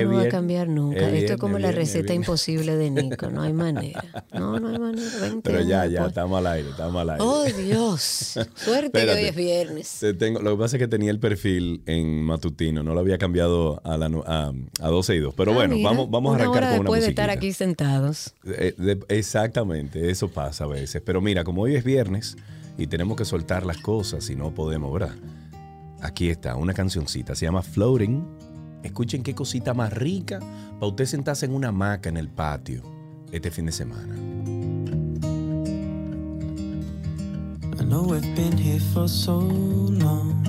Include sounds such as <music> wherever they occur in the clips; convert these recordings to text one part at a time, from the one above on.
Esto, no. Va a cambiar nunca. es esto bien, es como es la bien, receta imposible de <laughs> Nico. No hay manera. No, no hay manera. 20 Pero ya, ya, pues. estamos al aire, estamos al aire. Oh, Dios. <laughs> Suerte que hoy es viernes. Te tengo- lo que pasa es que tenía el perfil en matutino, no lo había cambiado a, la, a, a 12 y 2. Pero Ah, bueno, mira, vamos, vamos a arrancar hora con una después de estar aquí sentados. Eh, de- exactamente, eso pasa a veces. Pero mira, como hoy es viernes y tenemos que soltar las cosas y no podemos, ¿verdad? Aquí está, una cancioncita, se llama Floating. Escuchen qué cosita más rica para usted sentarse en una hamaca en el patio este fin de semana. I know we've been here for so long.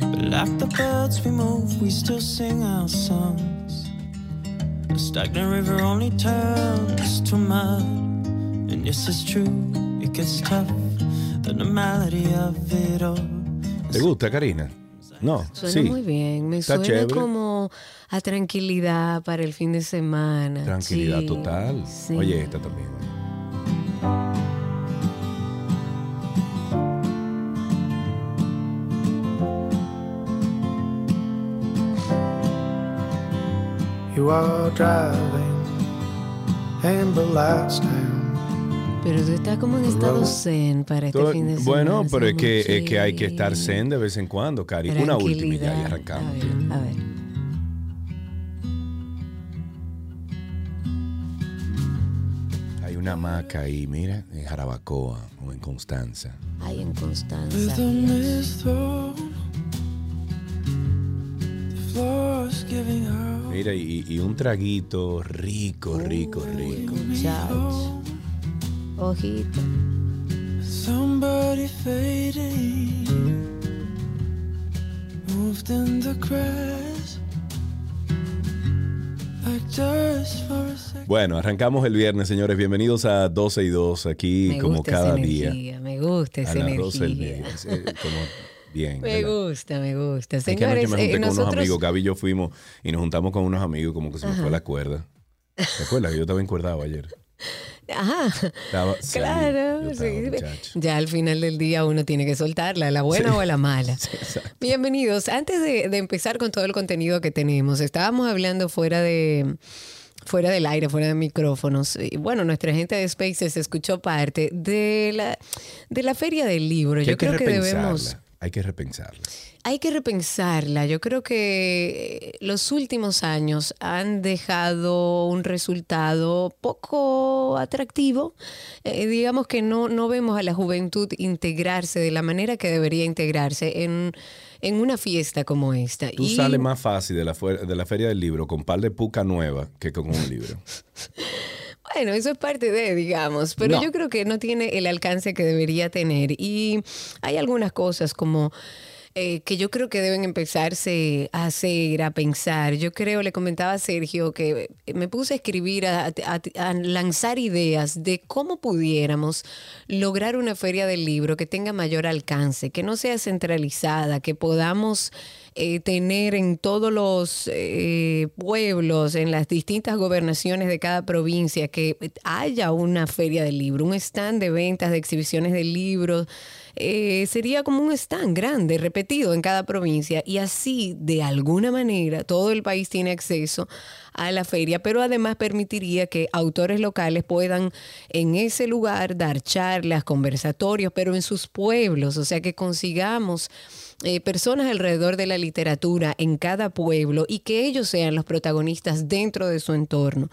But like the birds we move, we still sing our songs. The stagnant river only turns to mud. And yes, it's true, it gets tough. The normality of it all. ¿Te gusta, Karina? No, Suena sí. muy bien. Me Está suena chévere. como a tranquilidad para el fin de semana. Tranquilidad Sí, total. sí. Oye, esta también. You are driving and the lights down. Pero tú estás como en estado zen para este Todo- fin de semana. bueno, pero es que, es que hay que estar zen de vez en cuando, Cari. Una última y ya, y arrancamos. A ver, a ver. Hay una hamaca ahí, mira, en Jarabacoa o en Constanza. Ay, en Constanza. Mira, y, y un traguito rico, rico, rico. Muchacho. Ojito. Somebody fading moved in the grass like just for a second. Bueno, arrancamos el viernes, señores. Bienvenidos a 12 y 2, aquí Me como gusta cada esa día. energía, me gusta A esa las 12 del energía. día. Es, eh, como bien. Me ¿verdad? gusta, me gusta. Es que Señores, anoche me junté eh, con unos nosotros... amigos, Gaby y yo fuimos y nos juntamos con unos amigos como que se me fue la cuerda. ¿Te acuerdas que yo estaba encuerdado ayer? Ajá. Estaba, Claro, sí. Ya al final del día uno tiene que soltarla, la buena Sí. o la <laughs> mala. Bienvenidos. Antes de, de empezar con todo el contenido que tenemos, estábamos hablando fuera de fuera del aire, fuera de micrófonos. Y bueno, nuestra gente de Spaces escuchó parte de la de la feria del libro. Yo creo que debemos Hay que repensarla. hay que repensarla. Yo creo que los últimos años han dejado un resultado poco atractivo. Eh, digamos que no, no vemos a la juventud integrarse de la manera que debería integrarse en, en una fiesta como esta. Tú Y- sales más fácil de la, de la feria del libro con par de puca nueva que con un libro. <laughs> Bueno, eso es parte de, digamos, pero No. yo creo que no tiene el alcance que debería tener. Y hay algunas cosas como eh, que yo creo que deben empezarse a hacer, a pensar. Yo creo, le comentaba a Sergio, que me puse a escribir, a, a- a lanzar ideas de cómo pudiéramos lograr una feria del libro que tenga mayor alcance, que no sea centralizada, que podamos eh, tener en todos los eh, pueblos, en las distintas gobernaciones de cada provincia, que haya una feria del libro, un stand de ventas, de exhibiciones de libros. Eh, sería como un stand grande, repetido en cada provincia, y así, de alguna manera, todo el país tiene acceso a la feria, pero además permitiría que autores locales puedan en ese lugar dar charlas, conversatorios, pero en sus pueblos, o sea que consigamos eh, personas alrededor de la literatura en cada pueblo y que ellos sean los protagonistas dentro de su entorno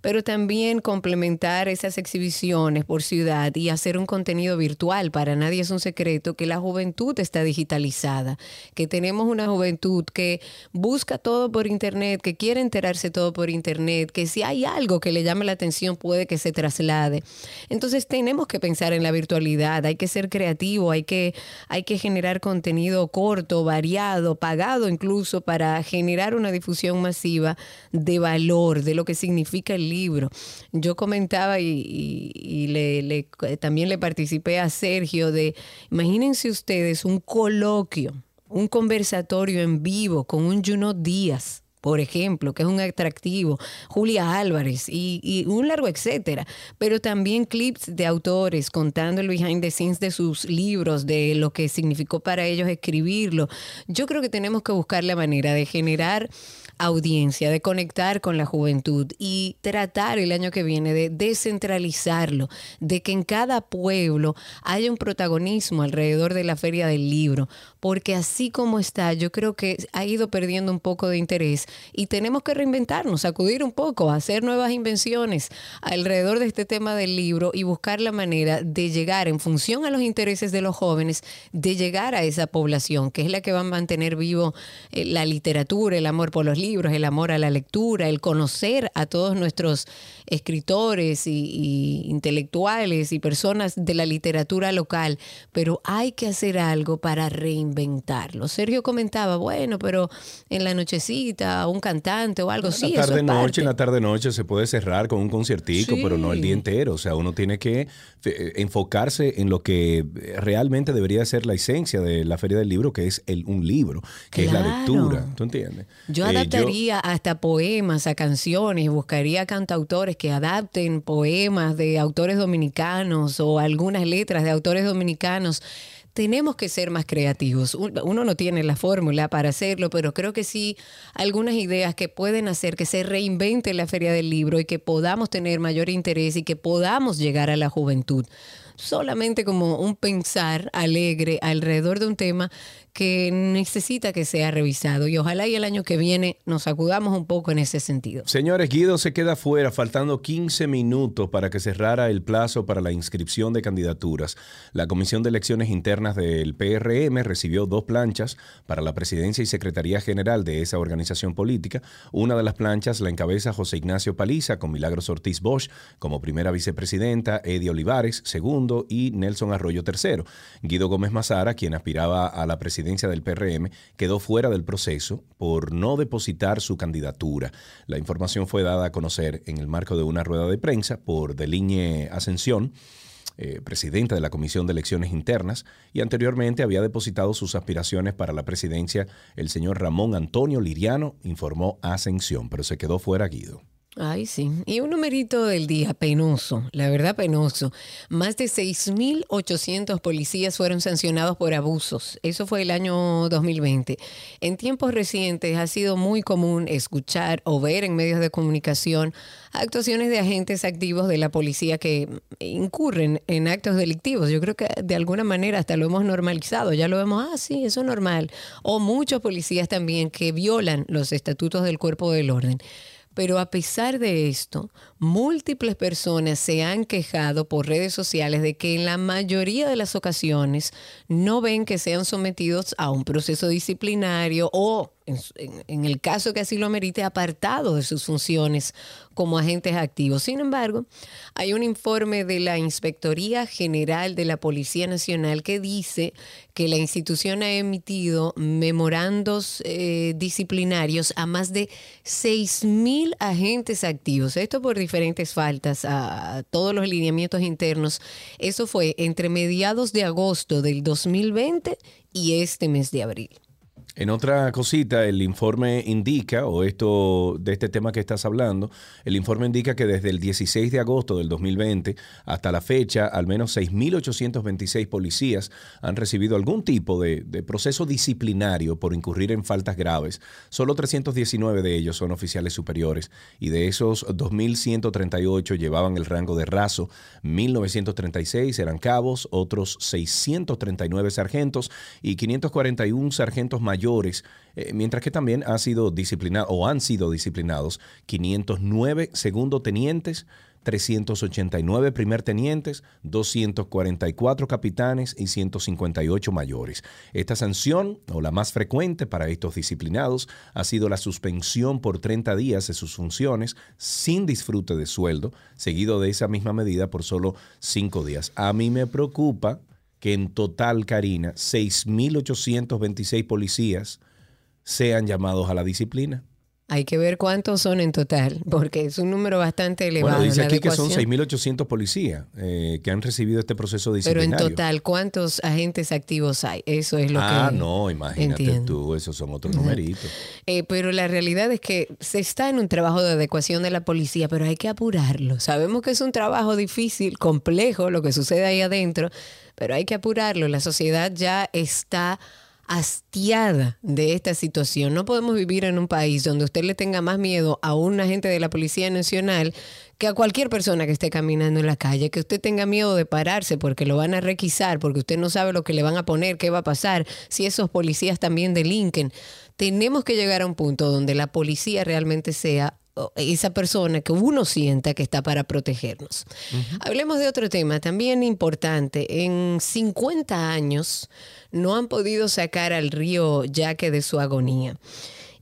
pero también complementar esas exhibiciones por ciudad y hacer un contenido virtual. Para nadie es un secreto que la juventud está digitalizada, que tenemos una juventud que busca todo por Internet, que quiere enterarse todo por Internet, que si hay algo que le llame la atención puede que se traslade. Entonces tenemos que pensar en la virtualidad, hay que ser creativo, hay que, hay que generar contenido corto, variado, pagado incluso para generar una difusión masiva de valor, de lo que significa el libro. Yo comentaba y, le, también le participé a Sergio de, imagínense ustedes un coloquio, un conversatorio en vivo con un Juno Díaz por ejemplo, que es un atractivo, Julia Álvarez y, y, un largo etcétera, pero también clips de autores contando el behind the scenes de sus libros, de lo que significó para ellos escribirlo. Yo creo que tenemos que buscar la manera de generar audiencia, de conectar con la juventud y tratar el año que viene de descentralizarlo, de que en cada pueblo haya un protagonismo alrededor de la feria del libro, porque así como está, yo creo que ha ido perdiendo un poco de interés y tenemos que reinventarnos, acudir un poco, hacer nuevas invenciones alrededor de este tema del libro y buscar la manera de llegar en función a los intereses de los jóvenes, de llegar a esa población, que es la que va a mantener vivo eh, la literatura, el amor por los libros libros, el amor a la lectura, el conocer a todos nuestros escritores y, intelectuales y personas de la literatura local, pero hay que hacer algo para reinventarlo. Sergio comentaba, bueno, pero en la nochecita, un cantante o algo, así. En la tarde noche, en la tarde noche se puede cerrar con un conciertico, pero no el día entero. O sea, uno tiene que eh, enfocarse en lo que realmente debería ser la esencia de la Feria del Libro, que es el, un libro, que es la lectura. ¿Tú entiendes? Yo eh, adaptaría hasta poemas a canciones, buscaría cantautores que adapten poemas de autores dominicanos o algunas letras de autores dominicanos tenemos que ser más creativos. Uno no tiene la fórmula para hacerlo, pero creo que sí algunas ideas que pueden hacer que se reinvente la feria del libro y que podamos tener mayor interés y que podamos llegar a la juventud. Solamente como un pensar alegre alrededor de un tema que necesita que sea revisado y ojalá y el año que viene nos acudamos un poco en ese sentido. Señores, Guido se queda fuera, faltando 15 minutos para que cerrara el plazo para la inscripción de candidaturas. La Comisión de Elecciones Internas del PRM recibió dos planchas para la presidencia y secretaría general de esa organización política. Una de las planchas la encabeza José Ignacio Paliza con Milagros Ortiz Bosch como primera vicepresidenta, Eddie Olivares segundo y Nelson Arroyo tercero. Guido Gómez Mazara, quien aspiraba a la presidencia del PRM quedó fuera del proceso por no depositar su candidatura. La información fue dada a conocer en el marco de una rueda de prensa por Deligne Ascensión. Eh, presidenta de la Comisión de Elecciones Internas, y anteriormente había depositado sus aspiraciones para la presidencia el señor Ramón Antonio Liriano, informó Ascensión, pero se quedó fuera Guido. Ay, sí. Y un numerito del día, penoso, la verdad penoso. Más de 6.800 policías fueron sancionados por abusos. Eso fue el año 2020. En tiempos recientes ha sido muy común escuchar o ver en medios de comunicación actuaciones de agentes activos de la policía que incurren en actos delictivos. Yo creo que de alguna manera hasta lo hemos normalizado. Ya lo vemos, ah, sí, eso es normal. O muchos policías también que violan los estatutos del cuerpo del orden. Pero a pesar de esto, múltiples personas se han quejado por redes sociales de que en la mayoría de las ocasiones no ven que sean sometidos a un proceso disciplinario o en, el caso que así lo merite, apartado de sus funciones como agentes activos. Sin embargo, hay un informe de la Inspectoría General de la Policía Nacional que dice que la institución ha emitido memorandos eh, disciplinarios a más de 6.000 agentes activos. Esto por diferentes faltas a todos los lineamientos internos. Eso fue entre mediados de agosto del 2020 y este mes de abril. En otra cosita, el informe indica, o esto de este tema que estás hablando, el informe indica que desde el 16 de agosto del 2020 hasta la fecha, al menos 6.826 policías han recibido algún tipo de, de proceso disciplinario por incurrir en faltas graves. Solo 319 de ellos son oficiales superiores y de esos 2.138 llevaban el rango de raso, 1.936 eran cabos, otros 639 sargentos y 541 sargentos mayores eh, mientras que también ha sido disciplinado o han sido disciplinados 509 segundo tenientes, 389 primer tenientes, 244 capitanes y 158 mayores. Esta sanción, o la más frecuente para estos disciplinados, ha sido la suspensión por 30 días de sus funciones sin disfrute de sueldo, seguido de esa misma medida por solo 5 días. A mí me preocupa que en total, Karina, 6.826 policías sean llamados a la disciplina. Hay que ver cuántos son en total, <laughs> porque es un número bastante elevado. Bueno, dice aquí que son adecuación- 6.800 policías eh, que han recibido este proceso Pero en disciplinario. total, ¿cuántos agentes activos hay? Eso es lo ah, que... no, imagínate entiendo. tú, esos son otros numeritos. Eh, pero la realidad es que se está en un trabajo de adecuación de la policía, pero hay que apurarlo. Sabemos que es un trabajo difícil, complejo, lo que sucede ahí adentro, pero hay que apurarlo. La sociedad ya está hastiada de esta situación. No podemos vivir en un país donde usted le tenga más miedo a un agente de la Policía Nacional que a cualquier persona que esté caminando en la calle, que usted tenga miedo de pararse porque lo van a requisar, porque usted no sabe lo que le van a poner, qué va a pasar, si esos policías también delinquen. Tenemos que llegar a un punto donde la policía realmente sea esa persona que uno sienta que está para protegernos. Hablemos de otro tema también importante. En 50 años no han podido sacar al río Yaque de su agonía.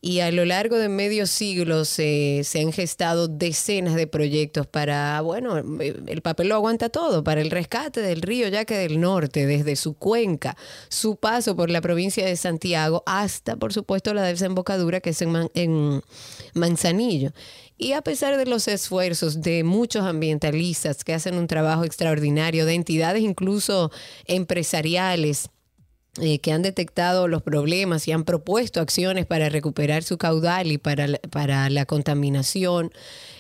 Y a lo largo de medio siglo se, se han gestado decenas de proyectos para, bueno, el papel lo aguanta todo, para el rescate del río Yaque del Norte, desde su cuenca, su paso por la provincia de Santiago, hasta, por supuesto, la desembocadura que es en, Man- en Manzanillo. Y a pesar de los esfuerzos de muchos ambientalistas que hacen un trabajo extraordinario, de entidades incluso empresariales, eh, que han detectado los problemas y han propuesto acciones para recuperar su caudal y para la, para la contaminación,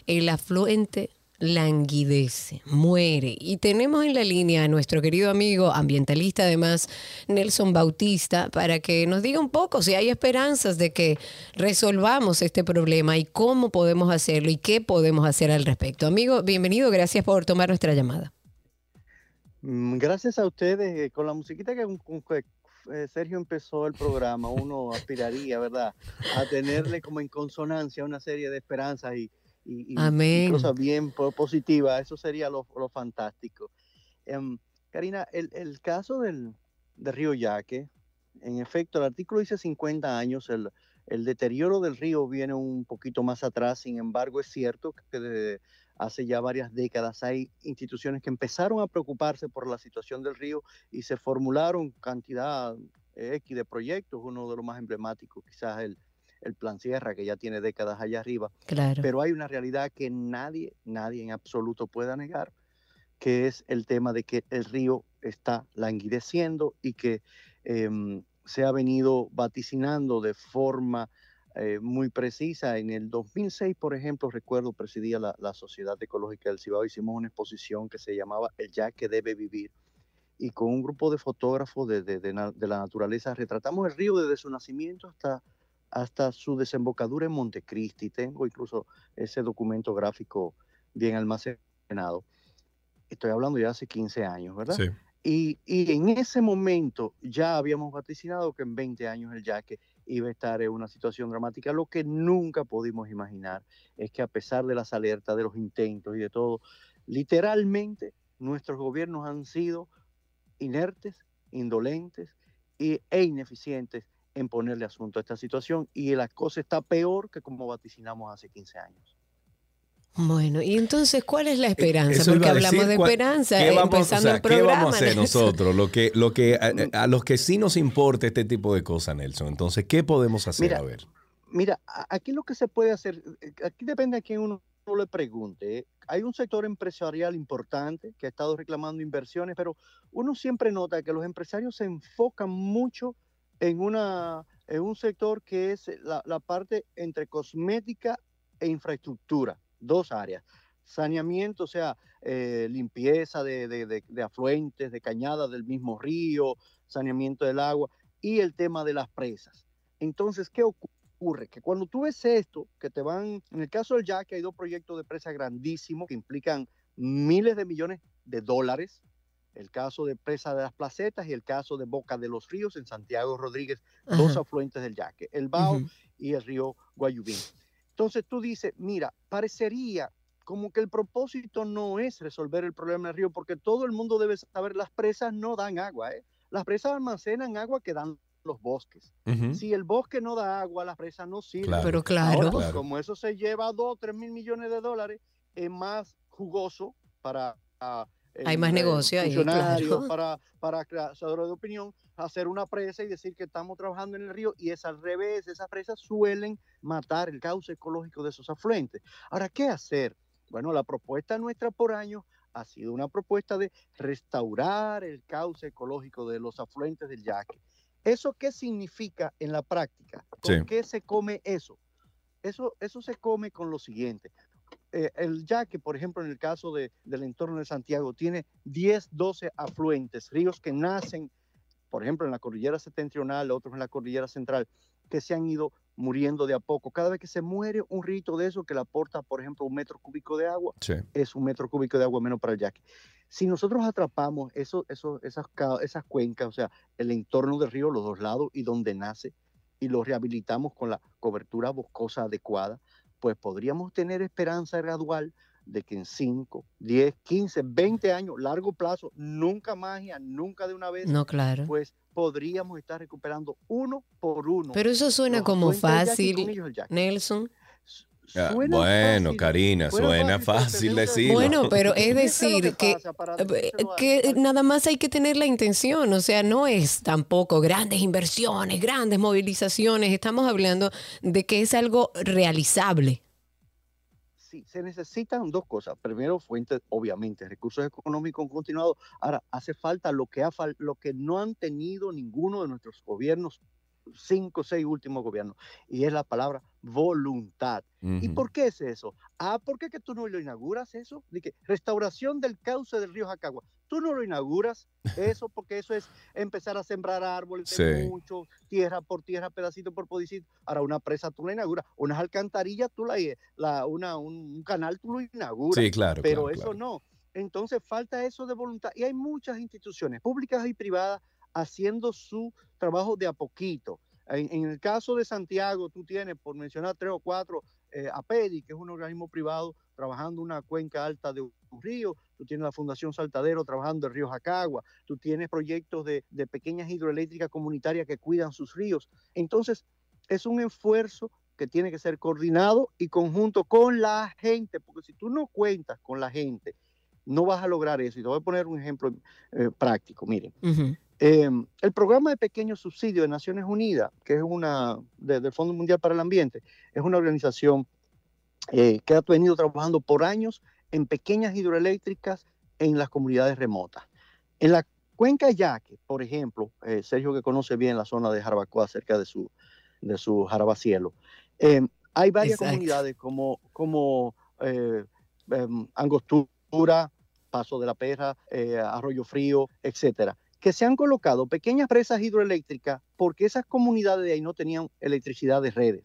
el afluente languidece, muere. Y tenemos en la línea a nuestro querido amigo ambientalista, además, Nelson Bautista, para que nos diga un poco si hay esperanzas de que resolvamos este problema y cómo podemos hacerlo y qué podemos hacer al respecto. Amigo, bienvenido, gracias por tomar nuestra llamada. Mm, Gracias a ustedes, eh, con la musiquita que, Sergio empezó el programa, uno aspiraría, ¿verdad?, a tenerle como en consonancia una serie de esperanzas y, y- y- cosas bien po- positivas, eso sería lo, lo fantástico. Em, Karina, el, el caso del, del río Yaque, en efecto, el artículo dice 50 años, el, el deterioro del río viene un poquito más atrás, sin embargo, es cierto que desde hace ya varias décadas hay instituciones que empezaron a preocuparse por la situación del río y se formularon cantidad eh, X de proyectos, uno de los más emblemáticos quizás el, el Plan Sierra, que ya tiene décadas allá arriba, Claro. pero hay una realidad que nadie, nadie en absoluto pueda negar, que es el tema de que el río está languideciendo y que em, se ha venido vaticinando de forma eh, muy precisa. En el 2006, por ejemplo, recuerdo, presidía la, la Sociedad Ecológica del Cibao, hicimos una exposición que se llamaba El ya que debe vivir. Y con un grupo de fotógrafos de, de- de de la naturaleza retratamos el río desde su nacimiento hasta, hasta su desembocadura en Montecristi. Tengo incluso ese documento gráfico bien almacenado. Estoy hablando ya hace 15 años, ¿verdad? Sí. Y, y en ese momento ya habíamos vaticinado que en 20 años el yaque iba a estar en una situación dramática. Lo que nunca pudimos imaginar es que a pesar de las alertas, de los intentos y de todo, literalmente nuestros gobiernos han sido inertes, indolentes e ineficientes en ponerle asunto a esta situación y la cosa está peor que como vaticinamos hace 15 años. Bueno, y entonces, ¿cuál es la esperanza? Eso Porque hablamos decir, de ¿cuál- esperanza ¿qué vamos, empezando o sea, el programa. ¿Qué vamos a hacer Nelson. nosotros? Lo que, lo que, a, a los que sí nos importa este tipo de cosas, Nelson. Entonces, ¿qué podemos hacer? Mira, a ver. Mira, aquí lo que se puede hacer, eh, aquí depende a quién uno le pregunte. ¿eh? Hay un sector empresarial importante que ha estado reclamando inversiones, pero uno siempre nota que los empresarios se enfocan mucho en, una, en un sector que es la, la parte entre cosmética e infraestructura, dos áreas. Saneamiento, o sea, eh, limpieza de, de- de- de afluentes, de cañadas del mismo río, saneamiento del agua y el tema de las presas. Entonces, ¿qué ocurre? Que cuando tú ves esto, que te van, en el caso del Yaque hay dos proyectos de presa grandísimos que implican miles de millones de dólares. El caso de presa de las placetas y el caso de Boca de los Ríos en Santiago Rodríguez, dos Ajá. afluentes del Yaque, el Bao Ujú. y el río Guayubín. Entonces tú dices, mira, parecería como que el propósito no es resolver el problema del río, porque todo el mundo debe saber, las presas no dan agua, ¿eh? Las presas almacenan agua que dan los bosques. Si el bosque no da agua, las presas no sirven. Claro. Pero claro. Ahora, Claro. como eso se lleva 2 3 mil millones de dólares, es más jugoso para... ah, Hay más eh, negocio ahí, claro. para, para creadores de opinión, hacer una presa y decir que estamos trabajando en el río y es al revés, esas presas suelen matar el cauce ecológico de esos afluentes. Ahora, ¿qué hacer? Bueno, la propuesta nuestra por año ha sido una propuesta de restaurar el cauce ecológico de los afluentes del Yaque. ¿Eso qué significa en la práctica? ¿Con Sí. qué se come eso? Eso, eso se come con lo siguiente. Eh, el Yaque, por ejemplo, en el caso de- del entorno de Santiago, tiene 10, 12 afluentes, ríos que nacen, por ejemplo, en la cordillera septentrional, otros en la cordillera central, que se han ido muriendo de a poco. Cada vez que se muere un rito de eso que le aporta, por ejemplo, un metro cúbico de agua, Sí. es un metro cúbico de agua menos para el yaque. Si nosotros atrapamos eso, eso, esas, esas cuencas, o sea, el entorno del río, los dos lados y donde nace, y lo rehabilitamos con la cobertura boscosa adecuada, pues podríamos tener esperanza gradual de que en 5, 10, 15, 20 años, largo plazo, nunca magia, nunca de una vez, No, claro. pues podríamos estar recuperando uno por uno. Pero eso suena como fácil, ellos. Nelson. Ah, Suena bueno, fácil, Karina, suena fácil decirlo. Bueno, <laughs> pero es ¿Qué lo decir que, eh, que nada más hay que tener la intención, o sea, no es tampoco grandes inversiones, grandes movilizaciones, estamos hablando de que es algo realizable. Sí, se necesitan dos cosas. Primero, fuentes, obviamente, recursos económicos continuados. Ahora, hace falta lo que, ha fal- lo que no han tenido ninguno de nuestros gobiernos, cinco o seis últimos gobiernos, y es la palabra voluntad. ¿Y por qué es eso? Ah, ¿por qué que tú no lo inauguras eso? De que restauración del cauce del río Jacagua. Tú no lo inauguras eso porque eso es empezar a sembrar árboles Sí. mucho, tierra por tierra, pedacito por pedacito. Ahora una presa tú la inauguras, unas alcantarillas tú la, la una, un, un canal tú lo inauguras, Sí, claro. pero claro, eso claro. no. Entonces falta eso de voluntad y hay muchas instituciones públicas y privadas haciendo su trabajo de a poquito. En, el caso de Santiago, tú tienes, por mencionar tres o cuatro, eh, APEDI, que es un organismo privado trabajando una cuenca alta de un río, tú tienes la Fundación Saltadero trabajando el río Jacagua, tú tienes proyectos de, de pequeñas hidroeléctricas comunitarias que cuidan sus ríos. Entonces, es un esfuerzo que tiene que ser coordinado y conjunto con la gente, porque si tú no cuentas con la gente, no vas a lograr eso. Y te voy a poner un ejemplo eh, práctico. Miren. Eh, el programa de pequeños subsidios de Naciones Unidas, que es una de- del Fondo Mundial para el Ambiente, es una organización eh, que ha venido trabajando por años en pequeñas hidroeléctricas en las comunidades remotas. En la cuenca Yaque, por ejemplo, eh, Sergio que conoce bien la zona de Jarabacoa, cerca de su, de su Jarabacielo, eh, hay varias Exacto. comunidades como, como eh, em, Angostura, Paso de la Perra, Arroyo Frío, etcétera, que se han colocado pequeñas presas hidroeléctricas porque esas comunidades de ahí no tenían electricidad de redes.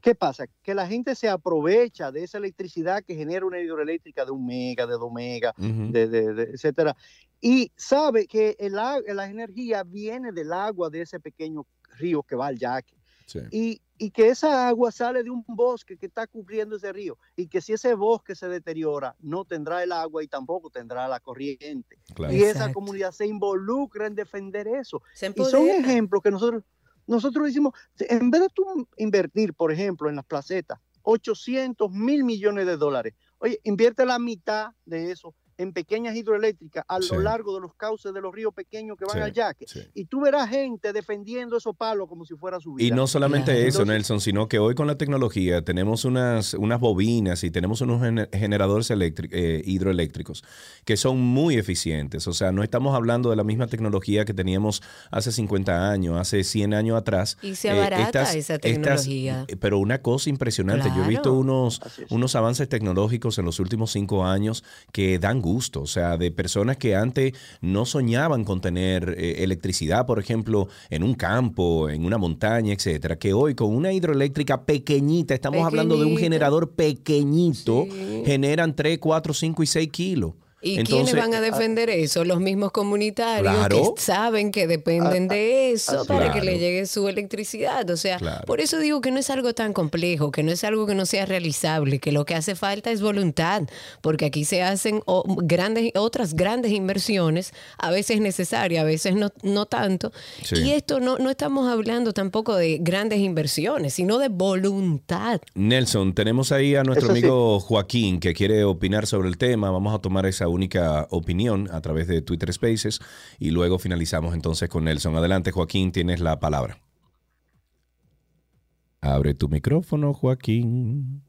¿Qué pasa? Que la gente se aprovecha de esa electricidad que genera una hidroeléctrica de un mega, de dos megas, Ujú. de, de- de- etcétera, y sabe que el, la energía viene del agua de ese pequeño río que va al yaque Sí. y, y que esa agua sale de un bosque que está cubriendo ese río y que si ese bosque se deteriora no tendrá el agua y tampoco tendrá la corriente. Claro. y esa comunidad se involucra en defender eso. Y son ejemplos que nosotros nosotros decimos en vez de tú invertir por ejemplo en las placetas 800 mil millones de dólares oye invierte la mitad de eso en pequeñas hidroeléctricas a Sí. lo largo de los cauces de los ríos pequeños que van Sí, al yaque. sí. Y tú verás gente defendiendo esos palos como si fuera su vida. Y no solamente eso, Entonces- Nelson, sino que hoy con la tecnología tenemos unas, unas bobinas y tenemos unos gener- generadores eh, hidroeléctricos que son muy eficientes. O sea, no estamos hablando de la misma tecnología que teníamos hace 50 años, hace 100 años atrás. Y se abarata esa tecnología. eh, pero una cosa impresionante, yo he visto unos, unos avances tecnológicos en los últimos cinco años que dan gusto. O sea, de personas que antes no soñaban con tener eh, electricidad, por ejemplo, en un campo, en una montaña, etcétera, que hoy con una hidroeléctrica pequeñita, estamos hablando de un generador pequeñito, Sí. generan 3, 4, 5 y 6 kilos. ¿Y Entonces, quiénes van a defender eso? Los mismos comunitarios Claro. que saben que dependen Ah, de eso así para que le llegue su electricidad. O sea, Claro. por eso digo que no es algo tan complejo, que no es algo que no sea realizable, que lo que hace falta es voluntad, porque aquí se hacen o- grandes, otras grandes inversiones, a veces necesarias, a veces no, no tanto. Sí. Y esto no, no estamos hablando tampoco de grandes inversiones, sino de voluntad. Nelson, tenemos ahí a nuestro Eso sí. amigo Joaquín que quiere opinar sobre el tema. Vamos a tomar esa única opinión a través de Twitter Spaces y luego finalizamos entonces con Nelson. Adelante, Joaquín, tienes la palabra. Abre tu micrófono, Joaquín.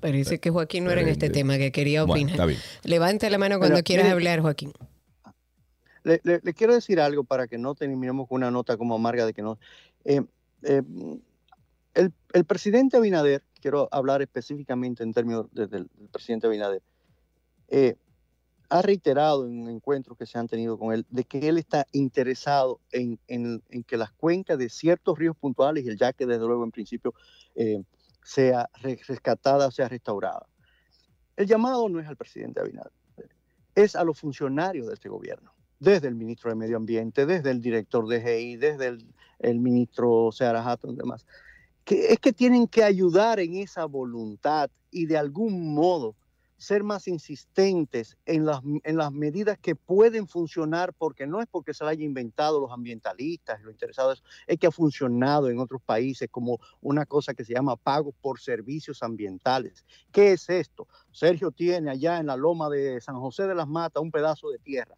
Parece que Joaquín no era en este tema que quería Bueno, opinar. está bien. Levanta la mano cuando Bueno, quieras mire- hablar, Joaquín. Le, le- le quiero decir algo para que no terminemos con una nota como amarga de que no. eh, eh, el, el presidente Abinader, quiero hablar específicamente en términos de- del, del presidente Abinader, eh, ha reiterado en encuentros que se han tenido con él de que él está interesado en, en- en que las cuencas de ciertos ríos puntuales y el yaque, desde luego, en principio, eh, sea re- rescatada, sea restaurada. El llamado no es al presidente Abinader, es a los funcionarios de este gobierno desde el ministro de Medio Ambiente, desde el director de GI, desde el, el ministro Seara Hatton y demás, que es que tienen que ayudar en esa voluntad y de algún modo ser más insistentes en las, en las medidas que pueden funcionar, porque no es porque se lo haya inventado los ambientalistas, los interesados, es que ha funcionado en otros países como una cosa que se llama pago por servicios ambientales. ¿Qué es esto? Sergio tiene allá en la loma de San José de las Matas un pedazo de tierra.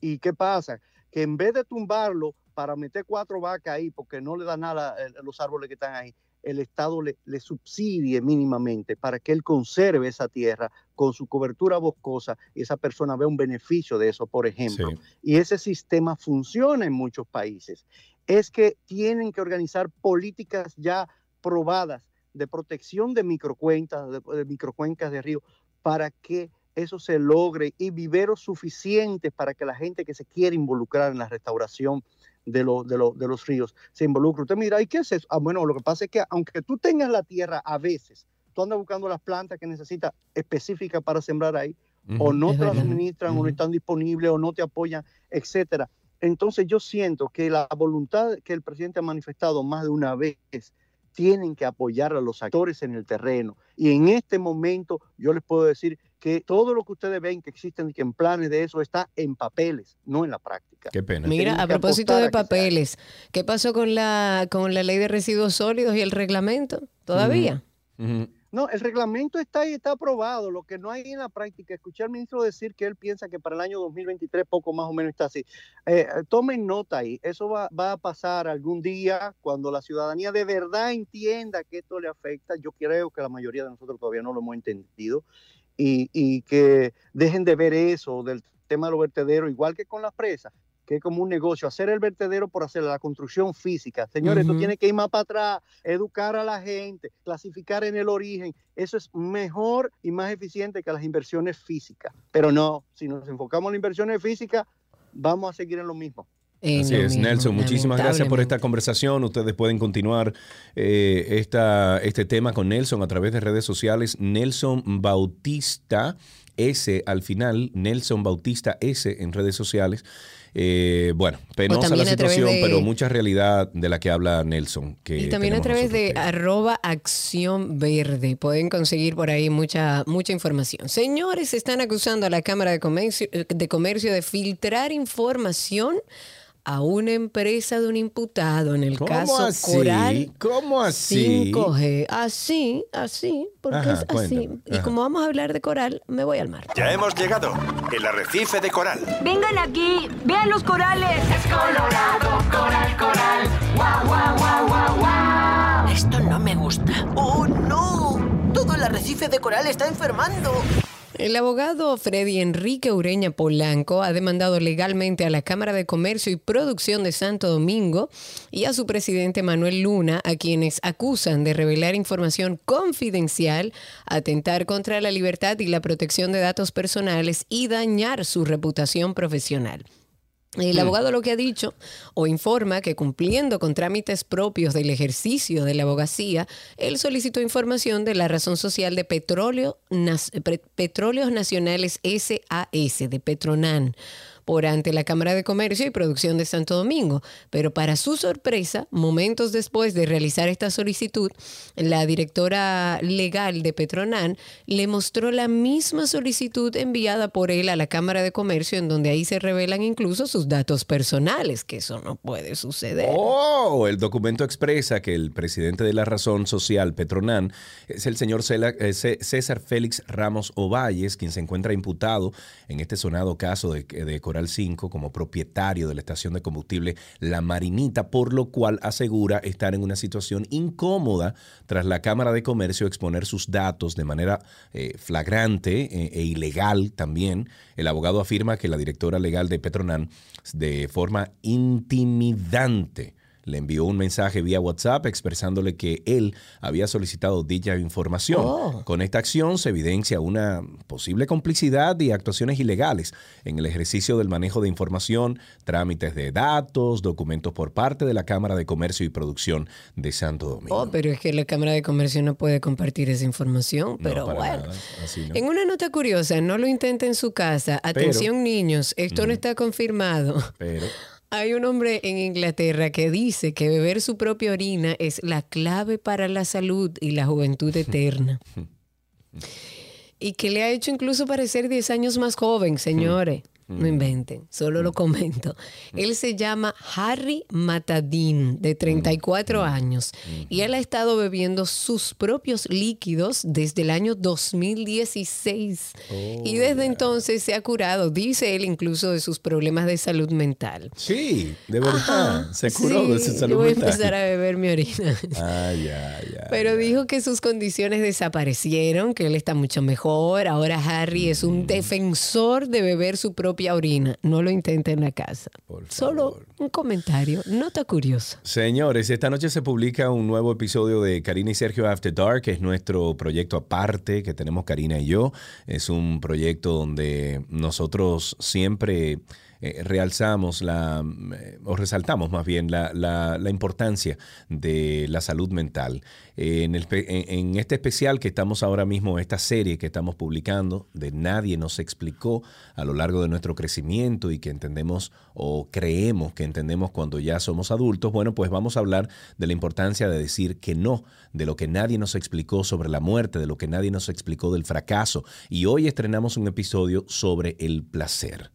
¿Y qué pasa? Que en vez de tumbarlo para meter cuatro vacas ahí, porque no le da nada a los árboles que están ahí, el Estado le, le subsidie mínimamente para que él conserve esa tierra con su cobertura boscosa y esa persona vea un beneficio de eso, por ejemplo. Sí. Y ese sistema funciona en muchos países. Es que tienen que organizar políticas ya probadas de protección de microcuentas, de, de microcuencas de río, para que eso se logre y viveros suficientes para que la gente que se quiere involucrar en la restauración de, lo- de, lo- de los ríos se involucre. Usted me dirá, ¿y qué es eso? Ah, bueno, lo que pasa es que aunque tú tengas la tierra a veces, tú andas buscando las plantas que necesitas específicas para sembrar ahí, o no te las o no están disponibles, o no te apoyan, etcétera. Entonces yo siento que la voluntad que el presidente ha manifestado más de una vez tienen que apoyar a los actores en el terreno. Y en este momento yo les puedo decir que todo lo que ustedes ven que existen y que en planes de eso está en papeles, no en la práctica. Qué pena. Mira, a propósito de a papeles, ¿qué pasó con la con la ley de residuos sólidos y el reglamento? ¿Todavía? No, el reglamento está ahí, está aprobado. Lo que no hay en la práctica, escuché al ministro decir que él piensa que para el año 2023 poco más o menos está así. Eh, tomen nota ahí, eso va, va a pasar algún día cuando la ciudadanía de verdad entienda que esto le afecta. Yo creo que la mayoría de nosotros todavía no lo hemos entendido y, y que dejen de ver eso del tema de los vertederos, igual que con las presas que es como un negocio, hacer el vertedero por hacer la construcción física. Señores, Ujú. esto tiene que ir más para atrás, educar a la gente, clasificar en el origen. Eso es mejor y más eficiente que las inversiones físicas. Pero no, si nos enfocamos en las inversiones físicas, vamos a seguir en lo mismo. Así es, mismo, Nelson. Muchísimas gracias por esta conversación. Ustedes pueden continuar eh, esta, este tema con Nelson a través de redes sociales. Nelson Bautista S al final, Nelson Bautista S en redes sociales. Eh, bueno, penosa la también a través situación, de- pero mucha realidad de la que habla Nelson. Que Y también a través de arroba acción verde. Pueden conseguir por ahí mucha, mucha información. Señores, están acusando a la Cámara de Comercio, de Comercio de filtrar información a una empresa de un imputado en el ¿Cómo caso así? Coral ¿Cómo así? 5G. Así, así, porque Ajá, es así. cuéntame. Y Ajá. como vamos a hablar de Coral, me voy al mar. Ya hemos llegado. El arrecife de coral. Vengan aquí, vean los corales. Es colorado, coral, coral. Guau, guau, guau, guau, guau. Esto no me gusta. ¡Oh, no! Todo el arrecife de coral está enfermando. El abogado Freddy Enrique Ureña Polanco ha demandado legalmente a la Cámara de Comercio y Producción de Santo Domingo y a su presidente Manuel Luna, a quienes acusan de revelar información confidencial, atentar contra la libertad y la protección de datos personales y dañar su reputación profesional. El abogado lo que ha dicho o informa que cumpliendo con trámites propios del ejercicio de la abogacía, él solicitó información de la razón social de Petróleo, Nas- Petróleos Nacionales SAS, de Petronan, por ante la Cámara de Comercio y Producción de Santo Domingo. Pero para su sorpresa, momentos después de realizar esta solicitud, la directora legal de Petronan le mostró la misma solicitud enviada por él a la Cámara de Comercio, en donde ahí se revelan incluso sus datos personales, que eso no puede suceder. Oh, el documento expresa que el presidente de la Razón Social, Petronan, es el señor eh, César Félix Ramos Ovalles, quien se encuentra imputado en este sonado caso de, de Coral 5 como propietario de la estación de combustible La Marinita, por lo cual asegura estar en una situación incómoda tras la Cámara de Comercio exponer sus datos de manera eh, flagrante eh, e ilegal también. El abogado afirma que la directora legal de Petronan, de forma intimidante, le envió un mensaje vía WhatsApp expresándole que él había solicitado dicha información. Oh. Con esta acción se evidencia una posible complicidad y actuaciones ilegales en el ejercicio del manejo de información, trámites de datos, documentos por parte de la Cámara de Comercio y Producción de Santo Domingo. Oh, pero es que la Cámara de Comercio no puede compartir esa información, No, pero para bueno. nada, así no. En una nota curiosa, no lo intente en su casa. Atención niños, esto no está confirmado. Pero Hay un hombre en Inglaterra que dice que beber su propia orina es la clave para la salud y la juventud eterna. Y que le ha hecho incluso parecer 10 años más joven, señores. No inventen, solo lo comento. Él se llama Harry Matadin, de 34 años, y él ha estado bebiendo sus propios líquidos desde el año 2016. y desde entonces se ha curado, dice él, incluso de sus problemas de salud mental. sí, de verdad, se curó Sí, de su salud voy a mental. empezar a beber mi orina. Ah, ya, ya. Pero ya. dijo que sus condiciones desaparecieron, que él está mucho mejor. Ahora Harry es Mm. un defensor de beber su propia orina. No lo intente en la casa. Solo un comentario, nota curiosa. Señores, esta noche se publica un nuevo episodio de Karina y Sergio After Dark, que es nuestro proyecto aparte que tenemos Karina y yo. Es un proyecto donde nosotros siempre eh, realzamos la, eh, o resaltamos más bien la, la- importancia de la salud mental. Eh, en, el en- en este especial que estamos ahora mismo, esta serie que estamos publicando, de Nadie nos explicó a lo largo de nuestro crecimiento y que entendemos o creemos que entendemos cuando ya somos adultos, bueno, pues vamos a hablar de la importancia de decir que no, de lo que nadie nos explicó sobre la muerte, de lo que nadie nos explicó del fracaso. Y hoy estrenamos un episodio sobre el placer.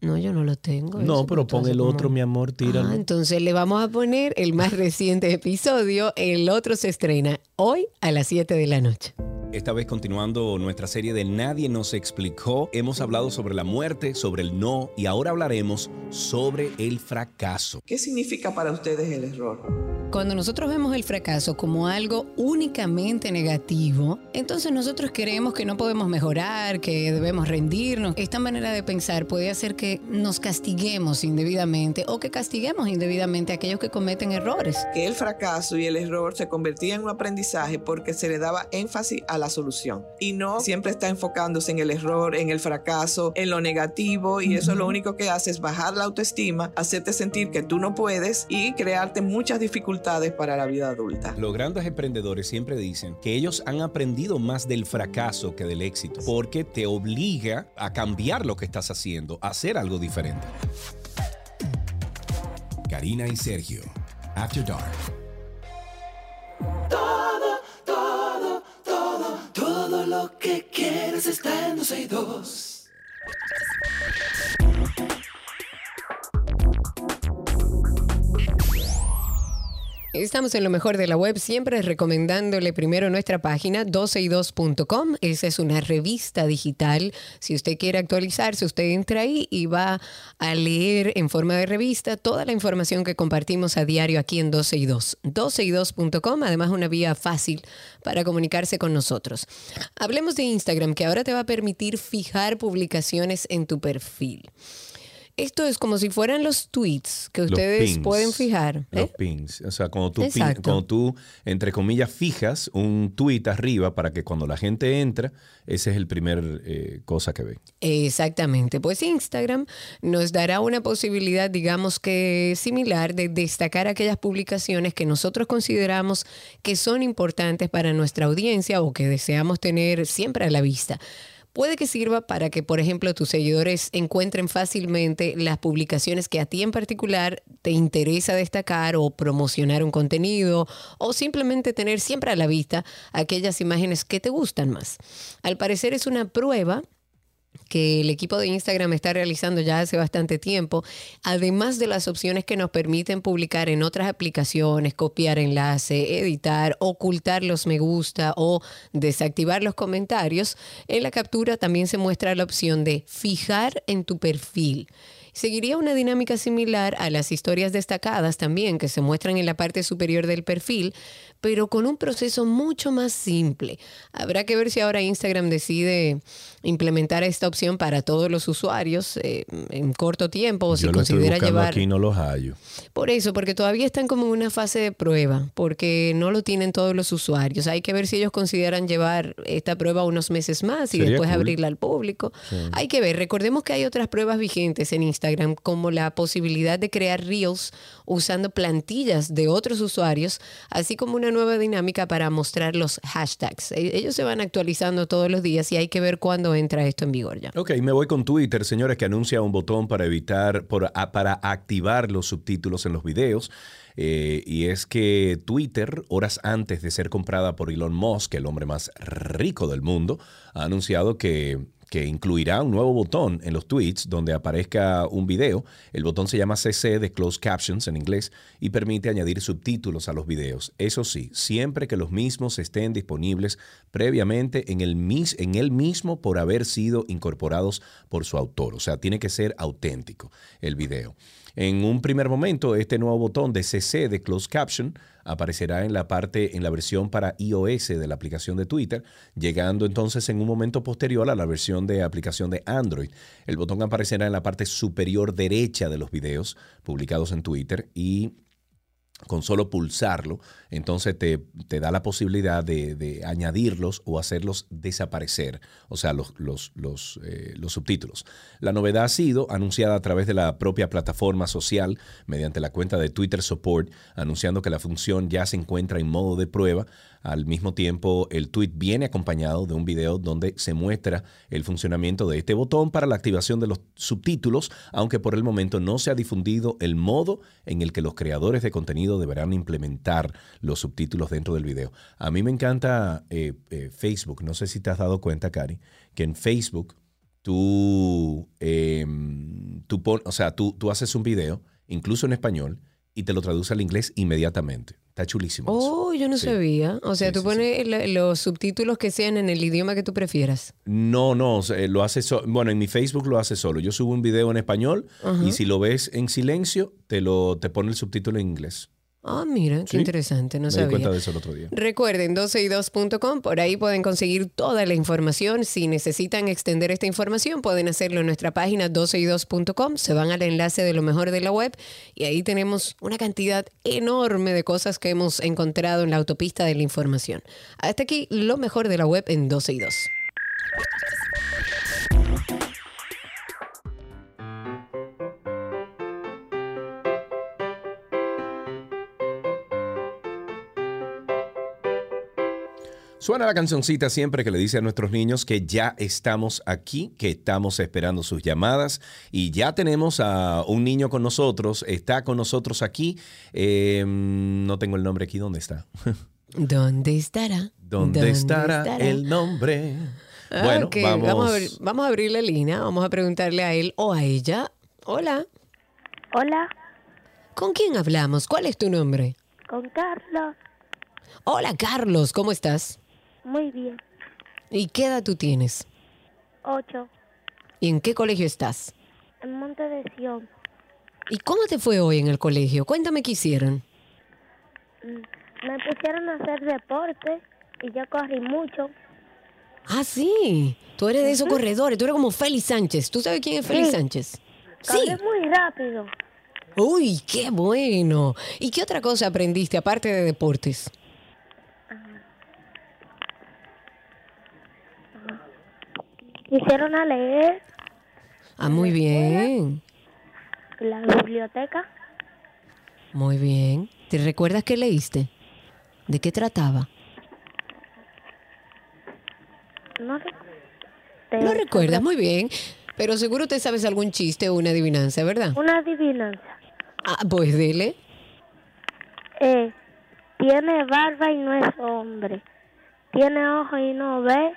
No, yo no lo tengo. No, pero pon el otro, mi amor, tíralo. Ah, entonces le vamos a poner el más <laughs> reciente episodio. El otro se estrena hoy a las 7 de la noche. Esta vez continuando nuestra serie de Nadie nos explicó, hemos hablado sobre la muerte, sobre el no y ahora hablaremos sobre el fracaso. ¿Qué significa para ustedes el error? Cuando nosotros vemos el fracaso como algo únicamente negativo, entonces nosotros creemos que no podemos mejorar, que debemos rendirnos. Esta manera de pensar puede hacer que nos castiguemos indebidamente o que castiguemos indebidamente a aquellos que cometen errores. Que el fracaso y el error se convertían en un aprendizaje porque se le daba énfasis a la solución y no siempre está enfocándose en el error, en el fracaso, en lo negativo y eso lo único que hace es bajar la autoestima, hacerte sentir que tú no puedes y crearte muchas dificultades para la vida adulta. Los grandes emprendedores siempre dicen que ellos han aprendido más del fracaso que del éxito, porque te obliga a cambiar lo que estás haciendo, a hacer algo diferente. Karina y Sergio, After Dark. Lo que quieres está en 12 y 2. Estamos en lo mejor de la web, siempre recomendándole primero nuestra página 12y2.com. Esa es una revista digital. Si usted quiere actualizarse, usted entra ahí y va a leer en forma de revista toda la información que compartimos a diario aquí en 12y2. 12y2.com, además una vía fácil para comunicarse con nosotros. Hablemos de Instagram, que ahora te va a permitir fijar publicaciones en tu perfil. Esto es como si fueran los tweets que ustedes pueden fijar. ¿eh? Los pins. O sea, cuando tú, cuando tú, entre comillas, fijas un tweet arriba para que cuando la gente entra, ese es el primer eh, cosa que ve. Exactamente, pues Instagram nos dará una posibilidad, digamos que similar, de destacar aquellas publicaciones que nosotros consideramos que son importantes para nuestra audiencia o que deseamos tener siempre a la vista. Puede que sirva para que, por ejemplo, tus seguidores encuentren fácilmente las publicaciones que a ti en particular te interesa destacar o promocionar un contenido o simplemente tener siempre a la vista aquellas imágenes que te gustan más. Al parecer es una prueba que el equipo de Instagram está realizando ya hace bastante tiempo, además de las opciones que nos permiten publicar en otras aplicaciones, copiar enlace, editar, ocultar los me gusta o desactivar los comentarios, en la captura también se muestra la opción de fijar en tu perfil. Seguiría una dinámica similar a las historias destacadas también que se muestran en la parte superior del perfil, pero con un proceso mucho más simple. Habrá que ver si ahora Instagram decide implementar esta opción para todos los usuarios eh, en corto tiempo o si Yo lo estoy considera buscando llevar... aquí no los hallo. Por eso, porque todavía están como en una fase de prueba, porque no lo tienen todos los usuarios. Hay que ver si ellos consideran llevar esta prueba unos meses más y Sería después cool. abrirla al público. Sí. Hay que ver, recordemos que hay otras pruebas vigentes en Instagram, como la posibilidad de crear reels usando plantillas de otros usuarios, así como una nueva dinámica para mostrar los hashtags. E- Ellos se van actualizando todos los días y hay que ver cuándo entra esto en vigor ya. Ok, me voy con Twitter, señores, que anuncia un botón para evitar, para activar los subtítulos en los videos. Eh, y es que Twitter, horas antes de ser comprada por Elon Musk, el hombre más rico del mundo, ha anunciado que, que incluirá un nuevo botón en los tweets donde aparezca un video. El botón se llama CC de Closed Captions en inglés y permite añadir subtítulos a los videos. Eso sí, siempre que los mismos estén disponibles previamente en el, mis, en el mismo por haber sido incorporados por su autor. O sea, tiene que ser auténtico el video. En un primer momento, este nuevo botón de CC de Closed Caption aparecerá en la parte, en la versión para iOS de la aplicación de Twitter, llegando entonces en un momento posterior a la versión de aplicación de Android. El botón aparecerá en la parte superior derecha de los videos publicados en Twitter y con solo pulsarlo, entonces te, te da la posibilidad de, de añadirlos o hacerlos desaparecer, o sea, los, los, los, eh, los subtítulos. La novedad ha sido anunciada a través de la propia plataforma social mediante la cuenta de Twitter Support, anunciando que la función ya se encuentra en modo de prueba. Al mismo tiempo, el tweet viene acompañado de un video donde se muestra el funcionamiento de este botón para la activación de los subtítulos, aunque por el momento no se ha difundido el modo en el que los creadores de contenido deberán implementar los subtítulos dentro del video. A mí me encanta eh, eh, Facebook, no sé si te has dado cuenta, Cari, que en Facebook tú, eh, tú, pon- o sea, tú, tú haces un video, incluso en español, y te lo traduce al inglés inmediatamente. Está chulísimo. eso. Oh, yo no Sí. sabía. O sea, tú pones los subtítulos que sean en el idioma que tú prefieras. No, no, lo hace so- bueno, en mi Facebook lo hace solo. Yo subo un video en español y si lo ves en silencio, te lo te pone el subtítulo en inglés. Ah, mira, qué Sí. interesante, no Me di sabía. cuenta de eso el otro día. Recuerden 12y2.com, por ahí pueden conseguir toda la información. Si necesitan extender esta información, pueden hacerlo en nuestra página 12y2.com. Se van al enlace de lo mejor de la web y ahí tenemos una cantidad enorme de cosas que hemos encontrado en la autopista de la información. Hasta aquí lo mejor de la web en 12y2. Suena la cancioncita siempre que le dice a nuestros niños que ya estamos aquí, que estamos esperando sus llamadas y ya tenemos a un niño con nosotros, está con nosotros aquí. Eh, no tengo el nombre aquí, ¿dónde está? <laughs> ¿Dónde estará? ¿Dónde, estará, el nombre? Ah, bueno, ok, vamos. Vamos, a abrir, vamos a abrir la línea, vamos a preguntarle a él o a ella. Hola. Hola, ¿Con quién hablamos? ¿Cuál es tu nombre? Con Carlos. Hola Carlos, ¿cómo estás? Muy bien. ¿Y qué edad tú tienes? Ocho. ¿Y en qué colegio estás? En Monte de Sion. ¿Y cómo te fue hoy en el colegio? Cuéntame qué hicieron. Mm, Me pusieron a hacer deporte y yo corrí mucho. Ah, sí. Tú eres de esos corredores. Tú eres como Félix Sánchez. ¿Tú sabes quién es Félix Sí. Sánchez? Corrí muy rápido. Uy, qué bueno. ¿Y qué otra cosa aprendiste aparte de deportes? Me hicieron a leer Ah, muy bien. en la biblioteca. Muy bien. ¿Te recuerdas qué leíste? ¿De qué trataba? No. No recuerdas, muy bien. Pero seguro te sabes algún chiste o una adivinanza, ¿verdad? Una adivinanza. Ah, pues dile. Eh, tiene barba y no es hombre. Tiene ojo y no ve.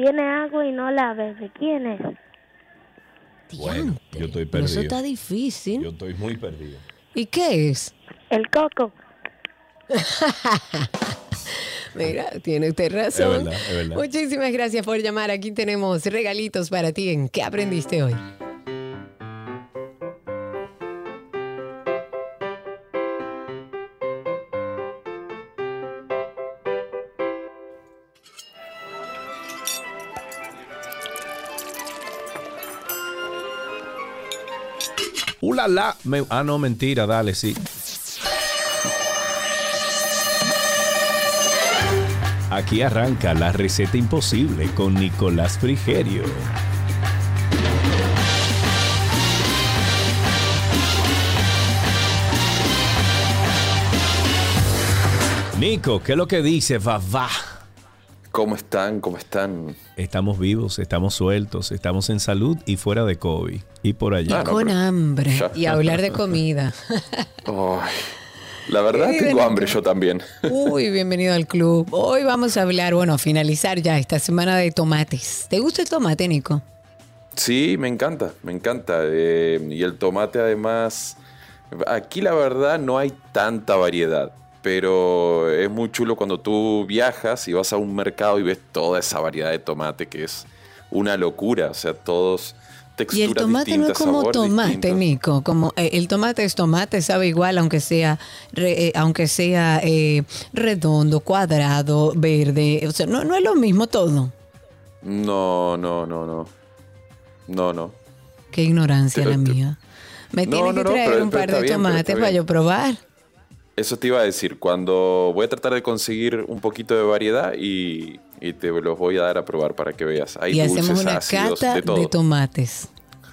Tiene agua y no la bebe. ¿Quién es? Bueno, yo estoy Pero eso perdido. está difícil. Yo estoy muy perdido. ¿Y qué es? El coco. <laughs> Mira, tiene usted razón. Es verdad, es verdad. Muchísimas gracias por llamar. Aquí tenemos regalitos para ti en ¿Qué aprendiste hoy? ¡Ulala! Me- ah, no, mentira, dale, sí. Aquí arranca la receta imposible con Nicolás Frigerio. Nico, ¿qué es lo que dice Vavá? ¿Cómo están? ¿Cómo están? Estamos vivos, estamos sueltos, estamos en salud y fuera de COVID. Y por allá. Ah, no, Con pero- hambre. Ya. Y hablar de comida. <laughs> La verdad tengo hambre yo también. Uy, <laughs> bienvenido al club. Hoy vamos a hablar, bueno, a finalizar ya esta semana de tomates. ¿Te gusta el tomate, Nico? Sí, me encanta, me encanta. Eh, y el tomate además, aquí la verdad no hay tanta variedad, pero es muy chulo cuando tú viajas y vas a un mercado y ves toda esa variedad de tomate que es una locura, o sea, todos Y texturas el tomate no es como tomate. Nico. Como eh, el tomate es tomate, sabe igual, aunque sea, re- eh, aunque sea eh, redondo, cuadrado, verde. O sea, no, no es lo mismo todo. No, no, no, no. No, no. Qué ignorancia Pero la mía. Me No, tienes no, que no, traer pero- un par de tomates para yo probar. Eso te iba a decir, cuando voy a tratar de conseguir un poquito de variedad y, y te los voy a dar a probar para que veas. Hay y dulces, hacemos una ácidos, cata de todo. de tomates.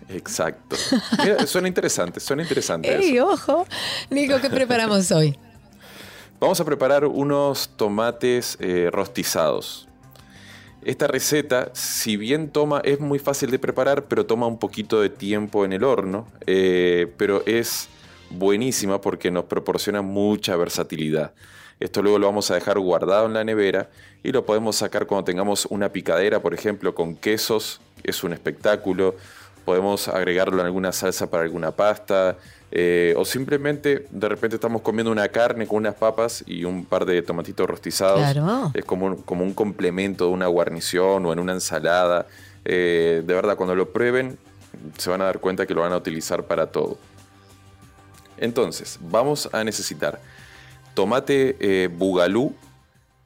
Exacto. Mira, <laughs> suena interesante, suena interesante. eso. ¡Ey, ojo! Nico, ¿qué preparamos hoy? Vamos a preparar unos tomates eh, rostizados. Esta receta, si bien toma, es muy fácil de preparar, pero toma un poquito de tiempo en el horno, eh, pero es buenísima porque nos proporciona mucha versatilidad. Esto luego lo vamos a dejar guardado en la nevera y lo podemos sacar cuando tengamos una picadera, por ejemplo, con quesos, es un espectáculo. Podemos agregarlo en alguna salsa para alguna pasta. eh, o simplemente de repente estamos comiendo una carne con unas papas y un par de tomatitos rostizados. Claro. Es como un, como un complemento de una guarnición o en una ensalada. Eh, de verdad, cuando lo prueben, se van a dar cuenta que lo van a utilizar para todo. Entonces, vamos a necesitar tomate eh, bugalú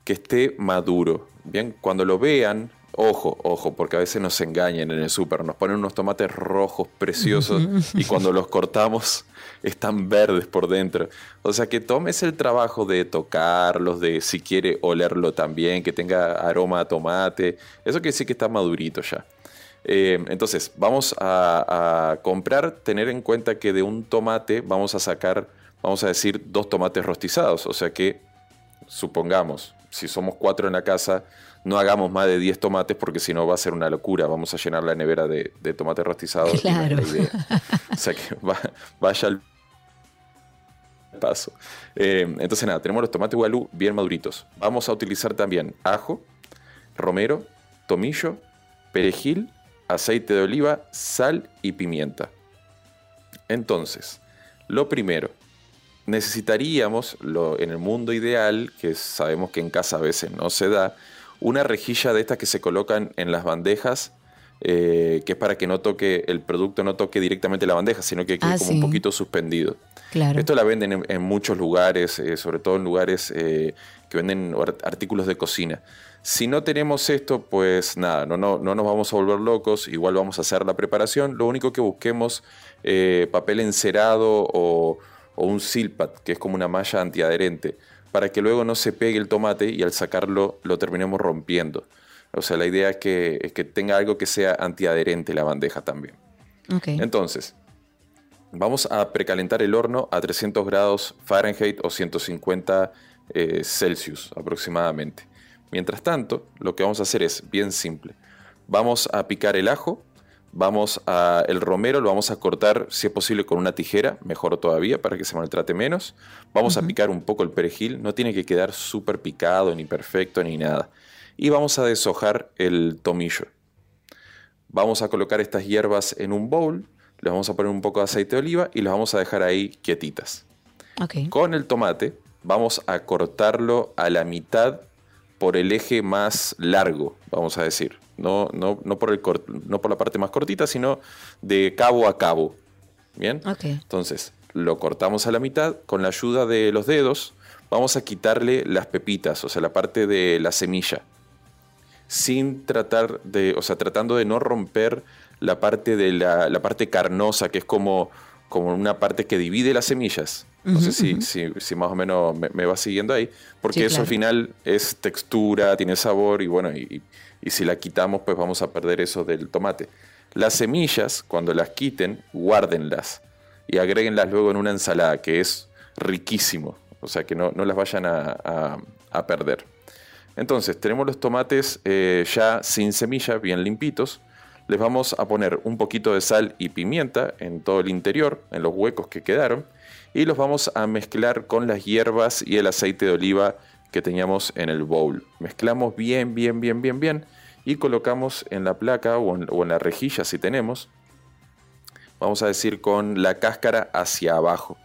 que esté maduro. Bien, cuando lo vean, ojo, ojo, porque a veces nos engañan en el súper, nos ponen unos tomates rojos preciosos y cuando los cortamos están verdes por dentro. O sea que tomes el trabajo de tocarlos, de si quiere olerlo también, que tenga aroma a tomate. Eso quiere decir que está madurito ya. Eh, entonces, vamos a, a comprar, tener en cuenta que de un tomate vamos a sacar, vamos a decir, dos tomates rostizados. O sea que, supongamos, si somos cuatro en la casa, no hagamos más de 10 tomates porque si no va a ser una locura. Vamos a llenar la nevera de, de tomates rostizados. no Claro. <laughs> O sea que va- vaya al paso. Eh, entonces nada, tenemos los tomates gualú bien maduritos. Vamos a utilizar también ajo, romero, tomillo, perejil, aceite de oliva, sal y pimienta. Entonces, lo primero, necesitaríamos, lo, en el mundo ideal, que sabemos que en casa a veces no se da, una rejilla de estas que se colocan en las bandejas, eh, que es para que no toque, el producto no toque directamente la bandeja, sino que quede Ah, como sí. un poquito suspendido. Claro. Esto la venden en, en muchos lugares, eh, sobre todo en lugares eh, que venden ar- artículos de cocina. Si no tenemos esto, pues nada, no, no, no nos vamos a volver locos, igual vamos a hacer la preparación. Lo único que busquemos eh, papel encerado o, o un silpat, que es como una malla antiadherente, para que luego no se pegue el tomate y al sacarlo lo terminemos rompiendo. O sea, la idea es que, es que tenga algo que sea antiadherente la bandeja también. Entonces, vamos a precalentar el horno a 300 grados Fahrenheit o 150 eh, Celsius aproximadamente. Mientras tanto, lo que vamos a hacer es bien simple. Vamos a picar el ajo, vamos a el romero lo vamos a cortar si es posible con una tijera, mejor todavía para que se maltrate menos. Vamos a picar un poco el perejil, no tiene que quedar súper picado ni perfecto ni nada. Y vamos a deshojar el tomillo. Vamos a colocar estas hierbas en un bowl, le vamos a poner un poco de aceite de oliva y las vamos a dejar ahí quietitas. Con el tomate vamos a cortarlo a la mitad por el eje más largo, vamos a decir. No, no, no, por, el cort- no por la parte más cortita, sino de cabo a cabo. ¿Bien? Ok. Entonces, lo cortamos a la mitad. Con la ayuda de los dedos, vamos a quitarle las pepitas, o sea, la parte de la semilla. Sin tratar de, o sea, tratando de no romper la parte de la, la parte carnosa, que es como, como una parte que divide las semillas. No sé si, si, si más o menos me, me va siguiendo ahí. Porque Sí, eso claro. al final es textura, tiene sabor y bueno, y, si la quitamos, pues vamos a perder eso del tomate. Las semillas, cuando las quiten, guárdenlas y agréguenlas luego en una ensalada, que es riquísimo. O sea, que no, no las vayan a, a- a perder. Entonces, tenemos los tomates eh, ya sin semilla, bien limpitos. Les vamos a poner un poquito de sal y pimienta en todo el interior, en los huecos que quedaron. Y los vamos a mezclar con las hierbas y el aceite de oliva que teníamos en el bowl. Mezclamos bien, bien, bien, bien, bien. Y colocamos en la placa o en, o en la rejilla si tenemos. Vamos a decir con la cáscara hacia abajo.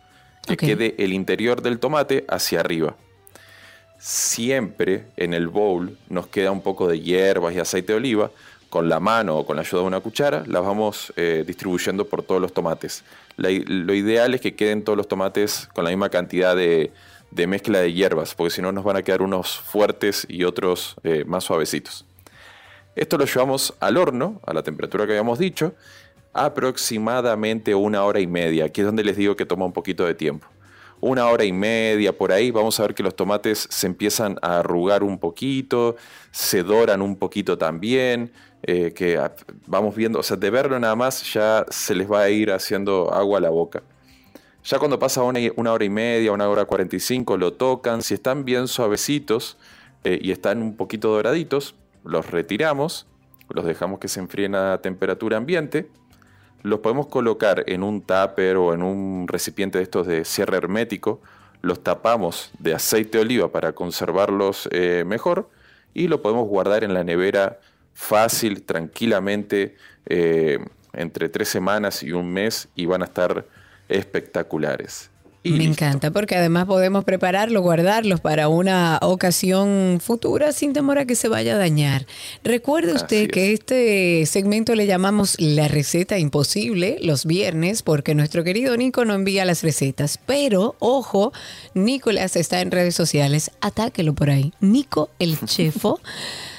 Que quede el interior del tomate hacia arriba siempre en el bowl nos queda un poco de hierbas y aceite de oliva. Con la mano o con la ayuda de una cuchara las vamos eh, distribuyendo por todos los tomates. Lo ideal es que queden todos los tomates con la misma cantidad de, de mezcla de hierbas, porque si no nos van a quedar unos fuertes y otros eh, más suavecitos. Esto lo llevamos al horno, a la temperatura que habíamos dicho, aproximadamente una hora y media. Aquí es donde les digo que toma un poquito de tiempo. Una hora y media por ahí, vamos a ver que los tomates se empiezan a arrugar un poquito, se doran un poquito también, eh, que vamos viendo, o sea, de verlo nada más ya se les va a ir haciendo agua a la boca. Ya cuando pasa una hora y media, una hora cuarenta y cinco, lo tocan. Si están bien suavecitos eh, y están un poquito doraditos, los retiramos, los dejamos que se enfríen a temperatura ambiente. Los podemos colocar en un tupper o en un recipiente de estos de cierre hermético. Los tapamos de aceite de oliva para conservarlos eh, mejor. Y lo podemos guardar en la nevera fácil, tranquilamente, eh, entre tres semanas y un mes y van a estar espectaculares. Me encanta porque además podemos prepararlo, guardarlos para una ocasión futura sin temor a que se vaya a dañar. Recuerde usted que este segmento le llamamos la receta imposible los viernes porque nuestro querido Nico no envía las recetas. Pero, ojo, Nicolás está en redes sociales, atáquelo por ahí. Nico el <laughs> chefo.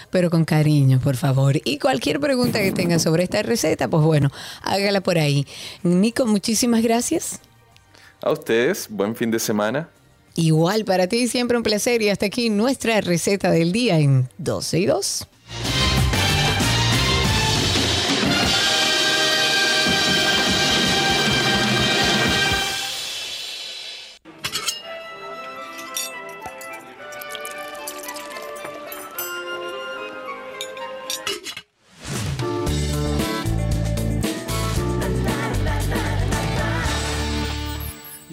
Pero con cariño, por favor. Y cualquier pregunta que tenga sobre esta receta, pues bueno, hágala por ahí. Nico, muchísimas gracias. A ustedes, buen fin de semana. Igual para ti, siempre un placer. Y hasta aquí nuestra receta del día en 12 y 2.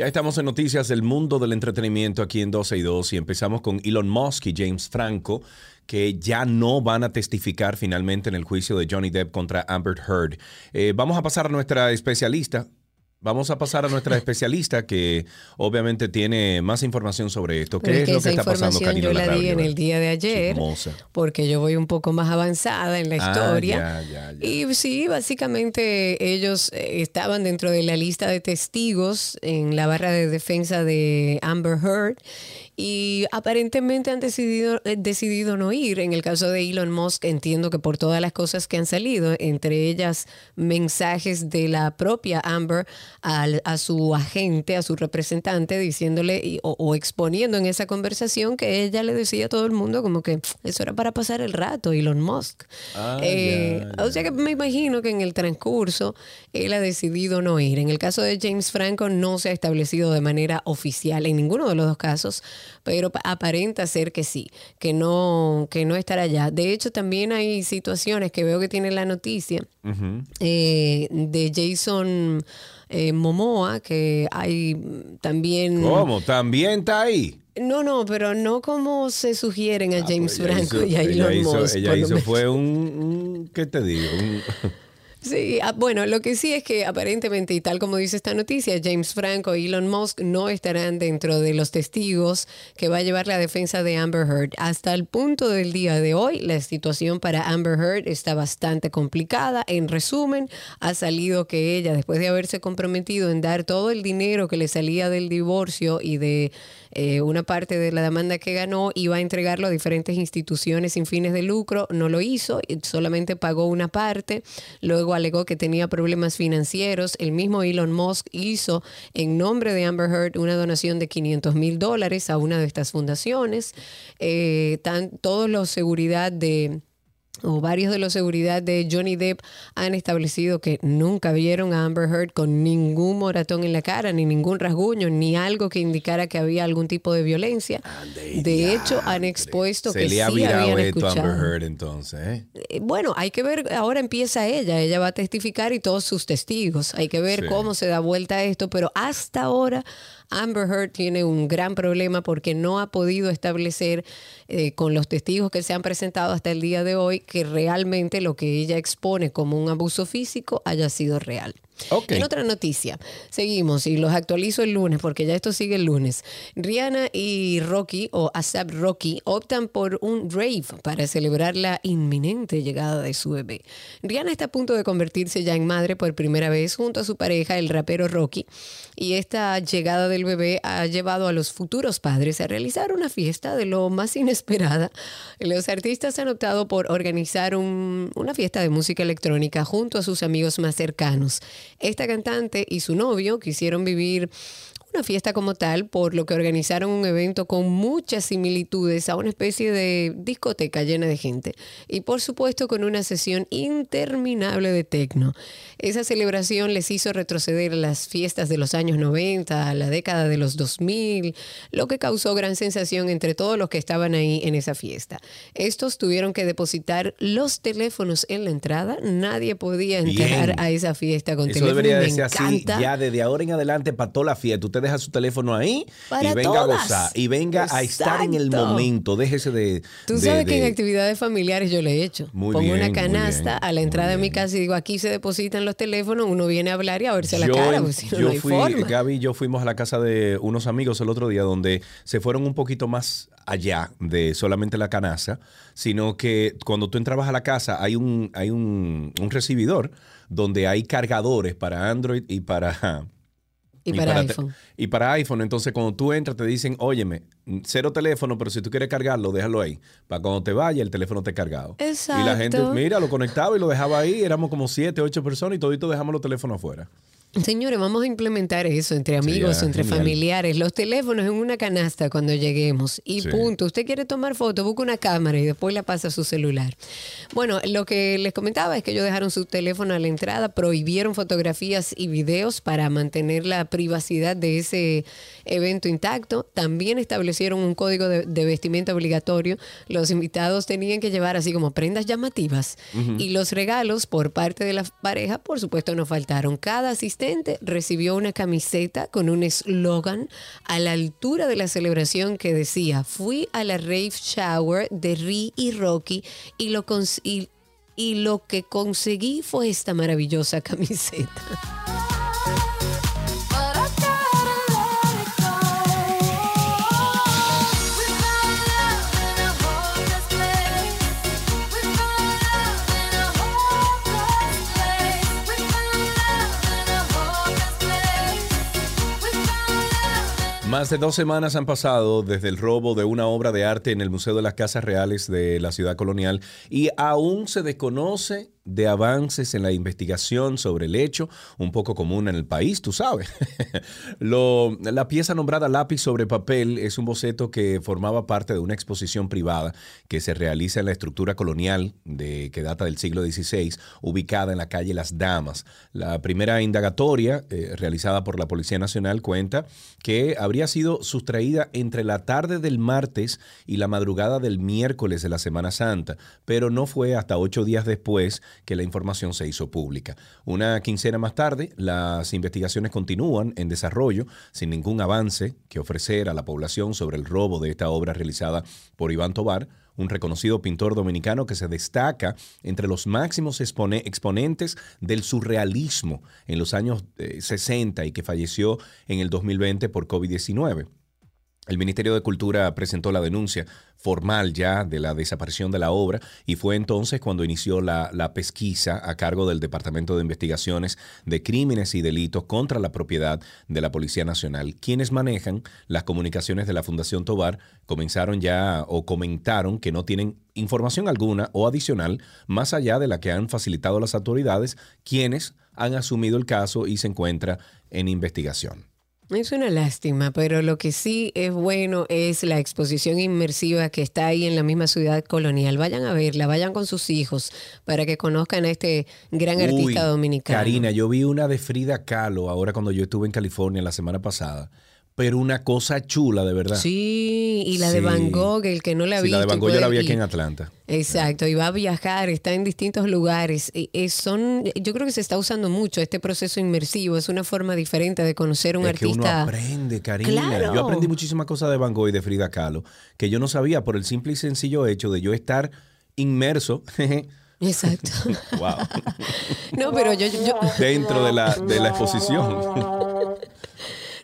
Estamos en noticias del mundo del entretenimiento aquí en 12 y 2 y empezamos con Elon Musk y James Franco que ya no van a testificar finalmente en el juicio de Johnny Depp contra Amber Heard. Eh, vamos a pasar a nuestra especialista. Vamos a pasar a nuestra especialista que obviamente tiene más información sobre esto. ¿Qué es lo que está pasando, Karina yo la di en el día de ayer, Chismosa. porque yo voy un poco más avanzada en la Ah, historia. ya, ya, Y sí, básicamente ellos eh, estaban dentro de la lista de testigos en la barra de defensa de Amber Heard y aparentemente han decidido, eh, decidido no ir. En el caso de Elon Musk, entiendo que por todas las cosas que han salido, entre ellas mensajes de la propia Amber al- a su agente, a su representante, diciéndole y- o, o exponiendo en esa conversación que ella le decía a todo el mundo como que eso era para pasar el rato, Elon Musk. Ah, Eh, O sea que me imagino que en el transcurso él ha decidido no ir. En el caso de James Franco no se ha establecido de manera oficial en ninguno de los dos casos, pero pa- aparenta ser que sí, que no, que no estará allá. De hecho, también hay situaciones que veo que tiene la noticia eh, de Jason eh, Momoa, que hay también... ¿Cómo? ¿También está ahí? No, no, pero no como se sugieren a James Ella Franco hizo- y a ella Elon hizo, Musk. ella por lo hizo fue un, un- ¿qué te digo? Un- <laughs> Sí, ah, bueno, lo que sí es que aparentemente, y tal como dice esta noticia, James Franco y Elon Musk no estarán dentro de los testigos que va a llevar la defensa de Amber Heard. Hasta el punto del día de hoy, la situación para Amber Heard está bastante complicada. En resumen, ha salido que ella, después de haberse comprometido en dar todo el dinero que le salía del divorcio y de eh, una parte de la demanda que ganó, iba a entregarlo a diferentes instituciones sin fines de lucro. No lo hizo, solamente pagó una parte. Luego alegó que tenía problemas financieros. El mismo Elon Musk hizo en nombre de Amber Heard una donación de 500 mil dólares a una de estas fundaciones. Eh, tan, todos los seguridad de o varios de los seguridad de Johnny Depp han establecido que nunca vieron a Amber Heard con ningún moratón en la cara, ni ningún rasguño, ni algo que indicara que había algún tipo de violencia. De hecho, han expuesto Se que le ha sí habían escuchado. Amber Heard entonces, ¿eh? Eh, Bueno, hay que ver, ahora empieza ella, ella va a testificar y todos sus testigos. Hay que ver Sí. cómo se da vuelta a esto, pero hasta ahora Amber Heard tiene un gran problema porque no ha podido establecer eh, con los testigos que se han presentado hasta el día de hoy que realmente lo que ella expone como un abuso físico haya sido real. En otra noticia, seguimos y los actualizo el lunes porque ya esto sigue el lunes. Rihanna y Rocky o ASAP Rocky optan por un rave para celebrar la inminente llegada de su bebé. Rihanna está a punto de convertirse ya en madre por primera vez junto a su pareja, el rapero Rocky, y esta llegada del bebé ha llevado a los futuros padres a realizar una fiesta de lo más inesperada. Los artistas han optado por organizar un- una fiesta de música electrónica junto a sus amigos más cercanos. Esta cantante y su novio quisieron vivir una fiesta como tal, por lo que organizaron un evento con muchas similitudes a una especie de discoteca llena de gente. Y por supuesto con una sesión interminable de tecno. Esa celebración les hizo retroceder a las fiestas de los años 90, a la década de los 2000, lo que causó gran sensación entre todos los que estaban ahí en esa fiesta. Estos tuvieron que depositar los teléfonos en la entrada. Nadie podía entrar Bien. a esa fiesta con Eso teléfono. debería Me de ser así, ya desde ahora en adelante para toda la fiesta. Deja su teléfono ahí Para y venga todas. a gozar. Y venga a estar en el momento. Déjese de... Tú de- sabes que en de- actividades familiares yo le he hecho. Muy Pongo bien, una muy canasta bien, a la entrada de mi casa y digo, aquí se depositan los teléfonos, uno viene a hablar y a verse la yo, cara, en- pues si no, yo no hay fui, forma. Gaby y yo fuimos a la casa de unos amigos el otro día donde se fueron un poquito más allá de solamente la canasta, sino que cuando tú entrabas a la casa hay un, hay un, un recibidor donde hay cargadores para Android y para... Y para iPhone. y para iPhone, entonces cuando tú entras te dicen, óyeme, cero teléfono, pero si tú quieres cargarlo, déjalo ahí. Para cuando te vaya, el teléfono te cargado. Y la gente, Exacto. mira, lo conectaba y lo dejaba ahí. Éramos como siete, ocho personas y toditos dejamos los teléfonos afuera. Señores, vamos a implementar eso entre amigos, Sería entre genial. familiares, los teléfonos en una canasta cuando lleguemos. Y Sí. punto. Usted quiere tomar foto, busca una cámara y después la pasa a su celular. Bueno, lo que les comentaba es que ellos dejaron su teléfono a la entrada, prohibieron fotografías y videos para mantener la privacidad de ese evento intacto. También establecieron un código de, de vestimenta obligatorio. Los invitados tenían que llevar así como prendas llamativas. Y los regalos por parte de la pareja, por supuesto, no faltaron. Cada asistente recibió una camiseta con un eslogan a la altura de la celebración que decía, fui a la rave shower de Ri y Rocky y lo, y lo que conseguí fue esta maravillosa <laughs> camiseta. Más de dos semanas han pasado desde el robo de una obra de arte en el Museo de las Casas Reales de la ciudad colonial y aún se desconoce de avances en la investigación sobre el hecho, un poco común en el país, tú sabes. <laughs> La pieza nombrada Lápiz sobre papel es un boceto que formaba parte de una exposición privada que se realiza en la estructura colonial que data del siglo XVI, ubicada en la calle Las Damas. La primera indagatoria eh, realizada por la Policía Nacional cuenta que habría sido sustraída entre la tarde del martes y la madrugada del miércoles de la Semana Santa, pero no fue hasta ocho días después que la información se hizo pública. Una quincena más tarde, las investigaciones continúan en desarrollo sin ningún avance que ofrecer a la población sobre el robo de esta obra realizada por Iván Tobar, un reconocido pintor dominicano que se destaca entre los máximos expone- exponentes del surrealismo en los años eh, 60 y que falleció en el 2020 por COVID-19. El Ministerio de Cultura presentó la denuncia formal ya de la desaparición de la obra y fue entonces cuando inició la, la pesquisa a cargo del Departamento de Investigaciones de Crímenes y Delitos contra la Propiedad de la Policía Nacional. Quienes manejan las comunicaciones de la Fundación Tobar comenzaron ya o comentaron que no tienen información alguna o adicional más allá de la que han facilitado las autoridades, quienes han asumido el caso y se encuentra en investigación. Es una lástima, pero lo que sí es bueno es la exposición inmersiva que está ahí en la misma ciudad colonial. Vayan a verla, vayan con sus hijos para que conozcan a este gran artista dominicano. Karina, yo vi una de Frida Kahlo ahora cuando yo estuve en California la semana pasada. Pero una cosa chula, de verdad. Sí, y la de. Van Gogh, el que no la Sí, visto. la de Van Gogh yo la vi puede- aquí en Atlanta. Exacto, y va a viajar, está en distintos lugares. Y- y son, yo creo que se está usando mucho este proceso inmersivo, es una forma diferente de conocer un es que uno artista. aprende, Karina. Claro. Yo aprendí muchísimas cosas de Van Gogh y de Frida Kahlo que yo no sabía por el simple y sencillo hecho de yo estar inmerso <laughs> Exacto. <laughs> wow, No, pero yo, yo- dentro de la, de la exposición. <laughs>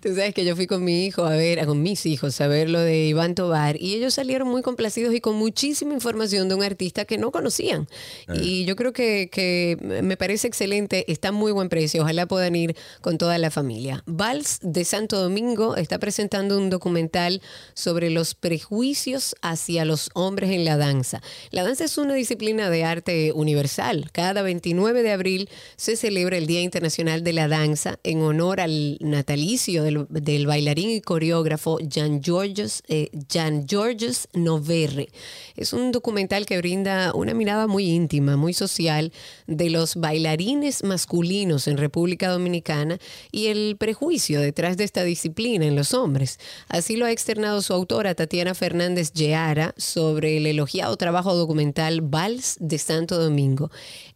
Tú sabes que yo fui con mi hijo a ver, con mis hijos a ver lo de Iván Tobar y ellos salieron muy complacidos y con muchísima información de un artista que no conocían. Eh. Y yo creo que, que me parece excelente, está a muy buen precio, ojalá puedan ir con toda la familia. Vals de Santo Domingo está presentando un documental sobre los prejuicios hacia los hombres en la danza. La danza es una disciplina de arte universal. Cada 29 de abril se celebra el Día Internacional de la Danza en honor al natalicio del, bailarín y coreógrafo Jan Georges, eh, Jan Georges Noverre. Es un documental que brinda una mirada muy íntima, muy social de los bailarines masculinos en República Dominicana y el prejuicio detrás de esta disciplina en los hombres. Así lo ha externado su autora Tatiana Fernández Lleara sobre el elogiado trabajo documental Vals de Santo Domingo.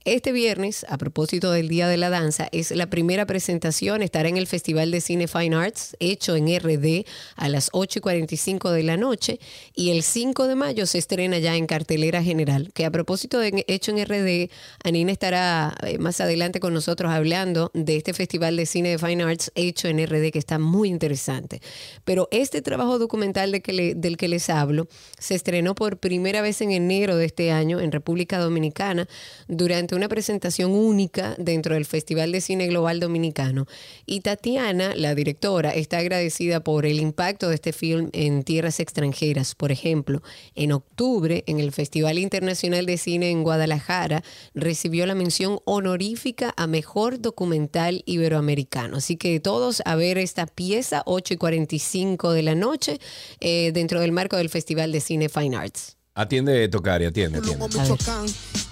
Este viernes, a propósito del Día de la Danza, es la primera presentación, estará en el Festival de Cine Fine Arts, hecho en RD a las 8 y 45 de la noche, y el 5 de mayo se estrena ya en cartelera general, que a propósito de hecho en RD, Anina estará eh, más adelante con nosotros hablando de este Festival de Cine de Fine Arts hecho en RD, que está muy interesante. Pero este trabajo documental del que les hablo se estrenó por primera vez en enero de este año en República Dominicana durante una presentación única dentro del Festival de Cine Global Dominicano. Y Tatiana, la directora, está agradecida por el impacto de este film en tierras extranjeras. Por ejemplo, en octubre, en el Festival Internacional de Cine en Guadalajara, recibió la mención honorífica a Mejor Documental Iberoamericano. Así que todos a ver esta pieza, 8 y 45 de la noche, eh, dentro del marco del Festival de Cine Fine Arts. Atiende, Tocari, atiende, atiende.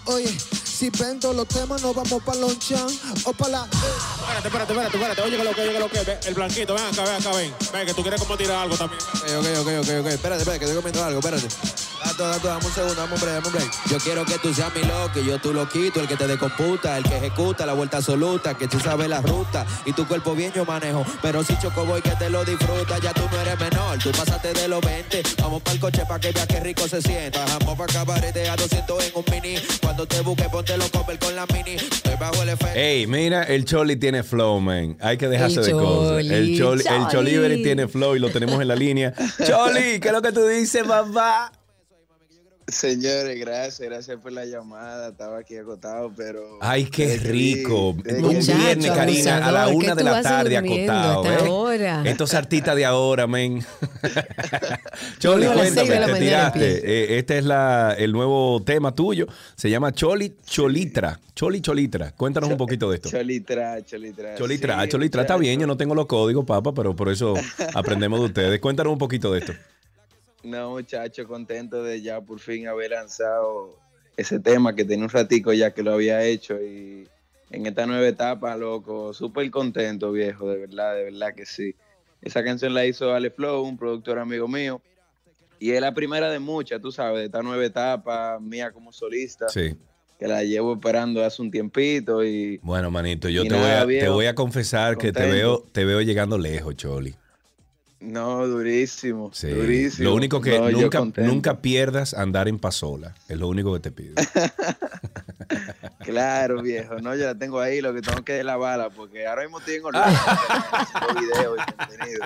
Oye, si vendo los temas, nos vamos para Lonchan o para la. Espérate, espérate, espérate, espérate. Oye, que lo que, oye, que lo que. Ve, El blanquito, ven acá, ven acá, ven. Ven, que tú quieres como tirar algo también. Ok, ok, ok, ok, espérate, espérate, que estoy comiendo algo, espérate. Gato, gato, dame un segundo, dame un break, dame un break. Yo quiero que tú seas mi loco, y yo tú lo quito, el que te decomputa, el que ejecuta la vuelta absoluta, que tú sabes la ruta, y tu cuerpo bien yo manejo. Pero si choco voy que te lo disfruta, ya tú no eres menor, tú pasaste de los 20. Vamos para el coche para que veas qué rico se sienta. Bajamos para cabarete a 200 en un mini. Cuando te busque, ponte los comer con la mini. Estoy bajo el efecto. Ey, mira, el Choli tiene flow, man. Hay que dejarse El de cosas. El Choli, el tiene flow y lo tenemos en la línea. <laughs> Choli, ¿qué es lo que tú dices, papá? Señores, gracias, gracias por la llamada. Estaba aquí acotado, pero. Ay, qué rico. Un viernes, Karina, a la una de la tarde acotado. ¿eh? Estos artistas de ahora, men. <laughs> Choli, cuéntame, te tiraste. Eh, este es el nuevo tema tuyo. Se llama Choli Cholitra. Choli Cholitra. Cuéntanos un poquito de esto. Cholitra, Cholitra. Cholitra, ah, Cholitra. Está bien, yo no tengo los códigos, papá, pero por eso <laughs> aprendemos de ustedes. Cuéntanos un poquito de esto. No, muchacho, contento de ya por fin haber lanzado ese tema que tenía un ratico ya que lo había hecho y en esta nueva etapa, loco, súper contento, viejo, de verdad, de verdad que sí. Esa canción la hizo Ale Flow, un productor amigo mío, y es la primera de muchas, tú sabes, de esta nueva etapa mía como solista. Sí. Que la llevo esperando hace un tiempito y... Bueno, manito, yo te, voy a, te, voy a, confesar que te veo, te veo llegando lejos, Choli. No, durísimo. Durísimo. Lo único que nunca, nunca, pierdas andar en pasola. Es lo único que te pido. <laughs> claro, viejo. No, yo la tengo ahí. Lo que tengo que es la bala. Porque ahora mismo tengo en <laughs> videos y contenido.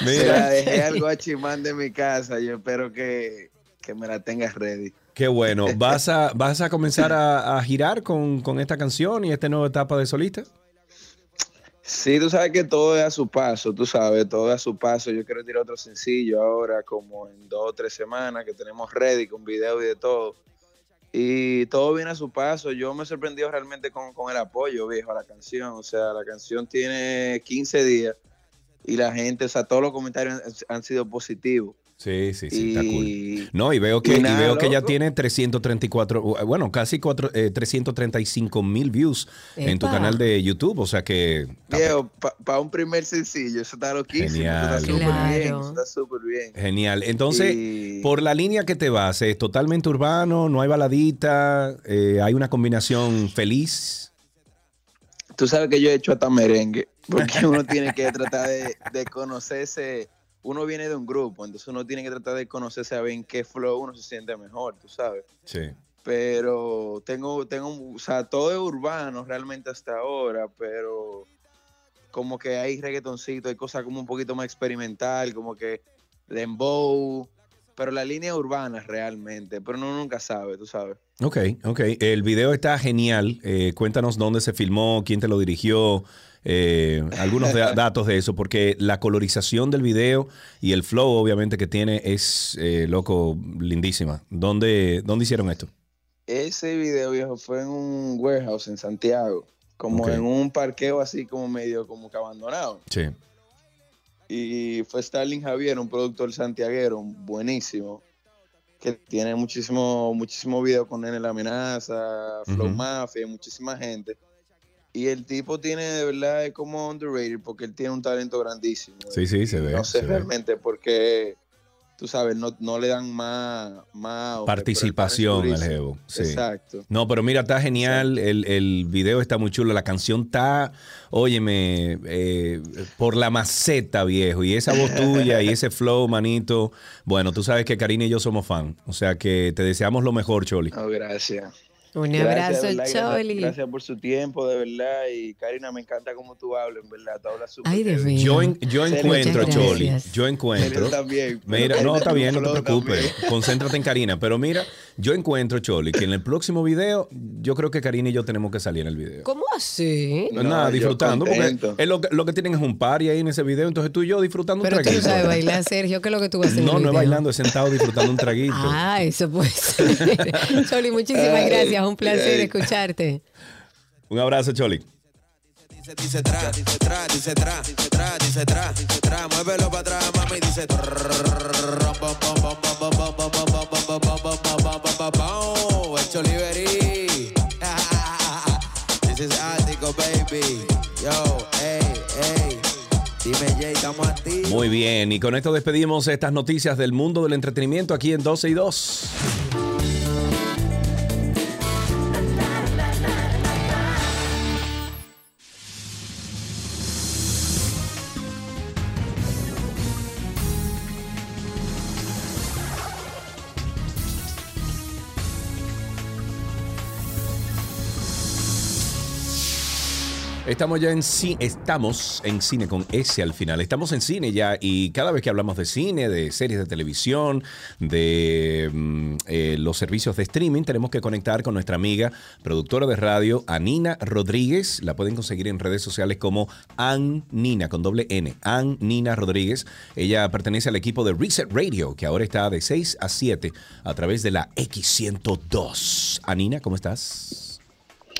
<laughs> Mira. Se la dejé de mi casa. Yo espero que, que me la tengas ready. Qué bueno. ¿Vas a, vas a comenzar a, girar con, con esta canción y esta nueva etapa de solista? Sí, tú sabes que todo es a su paso, tú sabes, todo es a su paso. Yo quiero tirar otro sencillo ahora, como en dos o tres semanas, que tenemos ready con video y de todo. Y todo viene a su paso. Yo me sorprendió realmente con, con el apoyo, viejo, a la canción. O sea, la canción tiene 15 días y la gente, o sea, todos los comentarios han sido positivos. Sí, sí, sí, está cool. No, y veo que, y veo que ya tiene 334, bueno, casi cuatro, eh, 335 mil views en tu canal de YouTube, o sea que... para un primer sencillo, eso está loquísimo. Genial. Eso está súper bien, bien. Genial. Entonces, por la línea que te vas, es totalmente urbano, no hay baladita, eh, hay una combinación feliz. Tú sabes que yo he hecho hasta merengue, porque <laughs> uno tiene que tratar de conocerse uno viene de un grupo, entonces uno tiene que tratar de conocerse a en qué flow uno se siente mejor, tú sabes. Sí. Pero tengo, tengo, o sea, todo es urbano realmente hasta ahora, pero como que hay reggaetoncito, hay cosas como un poquito más experimental, como que dembow, pero la línea urbana realmente, pero uno nunca sabe, tú sabes. Ok, ok. El video está genial. Eh, cuéntanos dónde se filmó, quién te lo dirigió. Eh, algunos <laughs> datos de eso, porque la colorización del video y el flow, obviamente, que tiene es, eh, loco, lindísima. ¿Dónde, ¿Dónde hicieron esto? Ese video, viejo, fue en un warehouse en Santiago, como en un parqueo así como medio como que abandonado. Sí. Y fue Starling Javier, un productor santiaguero buenísimo, que tiene muchísimo, muchísimo video con él la amenaza, Flow uh -huh. Mafia, muchísima gente. Y el tipo tiene, de verdad, es como underrated porque él tiene un talento grandísimo. Sí, sí, se ve. No sé realmente por qué, tú sabes, no, no le dan más... más Participación al Jevo. Sí. Exacto. No, pero mira, está genial, el, el, video está muy chulo, la canción está, óyeme, eh, por la maceta, viejo. Y esa voz tuya y ese flow, <laughs> manito. Bueno, tú sabes que Karina y yo somos fan. O sea que te deseamos lo mejor, Choli. No, gracias. Un abrazo, Choli. Gracias por su tiempo, de verdad. Y Karina, me encanta cómo tú hablas, en verdad. Tú hablas súper. Yo, en, yo encuentro, Choli. Yo encuentro. También, mira, no, está bien, no te preocupes. Concéntrate en Karina. Pero mira, yo encuentro, Choli, que en el próximo video, yo creo que Karina y yo tenemos que salir en el video. ¿Cómo así? No, Nada, disfrutando. Porque es lo, lo, que tienen es un party ahí en ese video. Entonces tú y yo disfrutando un traguito. Pero tú sabes bailar, Sergio, que es lo que tú vas a hacer. No, no es bailando, es sentado disfrutando un traguito. Ah, eso puede ser. <laughs> Choli, muchísimas gracias un placer hey. escucharte. <laughs> Un abrazo, Choli. Dice tra, dice tra, dice tra, dice tra, dice tra, dice tra, muévelo para atrás, mami, dice el Choliveri. This is baby. Yo, hey, hey. Muy bien, y con esto despedimos estas noticias del mundo del entretenimiento aquí en 12 y 2. Estamos ya en cine, estamos en cine con S al final. Estamos en cine ya y cada vez que hablamos de cine, de series de televisión, de mm, eh, los servicios de streaming, tenemos que conectar con nuestra amiga productora de radio, Anina Rodríguez. La pueden conseguir en redes sociales como Nina con doble N, An Nina Rodríguez. Ella pertenece al equipo de Reset Radio, que ahora está de 6 a 7 a través de la X102. Anina, ¿cómo estás?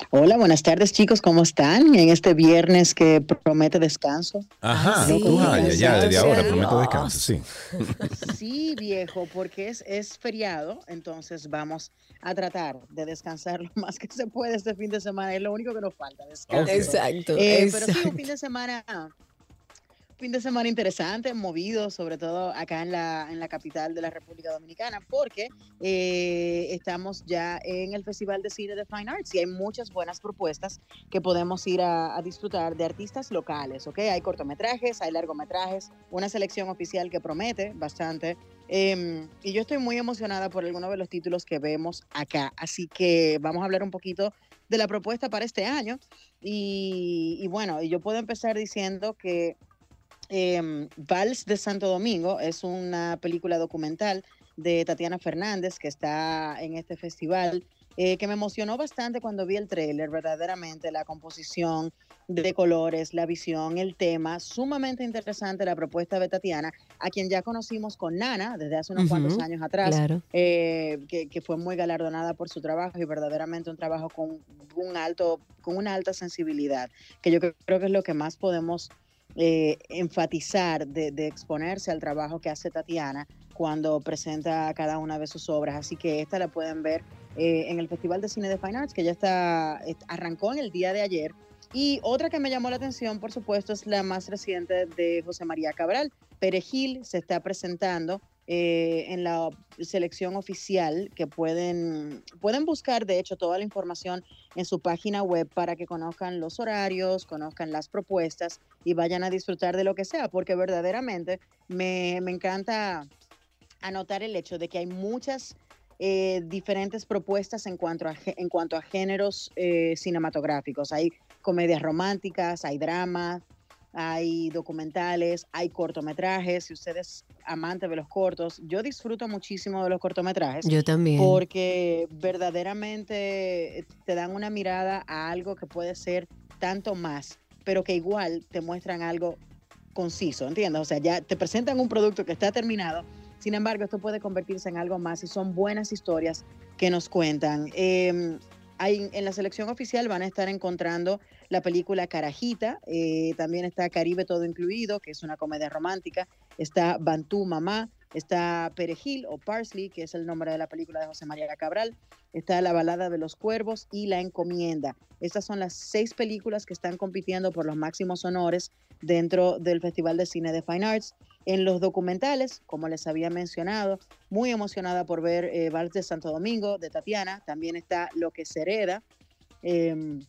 Hola, buenas tardes chicos, ¿cómo están? En este viernes que promete descanso. Ajá, Sí, tú, ah, ya, ya, desde ahora prometo descanso, sí. Sí, viejo, porque es, es feriado, entonces vamos a tratar de descansar lo más que se puede este fin de semana. Es lo único que nos falta, descanso. Ok. Exacto, Eh, Pero sí, exacto. un fin de semana fin de semana interesante, movido, sobre todo acá en la, en la capital de la República Dominicana, porque eh, estamos ya en el Festival de Cine de Fine Arts y hay muchas buenas propuestas que podemos ir a, a disfrutar de artistas locales, ¿ok? Hay cortometrajes, hay largometrajes, una selección oficial que promete bastante. em, y yo estoy muy emocionada por algunos de los títulos que vemos acá. Así que vamos a hablar un poquito de la propuesta para este año. Y, y bueno, yo puedo empezar diciendo que em, Vals de Santo Domingo es una película documental de Tatiana Fernández que está en este festival, eh, que me emocionó bastante cuando vi el tráiler, verdaderamente la composición de colores, la visión, el tema, sumamente interesante la propuesta de Tatiana, a quien ya conocimos con Nana desde hace unos cuantos años atrás, claro. eh, que, que fue muy galardonada por su trabajo y verdaderamente un trabajo con un alto, con una alta sensibilidad, que yo creo que es lo que más podemos eh, enfatizar de, exponerse al trabajo que hace Tatiana cuando presenta cada una de sus obras. Así que esta la pueden ver eh, en el Festival de Cine de Fine Arts, que ya está, est- arrancó en el día de ayer. Y otra que me llamó la atención, por supuesto, es la más reciente de José María Cabral. Perejil se está presentando eh, en la selección oficial que pueden, pueden buscar, de hecho, toda la información en su página web para que conozcan los horarios, conozcan las propuestas y vayan a disfrutar de lo que sea, porque verdaderamente me, me encanta anotar el hecho de que hay muchas eh, diferentes propuestas en cuanto a, en cuanto a géneros eh, cinematográficos. Hay comedias románticas, hay dramas, hay documentales, hay cortometrajes. Si usted es amante de los cortos, yo disfruto muchísimo de los cortometrajes. Yo también. Porque verdaderamente te dan una mirada a algo que puede ser tanto más, pero que igual te muestran algo conciso, ¿entiendes? O sea, ya te presentan un producto que está terminado, sin embargo, esto puede convertirse en algo más y son buenas historias que nos cuentan. Eh, hay, en la selección oficial van a estar encontrando la película Carajita, eh, también está Caribe Todo Incluido, que es una comedia romántica, está Bantú Mamá, está Perejil o Parsley, que es el nombre de la película de José María Cabral, está La Balada de los Cuervos y La Encomienda. Estas son las seis películas que están compitiendo por los máximos honores dentro del Festival de Cine de Fine Arts. En los documentales, como les había mencionado, muy emocionada por ver eh, Vals de Santo Domingo de Tatiana. También está Lo que se hereda, eh,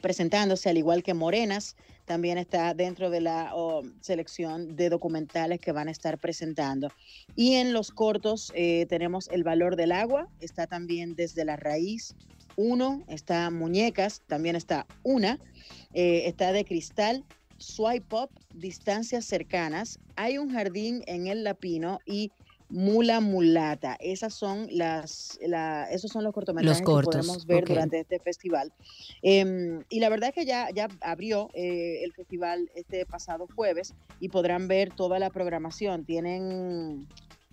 presentándose al igual que Morenas. También está dentro de la selección de documentales que van a estar presentando. Y en los cortos eh, tenemos El valor del agua, está también desde la raíz. Uno, está Muñecas, también está Una, eh, está de Cristal, Swipe Up, Distancias Cercanas, Hay un jardín en el Lapino y Mula Mulata. Esas son las, la- esos son los cortometrajes cortos, que podemos ver durante este festival. Em, y la verdad es que ya, ya abrió eh, el festival este pasado jueves y podrán ver toda la programación. Tienen,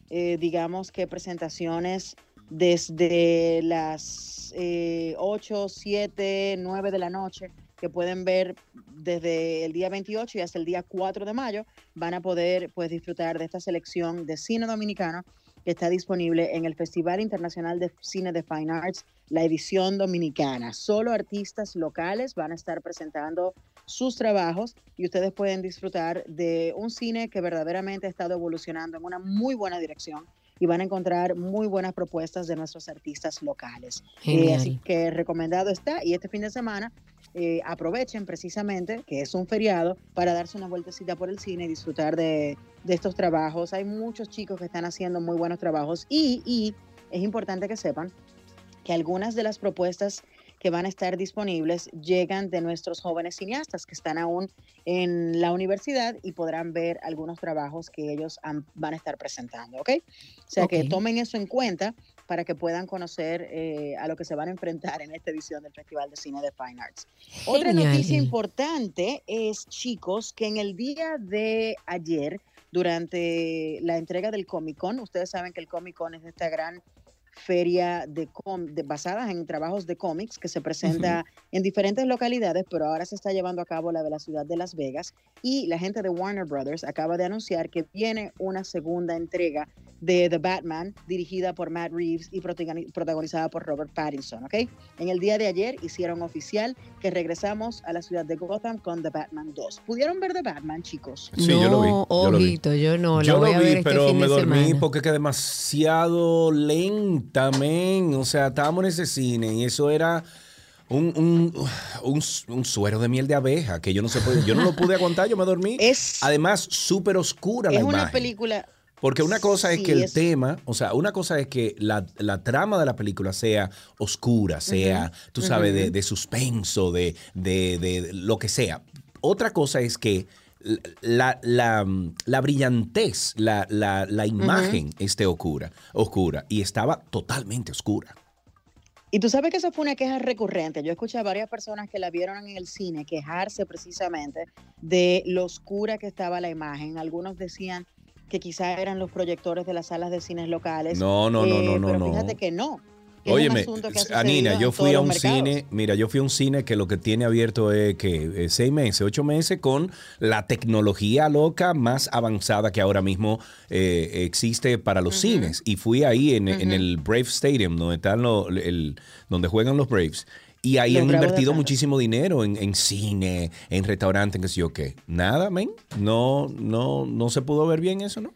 eh, digamos que presentaciones desde las eh, 8, 7, 9 de la noche que pueden ver desde el día 28 y hasta el día 4 de mayo, van a poder pues disfrutar de esta selección de cine dominicano que está disponible en el Festival Internacional de Cine de Fine Arts, la edición dominicana. Solo artistas locales van a estar presentando sus trabajos y ustedes pueden disfrutar de un cine que verdaderamente ha estado evolucionando en una muy buena dirección y van a encontrar muy buenas propuestas de nuestros artistas locales. Eh, así que recomendado está y este fin de semana eh, aprovechen precisamente que es un feriado para darse una vueltecita por el cine y disfrutar de, de estos trabajos. Hay muchos chicos que están haciendo muy buenos trabajos y, y es importante que sepan que algunas de las propuestas que van a estar disponibles llegan de nuestros jóvenes cineastas que están aún en la universidad y podrán ver algunos trabajos que ellos han- van a estar presentando, ¿ok? O sea que Ok. tomen eso en cuenta para que puedan conocer eh, a lo que se van a enfrentar en esta edición del Festival de Cine de Fine Arts. Otra Genial. noticia importante es, chicos, que en el día de ayer, durante la entrega del Comic Con, ustedes saben que el Comic Con es esta gran feria de, com- de basadas en trabajos de cómics que se presenta en diferentes localidades, pero ahora se está llevando a cabo la de la ciudad de Las Vegas y la gente de Warner Brothers acaba de anunciar que viene una segunda entrega de The Batman dirigida por Matt Reeves y protagoni- protagonizada por Robert Pattinson, ¿ok? En el día de ayer hicieron oficial que regresamos a la ciudad de Gotham con The Batman 2. ¿Pudieron ver The Batman, chicos? Sí, yo lo vi, No, yo lo vi. yo no. Yo voy lo a vi, ver este pero fin me de dormí semana. porque que demasiado lenta, men. O sea, estábamos en ese cine y eso era un, un, un- un suero de miel de abeja que yo no se puede, yo no lo pude aguantar, yo me dormí. <laughs> Además, súper oscura la Es una película... Porque una cosa es Sí, que el es- tema, o sea, una cosa es que la, la trama de la película sea oscura, sea, tú sabes, de, de suspenso, de, de- de lo que sea. Otra cosa es que la, la, la brillantez, la, la- imagen esté oscura, oscura, y estaba totalmente oscura. Y tú sabes que eso fue una queja recurrente. Yo escuché a varias personas que la vieron en el cine quejarse precisamente de lo oscura que estaba la imagen. Algunos decían que quizá eran los proyectores de las salas de cines locales. No, no, no, no, no, Pero no. fíjate que no. que un Óyeme, Anina, yo fui a un cine, mira, yo fui a un cine que lo que tiene abierto es que eh, seis meses, ocho meses con la tecnología loca más avanzada que ahora mismo eh, existe para los cines. Y fui ahí en, en el Brave Stadium, donde están los- el- donde juegan los Braves. Y ahí Los han invertido muchísimo dinero en, en cine, en restaurantes, en qué sé yo qué. Nada, men. No, no, no se pudo ver bien eso, ¿no?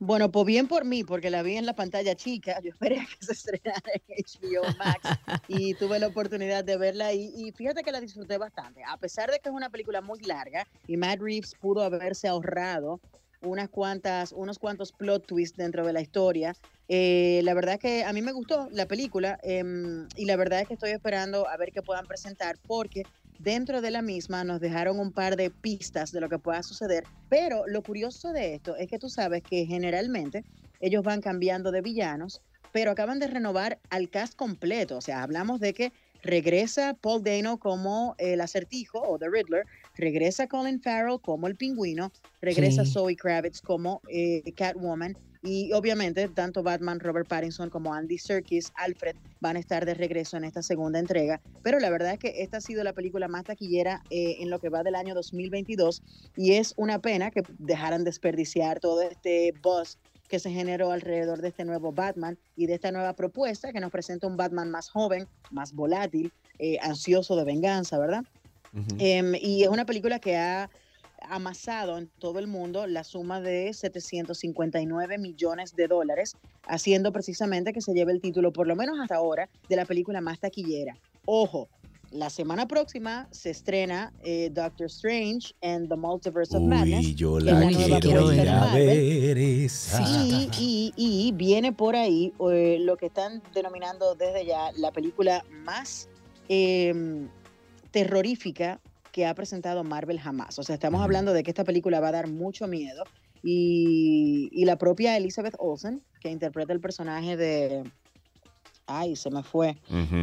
Bueno, pues bien por mí, porque la vi en la pantalla chica. Yo esperé que se estrenara en HBO Max y tuve la oportunidad de verla ahí. Y fíjate que la disfruté bastante. A pesar de que es una película muy larga y Matt Reeves pudo haberse ahorrado unas cuantas, unos cuantos plot twists dentro de la historia. eh, la verdad es que a mí me gustó la película em, y la verdad es que estoy esperando a ver qué puedan presentar porque dentro de la misma nos dejaron un par de pistas de lo que pueda suceder. Pero lo curioso de esto es que tú sabes que generalmente ellos van cambiando de villanos, pero acaban de renovar al cast completo. O sea, hablamos de que regresa Paul Dano como el acertijo o The Riddler, regresa Colin Farrell como el pingüino, regresa Sí. Zoe Kravitz como eh, Catwoman. Y obviamente tanto Batman, Robert Pattinson como Andy Serkis, Alfred van a estar de regreso en esta segunda entrega. Pero la verdad es que esta ha sido la película más taquillera eh, en lo que va del año 2022 y es una pena que dejaran desperdiciar todo este buzz que se generó alrededor de este nuevo Batman y de esta nueva propuesta que nos presenta un Batman más joven, más volátil, eh, ansioso de venganza, ¿verdad? Em, y es una película que ha amasado en todo el mundo la suma de 759 millones de dólares, haciendo precisamente que se lleve el título, por lo menos hasta ahora, de la película más taquillera. Ojo, la semana próxima se estrena eh, Doctor Strange and the Multiverse of Madness. Uy, yo que es la quiero ir a ver esa. Y, y- y viene por ahí eh, lo que están denominando desde ya la película más eh, terrorífica que ha presentado Marvel jamás. O sea, estamos hablando de que esta película va a dar mucho miedo. Y, y la propia Elizabeth Olsen, que interpreta el personaje de... Ay, se me fue.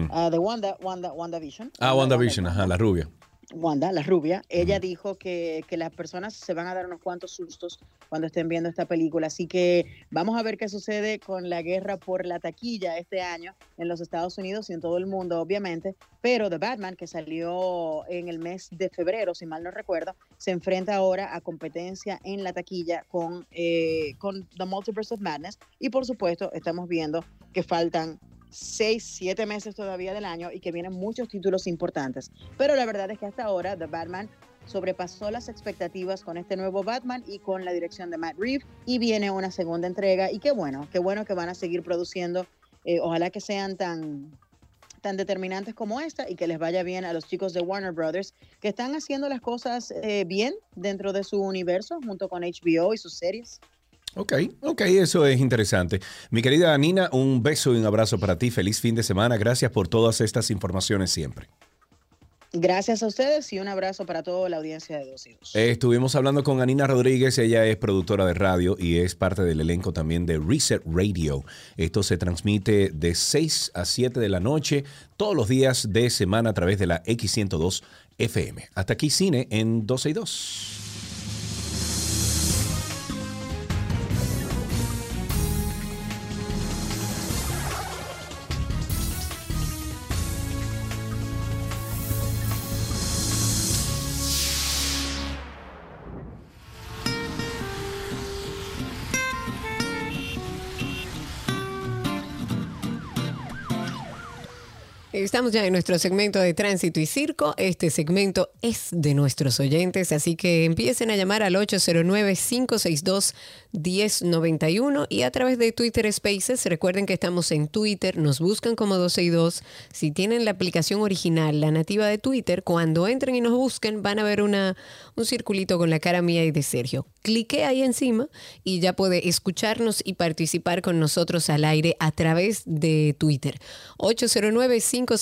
Ah, de Wanda, Wanda, WandaVision. Ah, WandaVision, ajá, la rubia. Wanda, la rubia, ella dijo que, que las personas se van a dar unos cuantos sustos cuando estén viendo esta película. Así que vamos a ver qué sucede con la guerra por la taquilla este año en los Estados Unidos y en todo el mundo, obviamente. Pero The Batman, que salió en el mes de febrero, si mal no recuerdo, se enfrenta ahora a competencia en la taquilla con, eh, con The Multiverse of Madness. Y por supuesto, estamos viendo que faltan seis, siete meses todavía del año y que vienen muchos títulos importantes. Pero la verdad es que hasta ahora The Batman sobrepasó las expectativas con este nuevo Batman y con la dirección de Matt Reeves y viene una segunda entrega y qué bueno, qué bueno que van a seguir produciendo, eh, ojalá que sean tan tan determinantes como esta y que les vaya bien a los chicos de Warner Brothers que están haciendo las cosas eh, bien dentro de su universo junto con HBO y sus series. Ok, ok, eso es interesante. Mi querida Nina, un beso y un abrazo para ti. Feliz fin de semana. Gracias por todas estas informaciones siempre. Gracias a ustedes y un abrazo para toda la audiencia de Dos Hijos. Eh, estuvimos hablando con Anina Rodríguez, ella es productora de radio y es parte del elenco también de Reset Radio. Esto se transmite de 6 a 7 de la noche todos los días de semana a través de la X102 FM. Hasta aquí cine en 12 y 2. Estamos ya en nuestro segmento de tránsito y circo. Este segmento es de nuestros oyentes, así que empiecen a llamar al 809-562-1091 y a través de Twitter Spaces. Recuerden que estamos en Twitter, nos buscan como 12 y 2. Si tienen la aplicación original, la nativa de Twitter, cuando entren y nos busquen, van a ver una, un circulito con la cara mía y de Sergio. Clique ahí encima y ya puede escucharnos y participar con nosotros al aire a través de Twitter.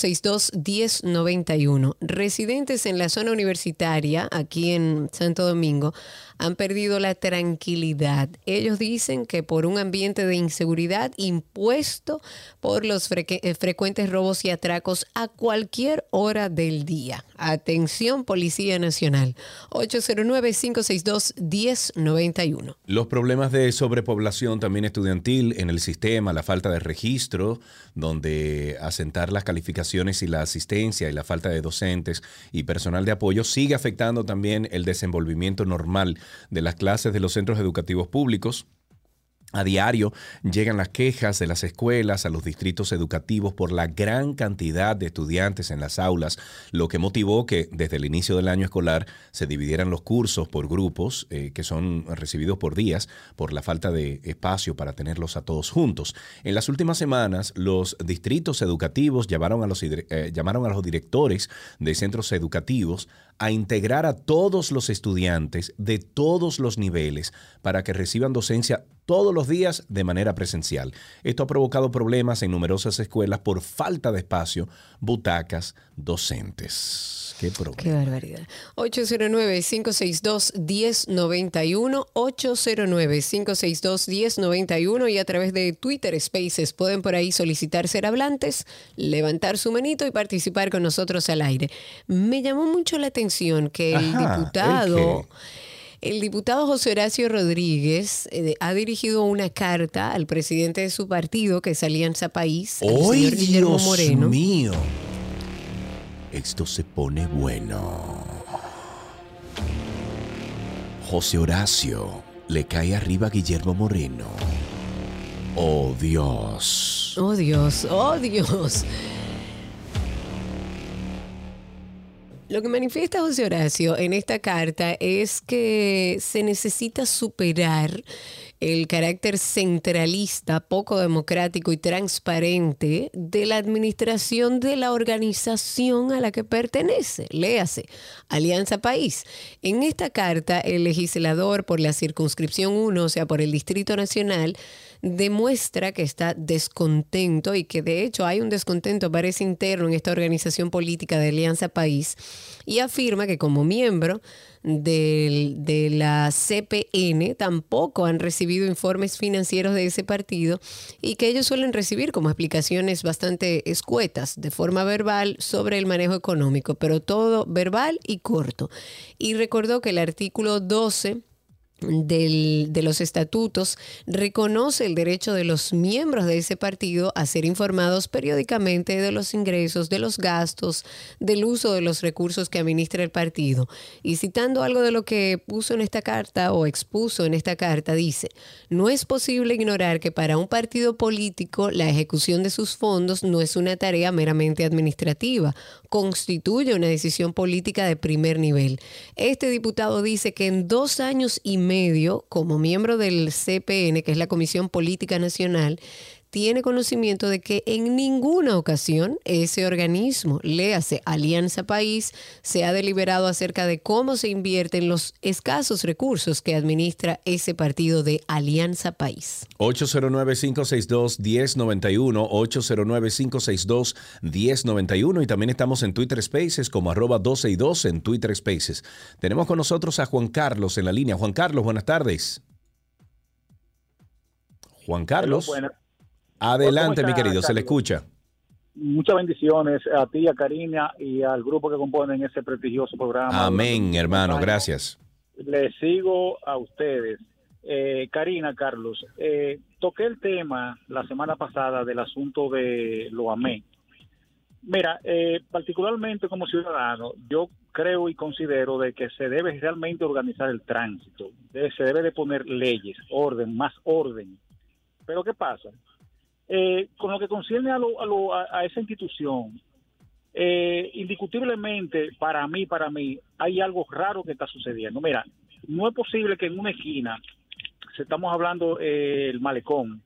809-562-1091. Residentes en la zona universitaria, aquí en Santo Domingo, han perdido la tranquilidad. Ellos dicen que por un ambiente de inseguridad impuesto por los eh, frecuentes robos y atracos a cualquier hora del día. Atención, Policía Nacional. 809-562-1091. Los problemas de sobrepoblación también estudiantil en el sistema, la falta de registro, donde asentar las calificaciones y la asistencia y la falta de docentes y personal de apoyo sigue afectando también el desenvolvimiento normal de las clases de los centros educativos públicos. A diario llegan las quejas de las escuelas a los distritos educativos por la gran cantidad de estudiantes en las aulas, lo que motivó que desde el inicio del año escolar se dividieran los cursos por grupos eh, que son recibidos por días por la falta de espacio para tenerlos a todos juntos. En las últimas semanas, los distritos educativos a los, eh, llamaron a los directores de centros educativos a integrar a todos los estudiantes de todos los niveles para que reciban docencia todos los días de manera presencial. Esto ha provocado problemas en numerosas escuelas por falta de espacio, butacas, docentes. Qué problema. Qué barbaridad. 809-562-1091, 809-562-1091 y a través de Twitter Spaces pueden por ahí solicitar ser hablantes, levantar su manito y participar con nosotros al aire. Me llamó mucho la atención que el Ajá, ¿el diputado... El diputado José Horacio Rodríguez eh, ha dirigido una carta al presidente de su partido, que es Alianza País, al ¡Ay, señor Guillermo Dios Moreno. mío! Esto se pone bueno. José Horacio le cae arriba a Guillermo Moreno. Oh, Dios. Oh Dios, oh Dios. Lo que manifiesta José Horacio en esta carta es que se necesita superar el carácter centralista, poco democrático y transparente de la administración de la organización a la que pertenece. Léase, Alianza País. En esta carta, el legislador por la circunscripción 1, o sea, por el Distrito Nacional, demuestra que está descontento y que de hecho hay un descontento, parece interno en esta organización política de Alianza País y afirma que como miembro del- de la CPN tampoco han recibido informes financieros de ese partido y que ellos suelen recibir como explicaciones bastante escuetas de forma verbal sobre el manejo económico, pero todo verbal y corto. Y recordó que el artículo 12 del- de los estatutos reconoce el derecho de los miembros de ese partido a ser informados periódicamente de los ingresos, de los gastos, del uso de los recursos que administra el partido. Y citando algo de lo que puso en esta carta o expuso en esta carta, dice, no es posible ignorar que para un partido político la ejecución de sus fondos no es una tarea meramente administrativa, constituye una decisión política de primer nivel. Este diputado dice que en dos años y medio, como miembro del CPN, que es la Comisión Política Nacional, tiene conocimiento de que en ninguna ocasión ese organismo, léase Alianza País, se ha deliberado acerca de cómo se invierten los escasos recursos que administra ese partido de Alianza País. 809-562-1091, 809-562-1091 y también estamos en Twitter Spaces como arroba 12 y 2 en Twitter Spaces. Tenemos con nosotros a Juan Carlos en la línea. Juan Carlos, buenas tardes. Juan Carlos. Hello, buenas. Adelante, ¿Cómo mi querido, se le escucha. Muchas bendiciones a ti, a Karina y al grupo que componen ese prestigioso programa. Amén, hermano, gracias. Les sigo a ustedes. Eh, Karina, Carlos, eh, toqué el tema la semana pasada del asunto de lo amé. Mira, eh, particularmente como ciudadano, yo creo y considero de que se debe realmente organizar el tránsito, de- se debe de poner leyes, orden, más orden. Pero ¿qué pasa? Eh, con lo que concierne a, lo- a, lo- a- esa institución, eh, indiscutiblemente para mí, para mí, hay algo raro que está sucediendo. Mira, no es posible que en una esquina, si estamos hablando eh, el malecón,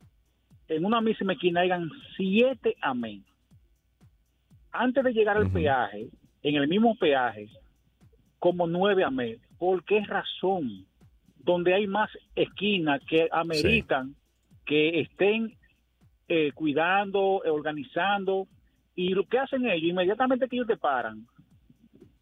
en una misma esquina hayan siete amén. Antes de llegar al peaje, en el mismo peaje, como nueve amén. ¿Por qué razón? Donde hay más esquinas que ameritan que estén eh, cuidando, eh, organizando. Y lo que hacen ellos, inmediatamente que ellos te paran,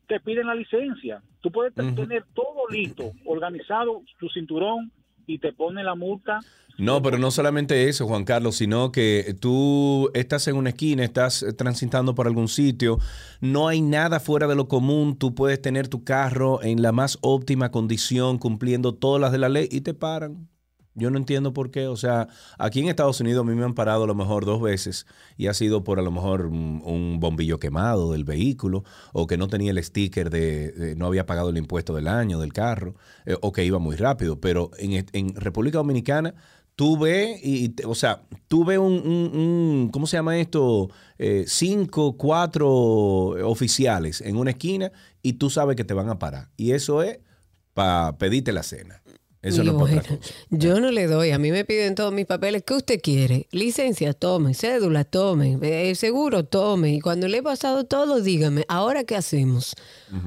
te piden la licencia. Tú puedes te- tener todo listo, organizado, tu cinturón, y te ponen la multa. No, pero no solamente eso, Juan Carlos, sino que tú estás en una esquina, estás transitando por algún sitio, no hay nada fuera de lo común, tú puedes tener tu carro en la más óptima condición, cumpliendo todas las de la ley y te paran. Yo no entiendo por qué. O sea, aquí en Estados Unidos a mí me han parado a lo mejor dos veces y ha sido por a lo mejor un, bombillo quemado del vehículo o que no tenía el sticker de, de- no había pagado el impuesto del año del carro eh, o que iba muy rápido. Pero en, República Dominicana tú ves, y, o sea, tú ves un, un- un- ¿cómo se llama esto? Eh, cinco, cuatro oficiales en una esquina y tú sabes que te van a parar. Y eso es para pedirte la cena. Eso Y no es bueno, Yo no le doy, a mí me piden todos mis papeles. ¿Qué usted quiere? Licencia, tome. Cédula, tome. Eh, seguro, tome. Y cuando le he pasado todo, dígame, ¿ahora qué hacemos?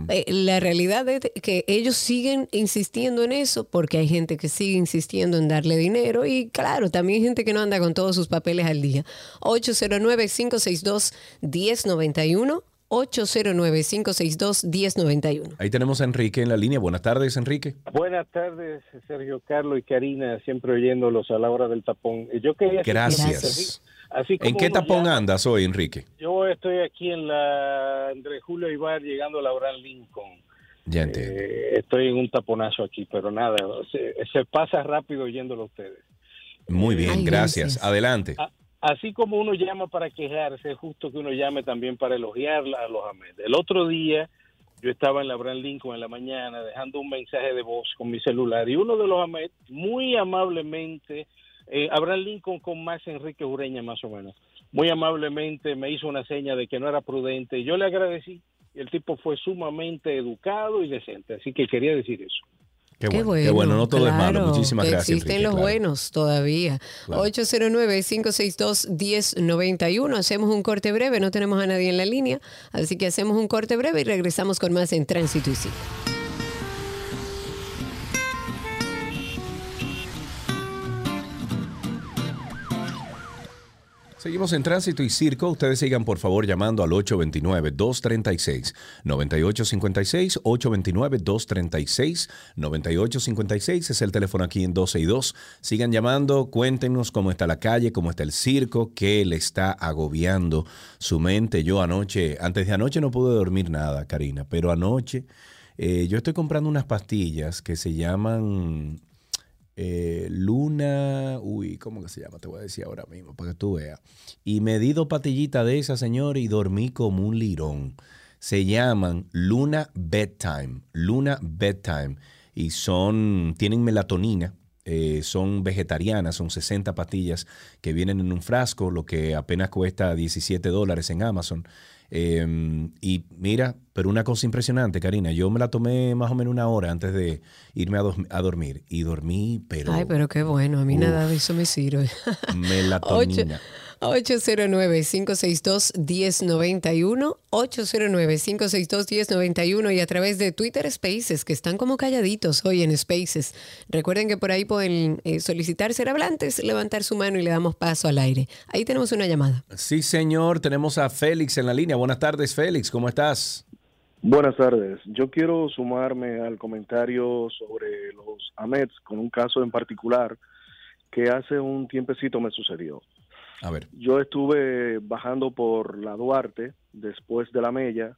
Eh, la realidad es que ellos siguen insistiendo en eso porque hay gente que sigue insistiendo en darle dinero y claro, también hay gente que no anda con todos sus papeles al día. 809-562-1091. 809-562-1091. Ahí tenemos a Enrique en la línea. Buenas tardes, Enrique. Buenas tardes, Sergio Carlos y Karina, siempre oyéndolos a la hora del tapón. Eh, Yo quería Gracias. Así, así como ¿En qué tapón andas hoy, Enrique? Yo estoy aquí en la entre Julio Ibar llegando a la Lincoln. Ya entiendo. Eh, estoy en un taponazo aquí, pero nada, se, se pasa rápido oyéndolo a ustedes. Muy bien, Ay, gracias. gracias. Adelante. A- Así como uno llama para quejarse, es justo que uno llame también para elogiar a los Ahmed. El otro día yo estaba en la Abraham Lincoln en la mañana dejando un mensaje de voz con mi celular y uno de los Ahmed muy amablemente, eh, Abraham Lincoln con Max Enrique Ureña más o menos, muy amablemente me hizo una seña de que no era prudente. Yo le agradecí y el tipo fue sumamente educado y decente, así que quería decir eso. Qué bueno, qué bueno, no todo es malo. Muchísimas que gracias. Existen Enrique, los claro. buenos todavía. Claro. 809-562-1091. Hacemos un corte breve, no tenemos a nadie en la línea, así que hacemos un corte breve y regresamos con más en Tránsito y Circo. Seguimos en Tránsito y Circo. Ustedes sigan por favor llamando al 829-236-9856. 829-236-9856 es el teléfono aquí en 12 y 2. Sigan llamando, cuéntenos cómo está la calle, cómo está el circo, qué le está agobiando su mente. Yo anoche, antes de anoche no pude dormir nada, Karina, pero anoche eh, yo estoy comprando unas pastillas que se llaman eh, Luna, uy, ¿cómo se llama? Te voy a decir ahora mismo para que tú veas. Y me di dos patillitas de esa, señor, y dormí como un lirón. Se llaman Luna Bedtime, Luna Bedtime, y son, tienen melatonina, eh, son vegetarianas, son 60 pastillas que vienen en un frasco, lo que apenas cuesta 17 dólares en Amazon. Eh, y mira, pero una cosa impresionante, Karina, yo me la tomé más o menos una hora antes de irme a, dos- a dormir y dormí, pero Ay, pero qué bueno, a mí Uf. nada de eso me sirve. melatonina. <laughs> 809-562-1091, 809-562-1091 y a través de Twitter Spaces, que están como calladitos hoy en Spaces. Recuerden que por ahí pueden eh, solicitar ser hablantes, levantar su mano y le damos paso al aire. Ahí tenemos una llamada. Sí, señor, tenemos a Félix en la línea. Buenas tardes, Félix, ¿cómo estás? Buenas tardes. Yo quiero sumarme al comentario sobre los AMETs con un caso en particular que hace un tiempecito me sucedió. Yo estuve bajando por la Duarte después de la Mella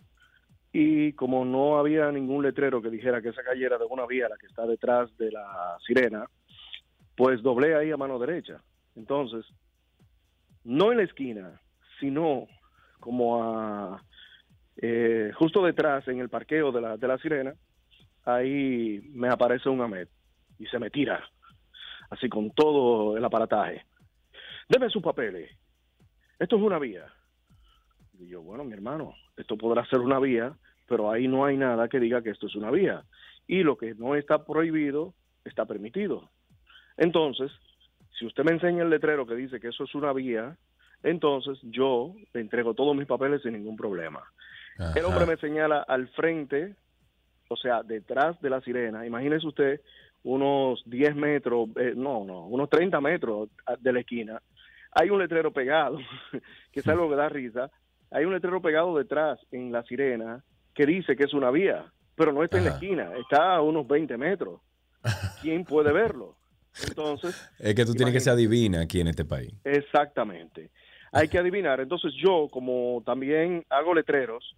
y como no había ningún letrero que dijera que esa calle era de una vía, la que está detrás de la Sirena, pues doblé ahí a mano derecha. Entonces, no en la esquina, sino como a eh, justo detrás, en el parqueo de la, de la Sirena, ahí me aparece un AMET y se me tira, así con todo el aparataje. Deme sus papeles. Esto es una vía. Y yo, bueno, mi hermano, esto podrá ser una vía, pero ahí no hay nada que diga que esto es una vía. Y lo que no está prohibido está permitido. Entonces, si usted me enseña el letrero que dice que eso es una vía, entonces yo le entrego todos mis papeles sin ningún problema. El hombre me señala al frente, o sea, detrás de la sirena. Imagínese usted unos 10 metros, eh, no, no, unos 30 metros de la esquina. Hay un letrero pegado, <laughs> que es algo que da risa. Hay un letrero pegado detrás en la sirena que dice que es una vía, pero no está en la esquina, está a unos 20 metros. ¿Quién puede verlo? Entonces, Es que tú tienes que ser adivina aquí en este país. Exactamente. Hay que adivinar. Entonces yo, como también hago letreros,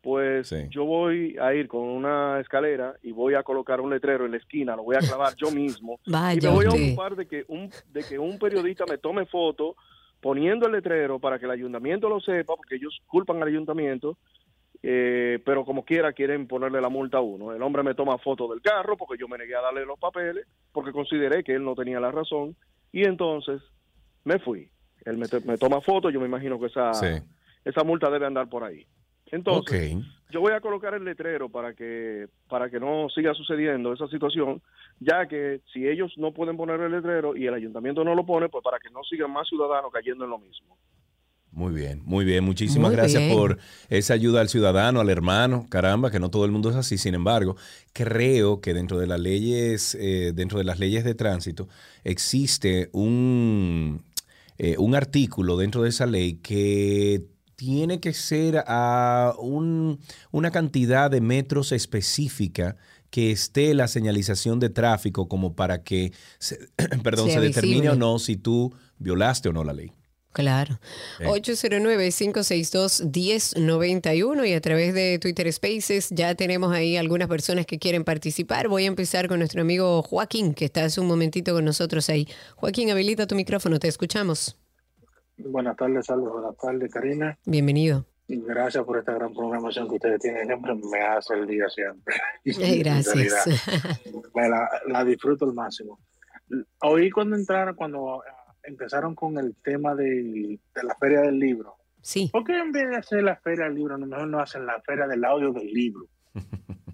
pues yo voy a ir con una escalera y voy a colocar un letrero en la esquina, lo voy a clavar yo mismo. <laughs> y me voy a ocupar de que, un, de que un periodista me tome foto poniendo el letrero para que el ayuntamiento lo sepa, porque ellos culpan al ayuntamiento, eh, pero como quiera quieren ponerle la multa a uno. El hombre me toma foto del carro porque yo me negué a darle los papeles, porque consideré que él no tenía la razón, y entonces me fui. Él me, toma foto, yo me imagino que esa, Sí. esa multa debe andar por ahí. Entonces, yo voy a colocar el letrero para que para que no siga sucediendo esa situación, ya que si ellos no pueden poner el letrero y el ayuntamiento no lo pone, pues para que no sigan más ciudadanos cayendo en lo mismo. Muy bien, muy bien. Muchísimas Muy gracias bien. por esa ayuda al ciudadano, al hermano. Caramba, que no todo el mundo es así. Sin embargo, creo que dentro de las leyes, eh, dentro de las leyes de tránsito, existe un, eh, un artículo dentro de esa ley que tiene que ser a un- una cantidad de metros específica que esté la señalización de tráfico como para que se, <clears throat> perdón, Sea se determine o no si tú violaste o no la ley. Claro. Sí. 809-562-1091 y a través de Twitter Spaces ya tenemos ahí algunas personas que quieren participar. Voy a empezar con nuestro amigo Joaquín, que está hace un momentito con nosotros ahí. Joaquín, habilita tu micrófono, te escuchamos. Buenas tardes, saludos. Buenas tardes, Karina. Bienvenido. Gracias por esta gran programación que ustedes tienen. Siempre me hace el día siempre. <laughs> Gracias. me la, la disfruto al máximo. Oí cuando entraron, cuando eh, empezaron con el tema de, de la feria del libro. Sí. ¿Por qué en vez de hacer la feria del libro, a lo mejor no hacen la feria del audio del libro? <laughs>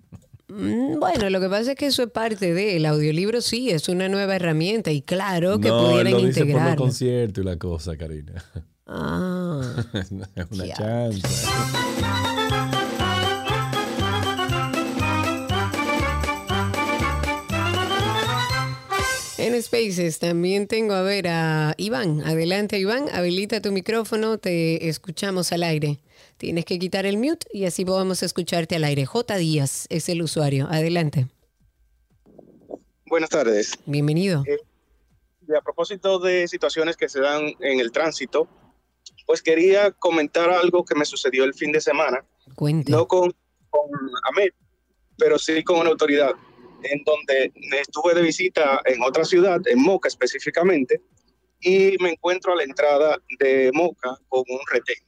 Mm, Bueno, lo que pasa es que eso es parte del audiolibro, sí, es una nueva herramienta y claro que no, pudieran lo dice por los conciertos y la cosa, Karina. Ah. es <laughs> una chanza. En Spaces también tengo a ver a Iván. Adelante, Iván. Habilita tu micrófono, te escuchamos al aire. Tienes que quitar el mute y así podemos escucharte al aire. J. Díaz es el usuario. Adelante. Buenas tardes. Bienvenido. Y a propósito de situaciones que se dan en el tránsito, pues quería comentar algo que me sucedió el fin de semana, Cuente. no con, con AMET, pero sí con una autoridad, en donde estuve de visita en otra ciudad, en Moca específicamente, y me encuentro a la entrada de Moca con un retén.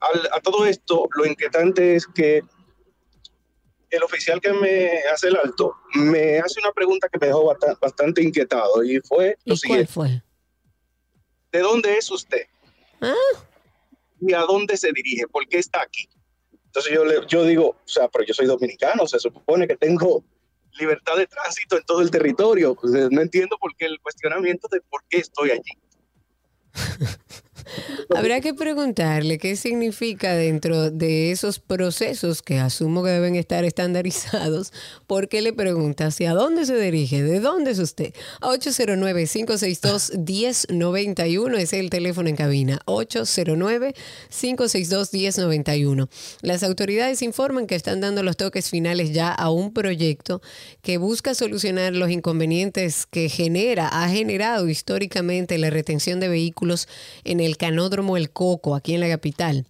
Al- a todo esto, lo inquietante es que el oficial que me hace el alto me hace una pregunta que me dejó bata- bastante inquietado y fue lo ¿Y cuál siguiente. fue? ¿De dónde es usted? Ah, y a dónde se dirige, por qué está aquí. Entonces yo, le, yo digo, o sea, pero yo soy dominicano, se supone que tengo libertad de tránsito en todo el territorio. Pues, no entiendo por qué el cuestionamiento de por qué estoy allí. <laughs> Habrá que preguntarle qué significa dentro de esos procesos que asumo que deben estar estandarizados. ¿Por qué le pregunta hacia dónde se dirige? ¿De dónde es usted? A 809-562-1091 es el teléfono en cabina. 809-562-1091. Las autoridades informan que están dando los toques finales ya a un proyecto que busca solucionar los inconvenientes que genera, ha generado históricamente la retención de vehículos en el canódromo El Coco, aquí en la capital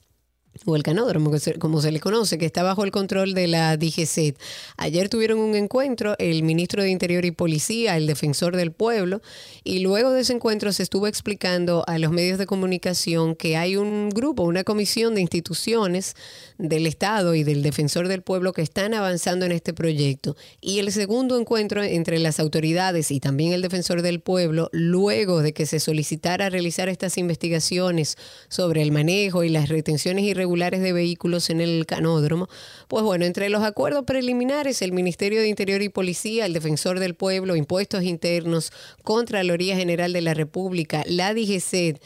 o el canódromo, como se le conoce, que está bajo el control de la DGCET. Ayer tuvieron un encuentro el ministro de Interior y Policía, el defensor del pueblo, y luego de ese encuentro se estuvo explicando a los medios de comunicación que hay un grupo, una comisión de instituciones del Estado y del defensor del pueblo que están avanzando en este proyecto. Y el segundo encuentro entre las autoridades y también el defensor del pueblo, luego de que se solicitara realizar estas investigaciones sobre el manejo y las retenciones irregulares de vehículos en el canódromo, pues bueno, entre los acuerdos preliminares, el Ministerio de Interior y Policía, el defensor del pueblo, impuestos internos, Contraloría General de la República, la DGCET,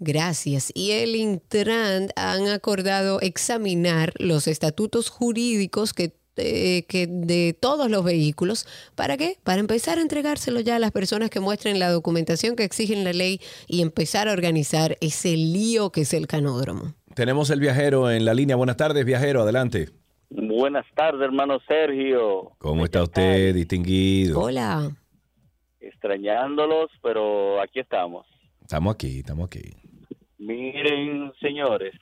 Gracias. Y el Intran han acordado examinar los estatutos jurídicos que, eh, que de todos los vehículos. ¿Para qué? Para empezar a entregárselo ya a las personas que muestren la documentación que exigen la ley y empezar a organizar ese lío que es el canódromo. Tenemos el viajero en la línea. Buenas tardes, viajero, adelante. Buenas tardes, hermano Sergio. ¿Cómo está usted, distinguido? Hola. Extrañándolos, pero aquí estamos. Estamos aquí, estamos aquí. Miren, señores,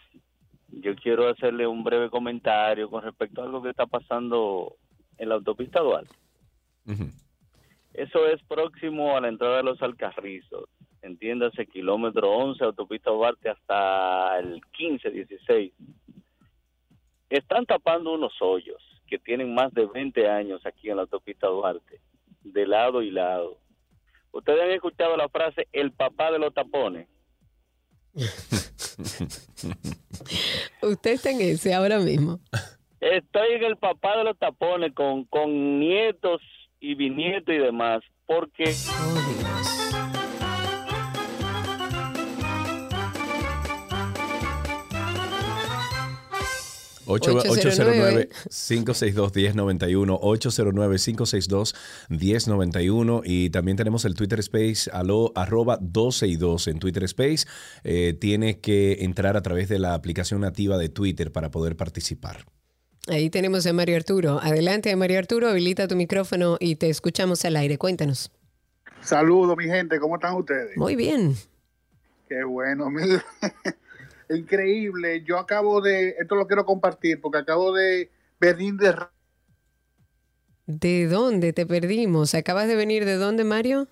yo quiero hacerle un breve comentario con respecto a algo que está pasando en la autopista Duarte. Eso es próximo a la entrada de los Alcarrizos. Entiéndase, kilómetro 11, autopista Duarte hasta el 15, 16. Están tapando unos hoyos que tienen más de 20 años aquí en la autopista Duarte, de lado y lado. Ustedes han escuchado la frase el papá de los tapones. <laughs> Usted está en ese ahora mismo. Estoy en el papá de los tapones con, con nietos y bisnietos y demás, porque... 809-562-1091, 809-562-1091 y también tenemos el Twitter Space alo, arroba 12 y 2 en Twitter Space. Eh, tienes que entrar a través de la aplicación nativa de Twitter para poder participar. Ahí tenemos a Mario Arturo. Adelante, Mario Arturo, habilita tu micrófono y te escuchamos al aire. Cuéntanos. Saludos, mi gente, ¿cómo están ustedes? Muy bien. Qué bueno, <laughs> mira. Increíble. Yo acabo de, esto lo quiero compartir porque acabo de venir de ¿De dónde te perdimos? ¿Acabas de venir de dónde, Mario?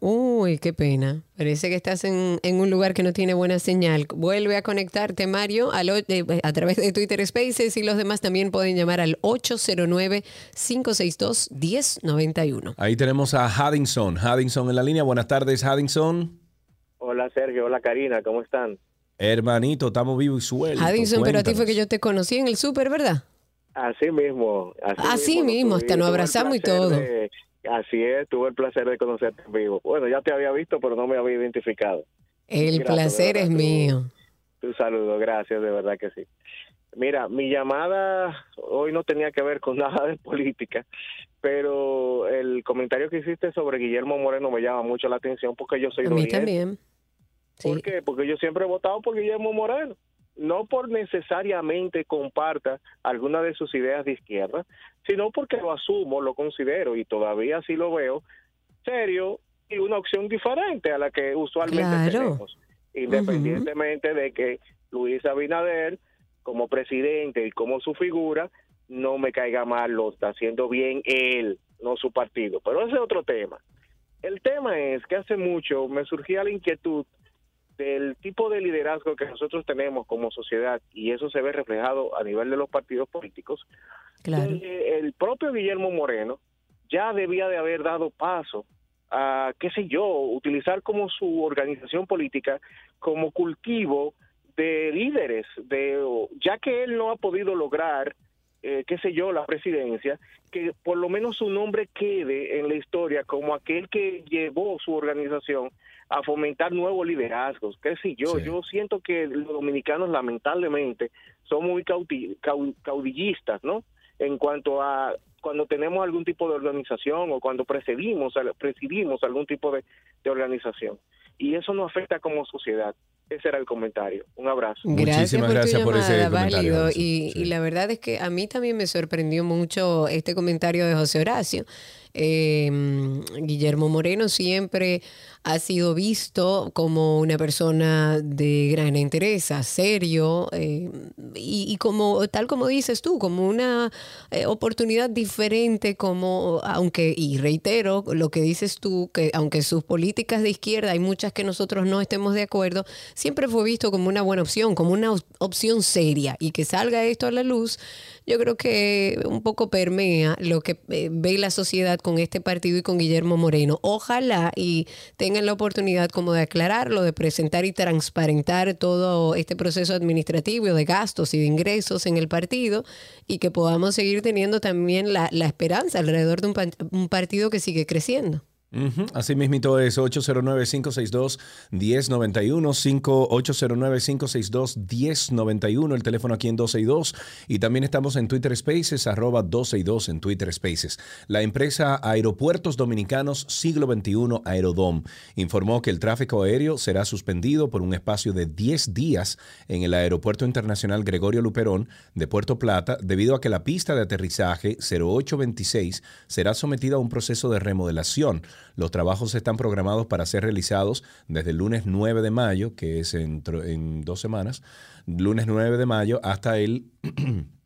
Uy, qué pena. Parece que estás en, en un lugar que no tiene buena señal. Vuelve a conectarte, Mario, al o- eh, a través de Twitter Spaces y los demás también pueden llamar al 809-562-1091. Ahí tenemos a Haddington. Haddington en la línea. Buenas tardes, Haddington. Hola Sergio, hola Karina, ¿cómo están? Hermanito, estamos vivos y sueltos. Addison, pero a ti fue que yo te conocí en el súper, ¿verdad? Así mismo. Así, Así mismo, hasta nos abrazamos y todo. de- así es, tuve el placer de conocerte en vivo. Bueno, ya te había visto, pero no me había identificado. El placer es tu- mío. Tu saludo, gracias, de verdad que sí. Mira, mi llamada hoy no tenía que ver con <laughs> nada de política, pero el comentario que hiciste sobre Guillermo Moreno me llama mucho la atención porque yo soy A mí también. ¿Por qué? Porque yo siempre he votado por Guillermo Moreno. No por necesariamente comparta alguna de sus ideas de izquierda, sino porque lo asumo, lo considero y todavía así lo veo serio y una opción diferente a la que usualmente Claro. tenemos. Independientemente de que Luis Abinader, como presidente y como su figura, no me caiga mal, lo está haciendo bien él, no su partido. Pero ese es otro tema. El tema es que hace mucho me surgía la inquietud del tipo de liderazgo que nosotros tenemos como sociedad y eso se ve reflejado a nivel de los partidos políticos. Claro. donde el propio Guillermo Moreno ya debía de haber dado paso a, qué sé yo, utilizar como su organización política como cultivo de líderes, de ya que él no ha podido lograr, eh, qué sé yo, la presidencia, que por lo menos su nombre quede en la historia como aquel que llevó su organización a fomentar nuevos liderazgos, qué sé yo, yo siento que los dominicanos lamentablemente son muy caudillistas, ¿no? En cuanto a cuando tenemos algún tipo de organización o cuando presidimos, presidimos algún tipo de, de organización. Y eso nos afecta como sociedad. Ese era el comentario. Un abrazo. Gracias por gracias tu por ese llamada, comentario, válido. Y, y la verdad es que a mí también me sorprendió mucho este comentario de José Horacio. Eh, Guillermo Moreno siempre ha sido visto como una persona de gran interés, serio, eh, y, y como tal como dices tú, como una eh, oportunidad diferente, como aunque, y reitero lo que dices tú, que aunque sus políticas de izquierda hay muchas que nosotros no estemos de acuerdo, siempre fue visto como una buena opción, como una op- opción seria, y que salga esto a la luz, yo creo que un poco permea lo que eh, ve la sociedad con este partido y con Guillermo Moreno. Ojalá y tengan la oportunidad como de aclararlo, de presentar y transparentar todo este proceso administrativo de gastos y de ingresos en el partido y que podamos seguir teniendo también la, esperanza alrededor de un, un partido que sigue creciendo. Ujú, Así mismito es 809-562-1091, 809-562-1091, el teléfono aquí en 12 y 2. Y también estamos en Twitter Spaces, arroba 12 y 2 en Twitter Spaces. La empresa Aeropuertos Dominicanos Siglo XXI Aerodom informó que el tráfico aéreo será suspendido por un espacio de 10 días en el Aeropuerto Internacional Gregorio Luperón de Puerto Plata debido a que la pista de aterrizaje 0826 será sometida a un proceso de remodelación. Los trabajos están programados para ser realizados desde el lunes 9 de mayo, que es en, dos semanas, lunes 9 de mayo hasta el <clears throat>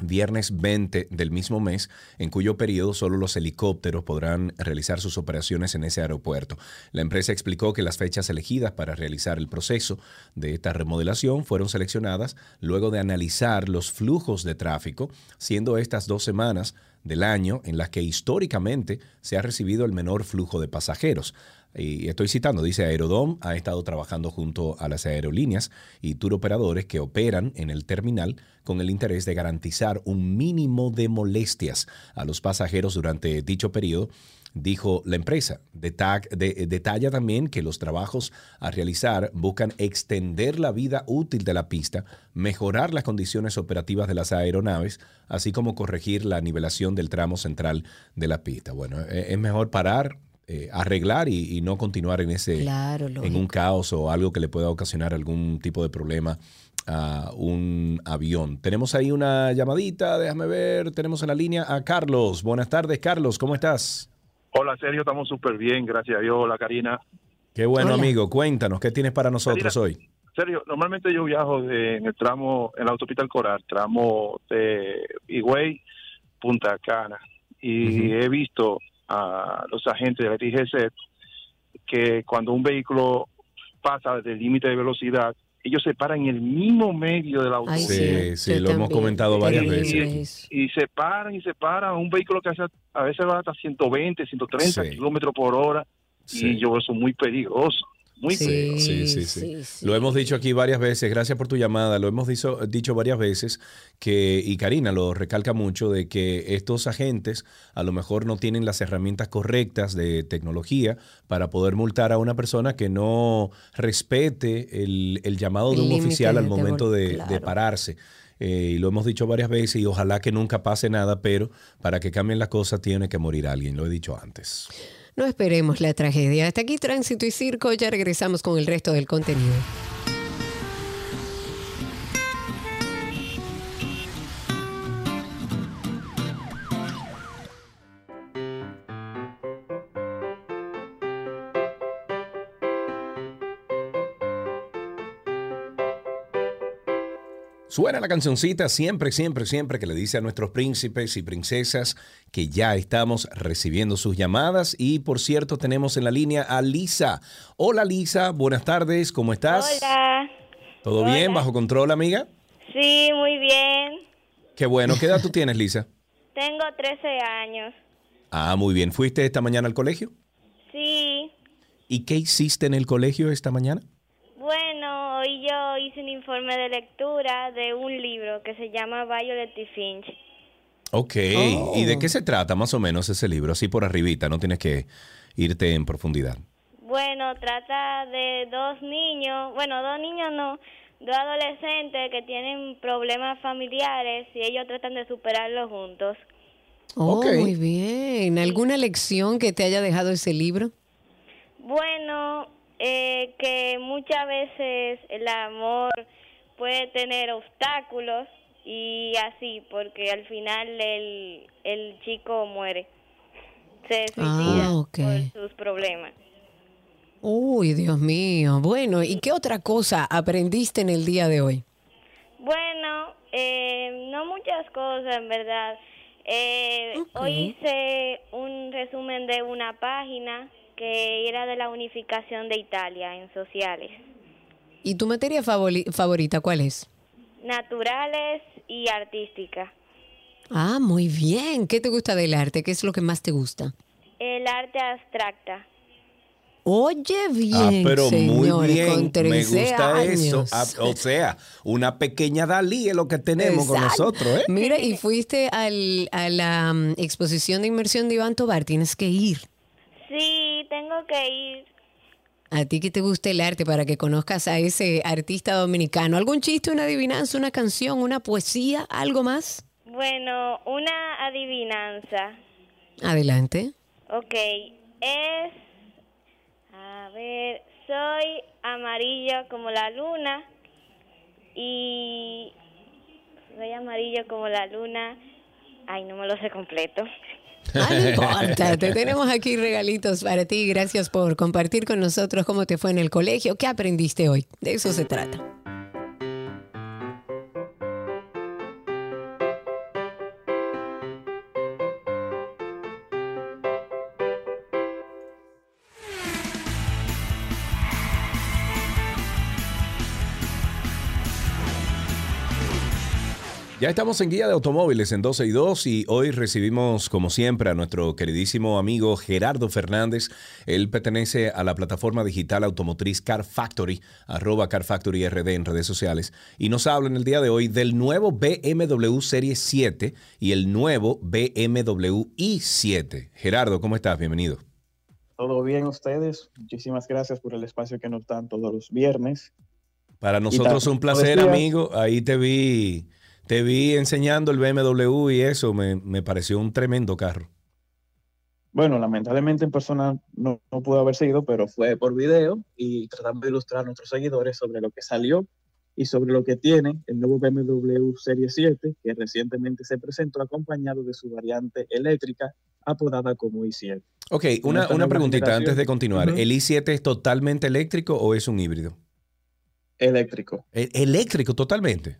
viernes 20 del mismo mes, en cuyo periodo solo los helicópteros podrán realizar sus operaciones en ese aeropuerto. La empresa explicó que las fechas elegidas para realizar el proceso de esta remodelación fueron seleccionadas luego de analizar los flujos de tráfico, siendo estas dos semanas del año en las que históricamente se ha recibido el menor flujo de pasajeros. Y estoy citando, dice Aerodom ha estado trabajando junto a las aerolíneas y tour operadores que operan en el terminal con el interés de garantizar un mínimo de molestias a los pasajeros durante dicho periodo, dijo la empresa. De- detalla también que los trabajos a realizar buscan extender la vida útil de la pista, mejorar las condiciones operativas de las aeronaves, así como corregir la nivelación del tramo central de la pista. Bueno, e- es mejor parar, eh, arreglar y, y no continuar en ese Claro, en un caos o algo que le pueda ocasionar algún tipo de problema a un avión. Tenemos ahí una llamadita, déjame ver, tenemos en la línea a Carlos. Buenas tardes, Carlos, ¿cómo estás? Hola, Sergio, estamos súper bien, gracias a Dios. Hola, Karina. Qué bueno, Hola. amigo. Cuéntanos, ¿qué tienes para nosotros Karina, hoy? Sergio, normalmente yo viajo de- en el tramo, en la autopista Coral, tramo de Higüey, Punta Cana, y he visto a los agentes de la TGC que cuando un vehículo pasa del límite de velocidad, ellos se paran en el mismo medio de la autopista. sí, sí, lo hemos comentado varias Y- veces. Y, se paran y se paran. Un vehículo que hace, a veces va hasta 120, 130 Sí. kilómetros por hora. Y yo eso es muy peligroso. Muy Sí, sí, sí, sí. Lo hemos dicho aquí varias veces, gracias por tu llamada, lo hemos dicho, dicho varias veces que, y Karina lo recalca mucho, de que estos agentes a lo mejor no tienen las herramientas correctas de tecnología para poder multar a una persona que no respete el, el llamado El de un oficial al momento de, pararse. Eh, y lo hemos dicho varias veces y ojalá que nunca pase nada, pero para que cambien las cosas tiene que morir alguien, lo he dicho antes. No esperemos la tragedia. Hasta aquí Tránsito y Circo. Ya regresamos con el resto del contenido. Suena la cancioncita siempre, siempre, siempre que le dice a nuestros príncipes y princesas que ya estamos recibiendo sus llamadas. Y por cierto, tenemos en la línea a Lisa. Hola Lisa, buenas tardes, ¿cómo estás? Hola. ¿Todo bien? ¿Bajo control, amiga? Sí, muy bien. Qué bueno. ¿Qué edad tú tienes, Lisa? <laughs> Tengo 13 años. Ah, muy bien. ¿Fuiste esta mañana al colegio? Sí, ¿Y qué hiciste en el colegio esta mañana? Bueno, hoy yo hice un informe de lectura de un libro que se llama Violet y Finch. Ok, ¿y de qué se trata más o menos ese libro? Así por arribita, no tienes que irte en profundidad. Bueno, trata de dos niños, bueno, dos niños no, dos adolescentes que tienen problemas familiares y ellos tratan de superarlos juntos. Oh, muy bien. ¿Alguna lección que te haya dejado ese libro? Bueno, eh, que muchas veces el amor puede tener obstáculos y así, porque al final el, el chico muere, se suicida Ah, ok. por sus problemas. Uy, Dios mío. Bueno, ¿y qué otra cosa aprendiste en el día de hoy? Bueno, eh, no muchas cosas, en verdad. Eh, Hoy hice un resumen de una página que era de la unificación de Italia en sociales, ¿Y tu materia favori- favorita cuál es? naturales y artística. Ah, muy bien. ¿Qué te gusta del arte? ¿Qué es lo que más te gusta? El arte abstracta. Oye, bien, ah, pero muy señores, bien, con me 13 gusta eso. Ah, o sea, una pequeña Dalí es lo que tenemos con nosotros, ¿eh? Mira, y fuiste al- a la mm, exposición de inmersión de Iván Tobar. Tienes que ir. Tengo que ir. A ti que te gusta el arte para que conozcas a ese artista dominicano. ¿Algún chiste, una adivinanza, una canción, una poesía, algo más? Bueno, una adivinanza. Adelante. Ok, es... A ver, soy amarillo como la luna y... Soy amarillo como la luna. Ay, no me lo sé completo. Ah, no importa, te tenemos aquí regalitos para ti. Gracias por compartir con nosotros cómo te fue en el colegio, qué aprendiste hoy. De eso se trata. Ya estamos en Guía de Automóviles en 12 y 2 y hoy recibimos, como siempre, a nuestro queridísimo amigo Gerardo Fernández. Él pertenece a la plataforma digital automotriz Car Factory, arroba Car Factory RD en redes sociales, y nos habla en el día de hoy del nuevo BMW Serie 7 y el nuevo BMW i7. Gerardo, ¿cómo estás? Bienvenido. Todo bien ustedes. Muchísimas gracias por el espacio que nos dan todos los viernes. Para nosotros un placer, amigo. Ahí te vi, te vi enseñando el BMW y eso me, me pareció un tremendo carro. Bueno, lamentablemente en persona no, no pudo haber sido, pero fue por video y tratando de ilustrar a nuestros seguidores sobre lo que salió y sobre lo que tiene el nuevo BMW Serie 7, que recientemente se presentó acompañado de su variante eléctrica apodada como i7. Ok, una, una preguntita generación- antes de continuar. Ujú. ¿El i7 es totalmente eléctrico o es un híbrido? Eléctrico, E- Eléctrico totalmente.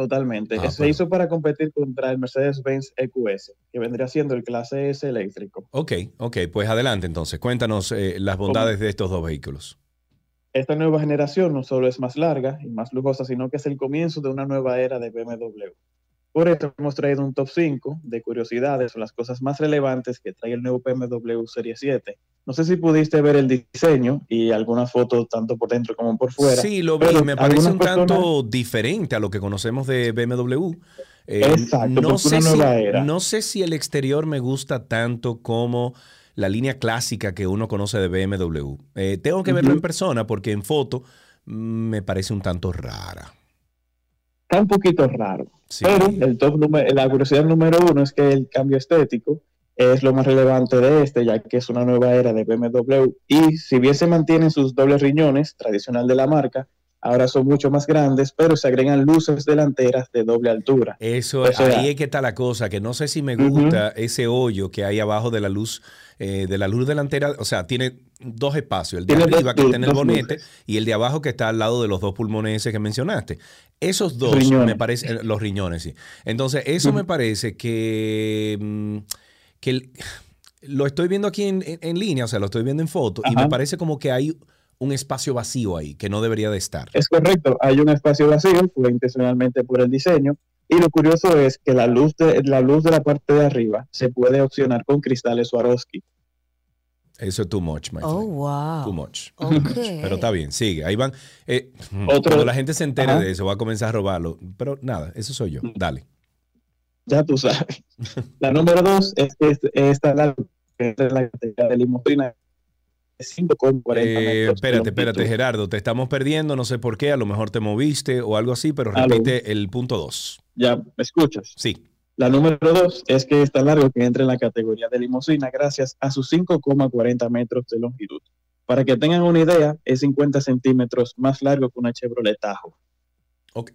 Totalmente. Ah, se pero- hizo para competir contra el Mercedes-Benz EQS, que vendría siendo el clase S eléctrico. Ok, ok, pues adelante entonces. Cuéntanos eh, las bondades de estos dos vehículos. Esta nueva generación no solo es más larga y más lujosa, sino que es el comienzo de una nueva era de BMW. Por eso hemos traído un top 5 de curiosidades o las cosas más relevantes que trae el nuevo BMW Serie 7. No sé si pudiste ver el diseño y algunas fotos tanto por dentro como por fuera. Sí, lo vi. Me parece un personas- tanto diferente a lo que conocemos de BMW. Eh, Exacto, no, sé una si, nueva era. no sé si el exterior me gusta tanto como la línea clásica que uno conoce de BMW. Eh, tengo que verlo en persona porque en foto mm, me parece un tanto rara. Está un poquito raro. Sí. Pero el top número- la curiosidad número uno es que el cambio estético es lo más relevante de este, ya que es una nueva era de BMW. Y si bien se mantienen sus dobles riñones, tradicional de la marca, ahora son mucho más grandes, pero se agregan luces delanteras de doble altura. Eso, O sea, ahí es que está la cosa, que no sé si me gusta ese hoyo que hay abajo de la luz, eh, de la luz delantera, o sea, tiene dos espacios, el de Tiene dos arriba que está en el bonete luces. y el de abajo que está al lado de los dos pulmones ese que mencionaste. Esos dos Riñones. me parece, eh, los riñones, sí. Entonces, eso me parece que, mm, que el- lo estoy viendo aquí en, en- en línea, o sea, lo estoy viendo en foto y me parece como que hay un espacio vacío ahí que no debería de estar. Es correcto, hay un espacio vacío, fue intencionalmente por el diseño. Y lo curioso es que la luz de la, luz de la parte de arriba se puede opcionar con cristales Swarovski. Eso es too much, my Oh, wow. Too much. Ok. Pero está bien, sigue. Ahí van. Eh, Otro- Cuando la gente se entere Ajá. de eso, va a comenzar a robarlo. Pero nada, eso soy yo. Dale. Ya tú sabes. La número dos es, es, esta en la categoría de limusina. de 5,40 Eh, espérate, espérate. Gerardo. Te estamos perdiendo, no sé por qué. A lo mejor te moviste o algo así, pero repite el punto 2. Ya, ¿me escuchas? Sí. La número dos es que es tan largo que entra en la categoría de limusina gracias a sus 5,40 metros de longitud. Para que tengan una idea, es 50 centímetros más largo que una Chevrolet Tahoe.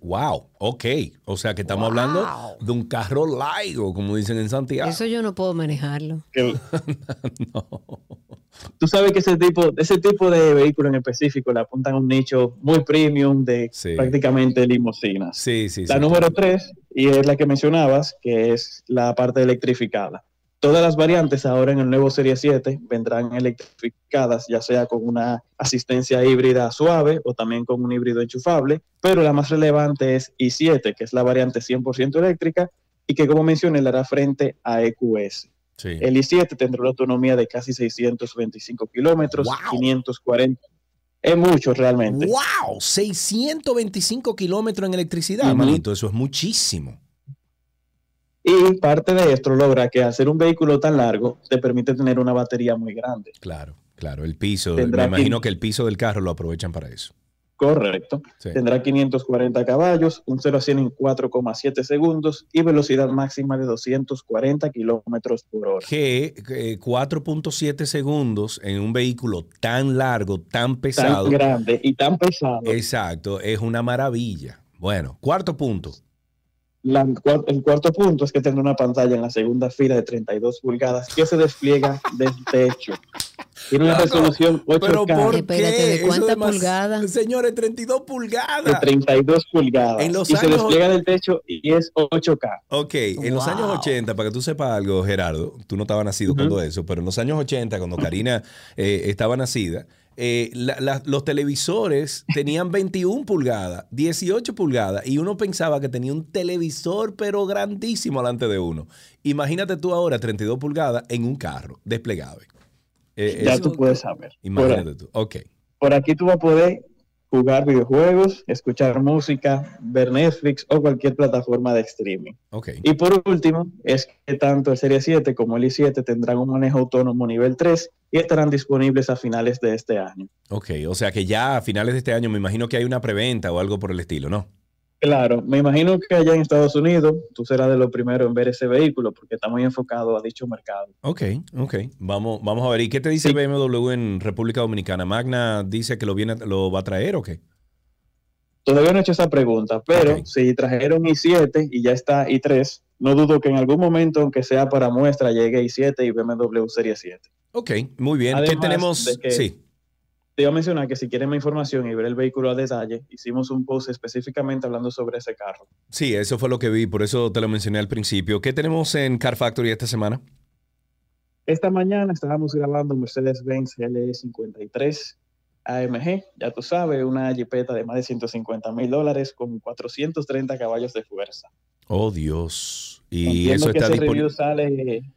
Wow, ok. O sea que estamos hablando de un carro largo, como dicen en Santiago. Eso yo no puedo manejarlo. <laughs> Tú sabes que ese tipo, ese tipo de vehículo en específico le apuntan a un nicho muy premium de prácticamente limusinas. Sí, sí, La sí. número tres, y es la que mencionabas, que es la parte electrificada. Todas las variantes ahora en el nuevo Serie 7 vendrán electrificadas, ya sea con una asistencia híbrida suave o también con un híbrido enchufable, pero la más relevante es i7, que es la variante 100% eléctrica y que como mencioné le hará frente a EQS. Sí. El i7 tendrá una autonomía de casi 625 kilómetros, 540. Es mucho realmente. ¡Wow! 625 kilómetros en electricidad, manito. Eso es muchísimo. Y parte de esto logra que hacer un vehículo tan largo te permite tener una batería muy grande. Claro, claro. El piso, Tendrá me imagino que- que el piso del carro lo aprovechan para eso. Correcto. Sí. Tendrá 540 caballos, un 0 a 100 en 4,7 segundos y velocidad máxima de 240 kilómetros por hora. Que eh, 4.7 segundos en un vehículo tan largo, tan pesado. Tan grande y tan pesado. Exacto, es una maravilla. Bueno, cuarto punto. La- el cuarto punto es que tendrá una pantalla en la segunda fila de 32 pulgadas que se despliega del techo. Tiene una resolución 8K ¿Pero por Espérate? ¿de cuántas pulgadas? Señores, 32 pulgadas. de 32 pulgadas En los y se despliega del techo y es 8K. Ok, en los años 80, para que tú sepas algo, Gerardo, tú no estabas nacido Ujú. cuando eso, pero en los años 80, cuando Karina eh, estaba nacida, eh, la- la- los televisores <laughs> tenían 21 pulgadas, 18 pulgadas, y uno pensaba que tenía un televisor, pero grandísimo delante de uno. Imagínate tú ahora 32 pulgadas en un carro desplegable. Eh, ya eso- tú puedes saber. Imagínate tú. Ok. Por aquí tú vas a poder jugar videojuegos, escuchar música, ver Netflix o cualquier plataforma de streaming. Ok. Y por último, es que tanto el Serie 7 como el i7 tendrán un manejo autónomo nivel 3 y estarán disponibles a finales de este año. Ok, o sea que ya a finales de este año me imagino que hay una preventa o algo por el estilo, ¿no? Claro, me imagino que allá en Estados Unidos tú serás de los primeros en ver ese vehículo porque está muy enfocado a dicho mercado. Ok, ok. Vamos, vamos a ver. ¿Y qué te dice BMW en República Dominicana? ¿Magna dice que lo, viene, lo va a traer o qué? Todavía no he hecho esa pregunta, pero si trajeron i7 y ya está i3, no dudo que en algún momento, aunque sea para muestra, llegue i7 y BMW Serie 7. Ok, muy bien. ¿Qué Además tenemos? de que- Sí. Te iba a mencionar que si quieren más información y ver el vehículo a detalle, hicimos un post específicamente hablando sobre ese carro. Sí, eso fue lo que vi, por eso te lo mencioné al principio. ¿Qué tenemos en Car Factory esta semana? Esta mañana estábamos grabando Mercedes-Benz LE53 AMG, ya tú sabes, una jipeta de más de 150 mil dólares con 430 caballos de fuerza. Oh, Dios. Y Entiendo eso que está ese review disponible. sale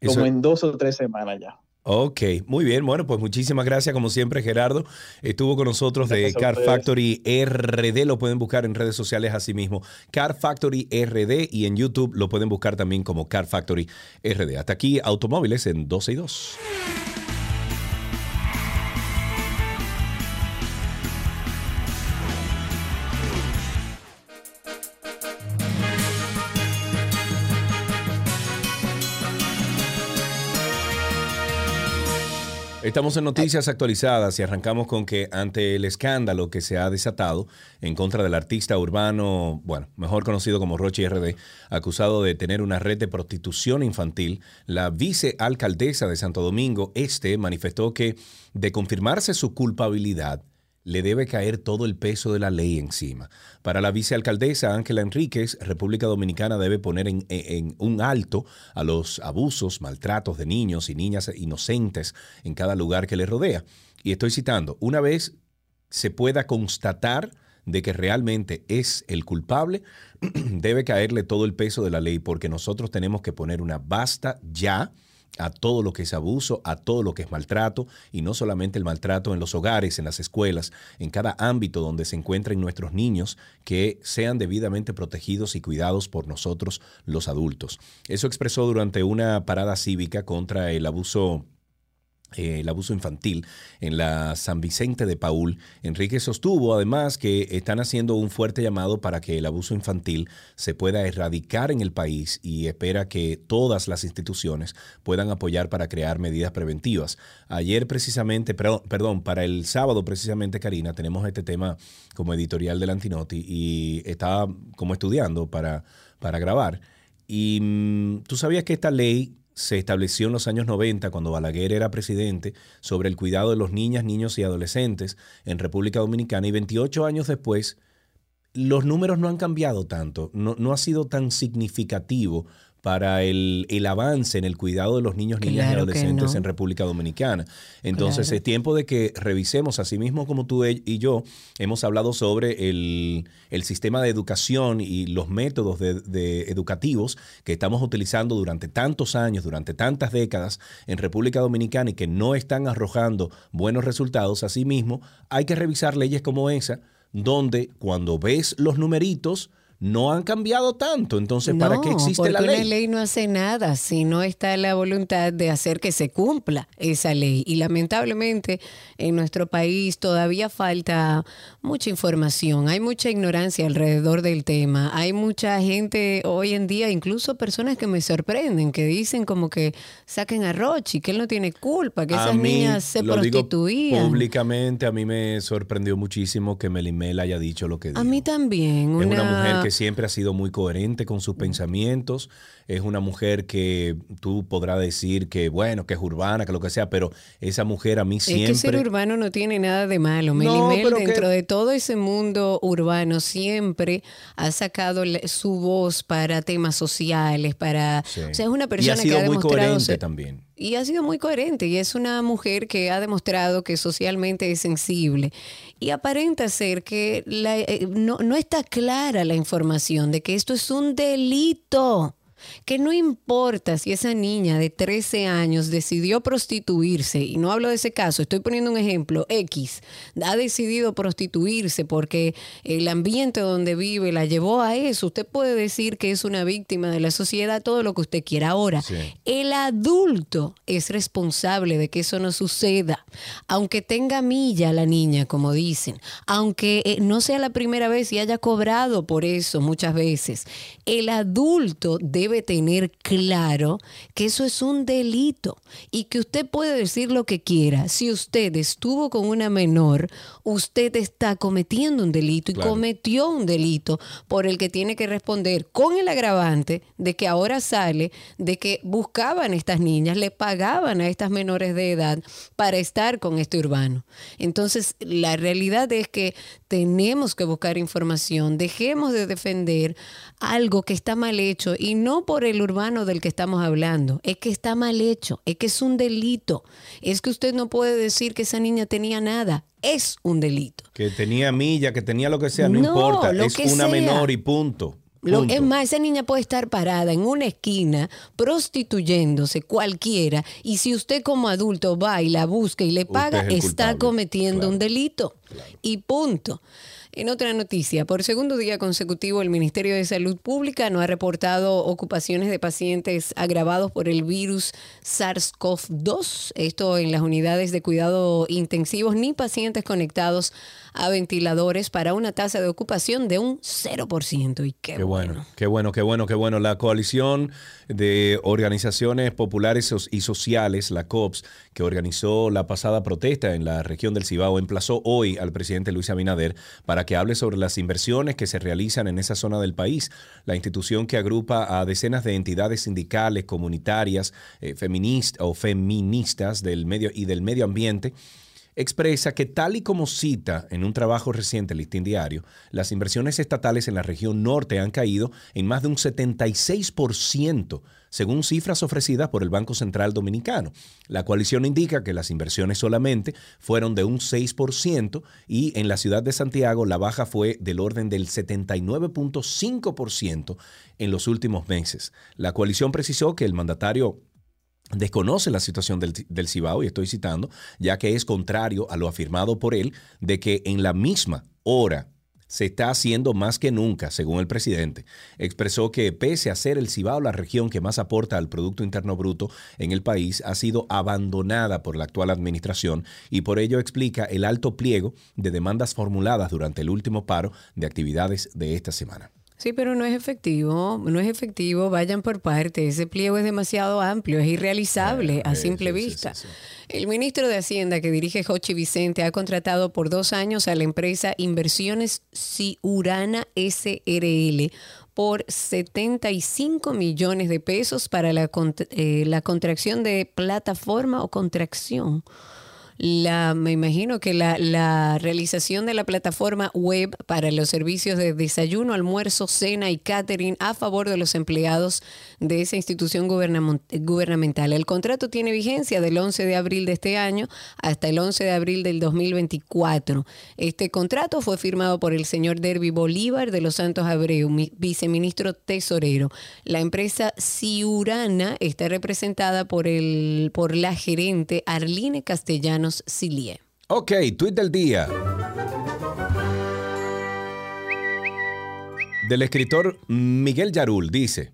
Eso- como en dos o tres semanas ya. Ok, muy bien. Bueno, pues muchísimas gracias como siempre, Gerardo. Estuvo con nosotros de Car. Factory RD. Lo pueden buscar en redes sociales así mismo. Car Factory RD y en YouTube lo pueden buscar también como Car Factory RD. Hasta aquí, automóviles en 12 y 2. Estamos en noticias actualizadas y arrancamos con que ante el escándalo que se ha desatado en contra del artista urbano, bueno, mejor conocido como Rochi RD, acusado de tener una red de prostitución infantil, la vicealcaldesa de Santo Domingo Este manifestó que de confirmarse su culpabilidad, le debe caer todo el peso de la ley encima. Para la vicealcaldesa Ángela Enríquez, República Dominicana debe poner en, en un alto a los abusos, maltratos de niños y niñas inocentes en cada lugar que le rodea. Y estoy citando, una vez se pueda constatar de que realmente es el culpable, <clears throat> debe caerle todo el peso de la ley porque nosotros tenemos que poner una basta ya a todo lo que es abuso, a todo lo que es maltrato, y no solamente el maltrato en los hogares, en las escuelas, en cada ámbito donde se encuentren nuestros niños, que sean debidamente protegidos y cuidados por nosotros los adultos. Eso expresó durante una parada cívica contra el abuso el abuso infantil en la San Vicente de Paul. Enrique sostuvo además que están haciendo un fuerte llamado para que el abuso infantil se pueda erradicar en el país y espera que todas las instituciones puedan apoyar para crear medidas preventivas. Ayer precisamente, perdón, perdón para el sábado precisamente, Karina, tenemos este tema como editorial del Antinoti y estaba como estudiando para, para grabar. Y mm, tú sabías que esta ley se estableció en los años 90, cuando Balaguer era presidente, sobre el cuidado de los niñas, niños y adolescentes en República Dominicana. Y 28 años después, los números no han cambiado tanto, no, no ha sido tan significativo para el, el, avance en el cuidado de los niños, niñas y adolescentes no. en República Dominicana. Entonces claro. es tiempo de que revisemos, así mismo como tú y yo hemos hablado sobre el, el sistema de educación y los métodos de, de educativos que estamos utilizando durante tantos años, durante tantas décadas en República Dominicana y que no están arrojando buenos resultados. Asimismo, hay que revisar leyes como esa, donde cuando ves los numeritos, no han cambiado tanto. Entonces, ¿para no, qué existe la ley? La ley no hace nada si no está la voluntad de hacer que se cumpla esa ley. Y lamentablemente en nuestro país todavía falta mucha información, hay mucha ignorancia alrededor del tema. Hay mucha gente hoy en día, incluso personas que me sorprenden, que dicen como que saquen a Rochi, que él no tiene culpa, que a esas mí, niñas se lo prostituían. Digo públicamente, a mí me sorprendió muchísimo que Melimel haya dicho lo que dijo. A mí también. Es una, una mujer que siempre ha sido muy coherente con sus pensamientos. Es una mujer que tú podrás decir que, bueno, que es urbana, que lo que sea, pero esa mujer a mí siempre... Es que ser urbano no tiene nada de malo. Melimel, dentro que- de todo ese mundo urbano, siempre ha sacado su voz para temas sociales, para... Sí. O sea, es una y persona ha sido que ha muy demostrado... coherente también. y ha sido muy coherente y es una mujer que ha demostrado que socialmente es sensible y aparenta ser que la- eh, no, no está clara la información de que esto es un delito. Que no importa si esa niña de 13 años decidió prostituirse, y no hablo de ese caso, estoy poniendo un ejemplo, X, ha decidido prostituirse porque el ambiente donde vive la llevó a eso. Usted puede decir que es una víctima de la sociedad, todo lo que usted quiera. Ahora, el adulto es responsable de que eso no suceda. Aunque tenga milla la niña, como dicen, aunque eh, no sea la primera vez y haya cobrado por eso muchas veces, el adulto debe tener claro que eso es un delito y que usted puede decir lo que quiera. Si usted estuvo con una menor, usted está cometiendo un delito y Claro. cometió un delito por el que tiene que responder con el agravante de que ahora sale de que buscaban estas niñas, le pagaban a estas menores de edad para estar con este urbano. Entonces, la realidad es que tenemos que buscar información, dejemos de defender algo que está mal hecho y no por el urbano del que estamos hablando, es que está mal hecho, es que es un delito, es que usted no puede decir que esa niña tenía nada, es un delito. Que tenía milla, que tenía lo que sea, no, No, importa. lo Es que una sea. menor y punto. Lo, es más, esa niña puede estar parada en una esquina prostituyéndose cualquiera y si usted como adulto va y la busca y le paga, es está cometiendo un delito. Y punto. En otra noticia, por segundo día consecutivo, el Ministerio de Salud Pública no ha reportado ocupaciones de pacientes agravados por el virus SARS-CoV-2, esto en las unidades de cuidado intensivos, ni pacientes conectados a ventiladores para una tasa de ocupación de un 0%. Y qué, Qué bueno, qué bueno, qué bueno, qué bueno. La coalición de organizaciones populares y sociales, la COPS, que organizó la pasada protesta en la región del Cibao, emplazó hoy al presidente Luis Abinader para que hable sobre las inversiones que se realizan en esa zona del país. La institución que agrupa a decenas de entidades sindicales, comunitarias, eh, feministas o feministas del medio y del medio ambiente expresa que tal y como cita en un trabajo reciente el Listín Diario, las inversiones estatales en la región norte han caído en más de un 76%, según cifras ofrecidas por el Banco Central Dominicano. La coalición indica que las inversiones solamente fueron de un 6% y en la ciudad de Santiago la baja fue del orden del 79.5% en los últimos meses. La coalición precisó que el mandatario desconoce la situación del, del Cibao, y estoy citando, ya que es contrario a lo afirmado por él de que en la misma hora se está haciendo más que nunca, según el presidente. Expresó que pese a ser el Cibao la región que más aporta al Producto Interno Bruto en el país, ha sido abandonada por la actual administración y por ello explica el alto pliego de demandas formuladas durante el último paro de actividades de esta semana. Sí, pero no es efectivo, no es efectivo, vayan por parte. Ese pliego es demasiado amplio, es irrealizable a simple vista. El ministro de Hacienda que dirige Jochi Vicente ha contratado por dos años a la empresa Inversiones Ciurana SRL por 75 millones de pesos para la, eh, la contracción de plataforma o contracción la, me imagino que la, la realización de la plataforma web para los servicios de desayuno, almuerzo, cena y catering a favor de los empleados de esa institución gubernam- gubernamental. El contrato tiene vigencia del 11 de abril de este año hasta el 11 de abril del 2024. Este contrato fue firmado por el señor Derby Bolívar de los Santos Abreu, mi- viceministro tesorero. La empresa Ciurana está representada por, el, por la gerente Arline Ok, tweet del día. Del escritor Miguel Yarul dice,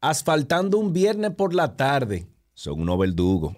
asfaltando un viernes por la tarde, son unos verdugos.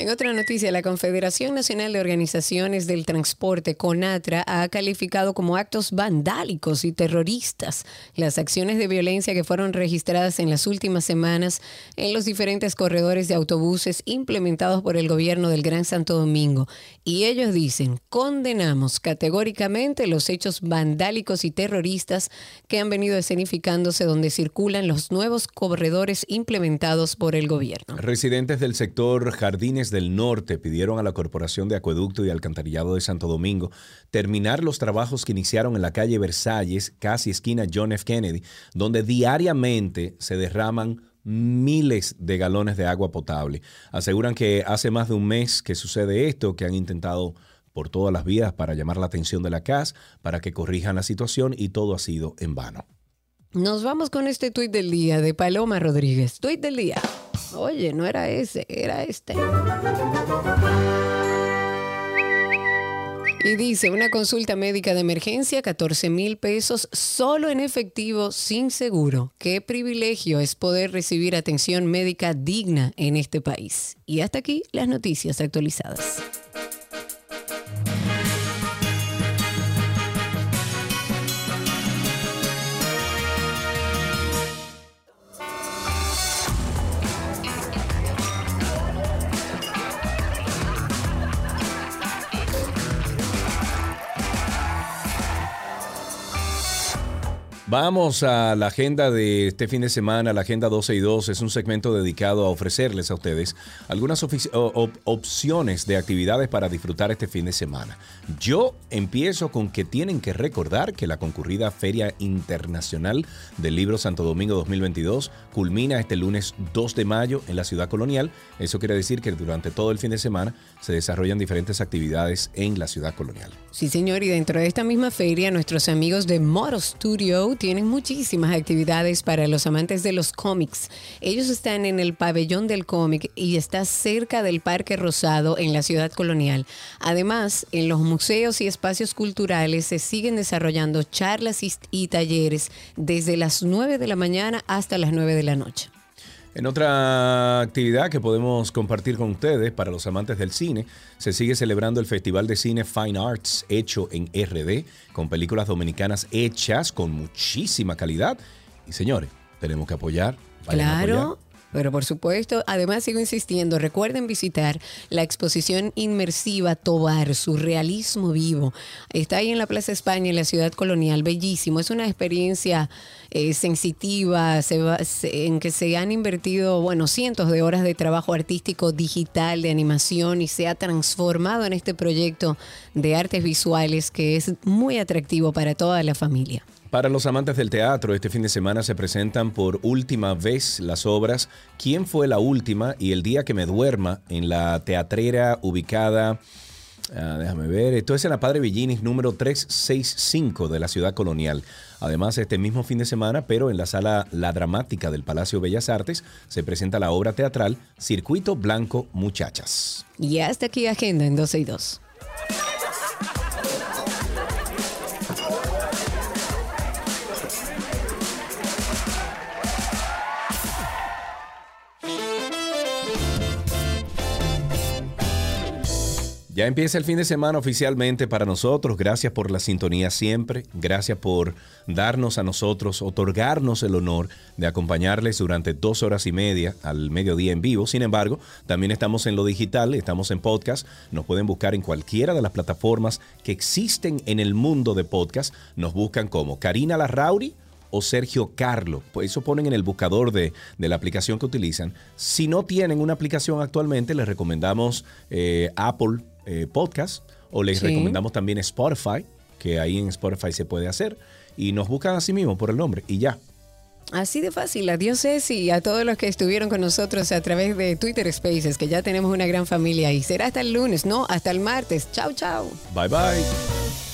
En otra noticia, la Confederación Nacional de Organizaciones del Transporte, CONATRA, ha calificado como actos vandálicos y terroristas las acciones de violencia que fueron registradas en las últimas semanas en los diferentes corredores de autobuses implementados por el gobierno del Gran Santo Domingo. Y ellos dicen, condenamos categóricamente los hechos vandálicos y terroristas que han venido escenificándose donde circulan los nuevos corredores implementados por el gobierno. Residentes del sector Jardines del Norte pidieron a la Corporación de Acueducto y Alcantarillado de Santo Domingo terminar los trabajos que iniciaron en la calle Versalles, casi esquina John F. Kennedy, donde diariamente se derraman miles de galones de agua potable. Aseguran que hace más de un mes que sucede esto, que han intentado por todas las vías para llamar la atención de la CAS, para que corrijan la situación y todo ha sido en vano. Nos vamos con este tuit del día de Paloma Rodríguez. Tuit del día. Oye, no era ese, era este. Y dice, una consulta médica de emergencia, 14 mil pesos, solo en efectivo, sin seguro. Qué privilegio es poder recibir atención médica digna en este país. Y hasta aquí las noticias actualizadas. Vamos a la agenda de este fin de semana, la agenda 12 y 2. Es un segmento dedicado a ofrecerles a ustedes algunas opciones de actividades para disfrutar este fin de semana. Yo empiezo con que tienen que recordar que la concurrida Feria Internacional del Libro Santo Domingo 2022 culmina este lunes 2 de mayo en la ciudad colonial. Eso quiere decir que durante todo el fin de semana se desarrollan diferentes actividades en la ciudad colonial. Sí, señor, y dentro de esta misma feria, nuestros amigos de Moto Studio tienen muchísimas actividades para los amantes de los cómics. Ellos están en el pabellón del cómic y está cerca del Parque Rosado en la ciudad colonial. Además, en los museos y espacios culturales se siguen desarrollando charlas y, talleres desde las 9 de la mañana hasta las 9 de la noche. En otra actividad que podemos compartir con ustedes para los amantes del cine, se sigue celebrando el Festival de Cine Fine Arts hecho en RD, con películas dominicanas hechas con muchísima calidad. Y señores, tenemos que apoyar. apoyar. Pero por supuesto, además sigo insistiendo, recuerden visitar la exposición inmersiva Tobar, su realismo vivo. Está ahí en la Plaza España, en la ciudad colonial, bellísimo. Es una experiencia eh, sensitiva se va- se- en que se han invertido, bueno, cientos de horas de trabajo artístico digital, de animación y se ha transformado en este proyecto de artes visuales que es muy atractivo para toda la familia. Para los amantes del teatro, este fin de semana se presentan por última vez las obras ¿Quién fue la última? y El día que me duerma en la teatrera ubicada Ah, déjame ver. Esto es en la Padre Villinis número 365 de la ciudad colonial. Además, este mismo fin de semana, pero en la sala La Dramática del Palacio Bellas Artes, se presenta la obra teatral Circuito Blanco Muchachas. Y hasta aquí agenda en 12 y 2. Ya empieza el fin de semana oficialmente para nosotros. Gracias por la sintonía siempre. Gracias por darnos a nosotros, otorgarnos el honor de acompañarles durante dos horas y media al mediodía en vivo. Sin embargo, también estamos en lo digital, estamos en podcast. Nos pueden buscar en cualquiera de las plataformas que existen en el mundo de podcast. Nos buscan como Karina Larrauri o Sergio Carlo. Pues eso ponen en el buscador de, de la aplicación que utilizan. Si no tienen una aplicación actualmente, les recomendamos eh, Apple eh, Podcast o les Sí. recomendamos también Spotify, que ahí en Spotify se puede hacer. Y nos buscan así mismo por el nombre y ya. Así de fácil. Adiós, Ceci, y a todos los que estuvieron con nosotros a través de Twitter Spaces, que ya tenemos una gran familia. Y será hasta el lunes, no, hasta el martes. Chao, chao. Bye bye.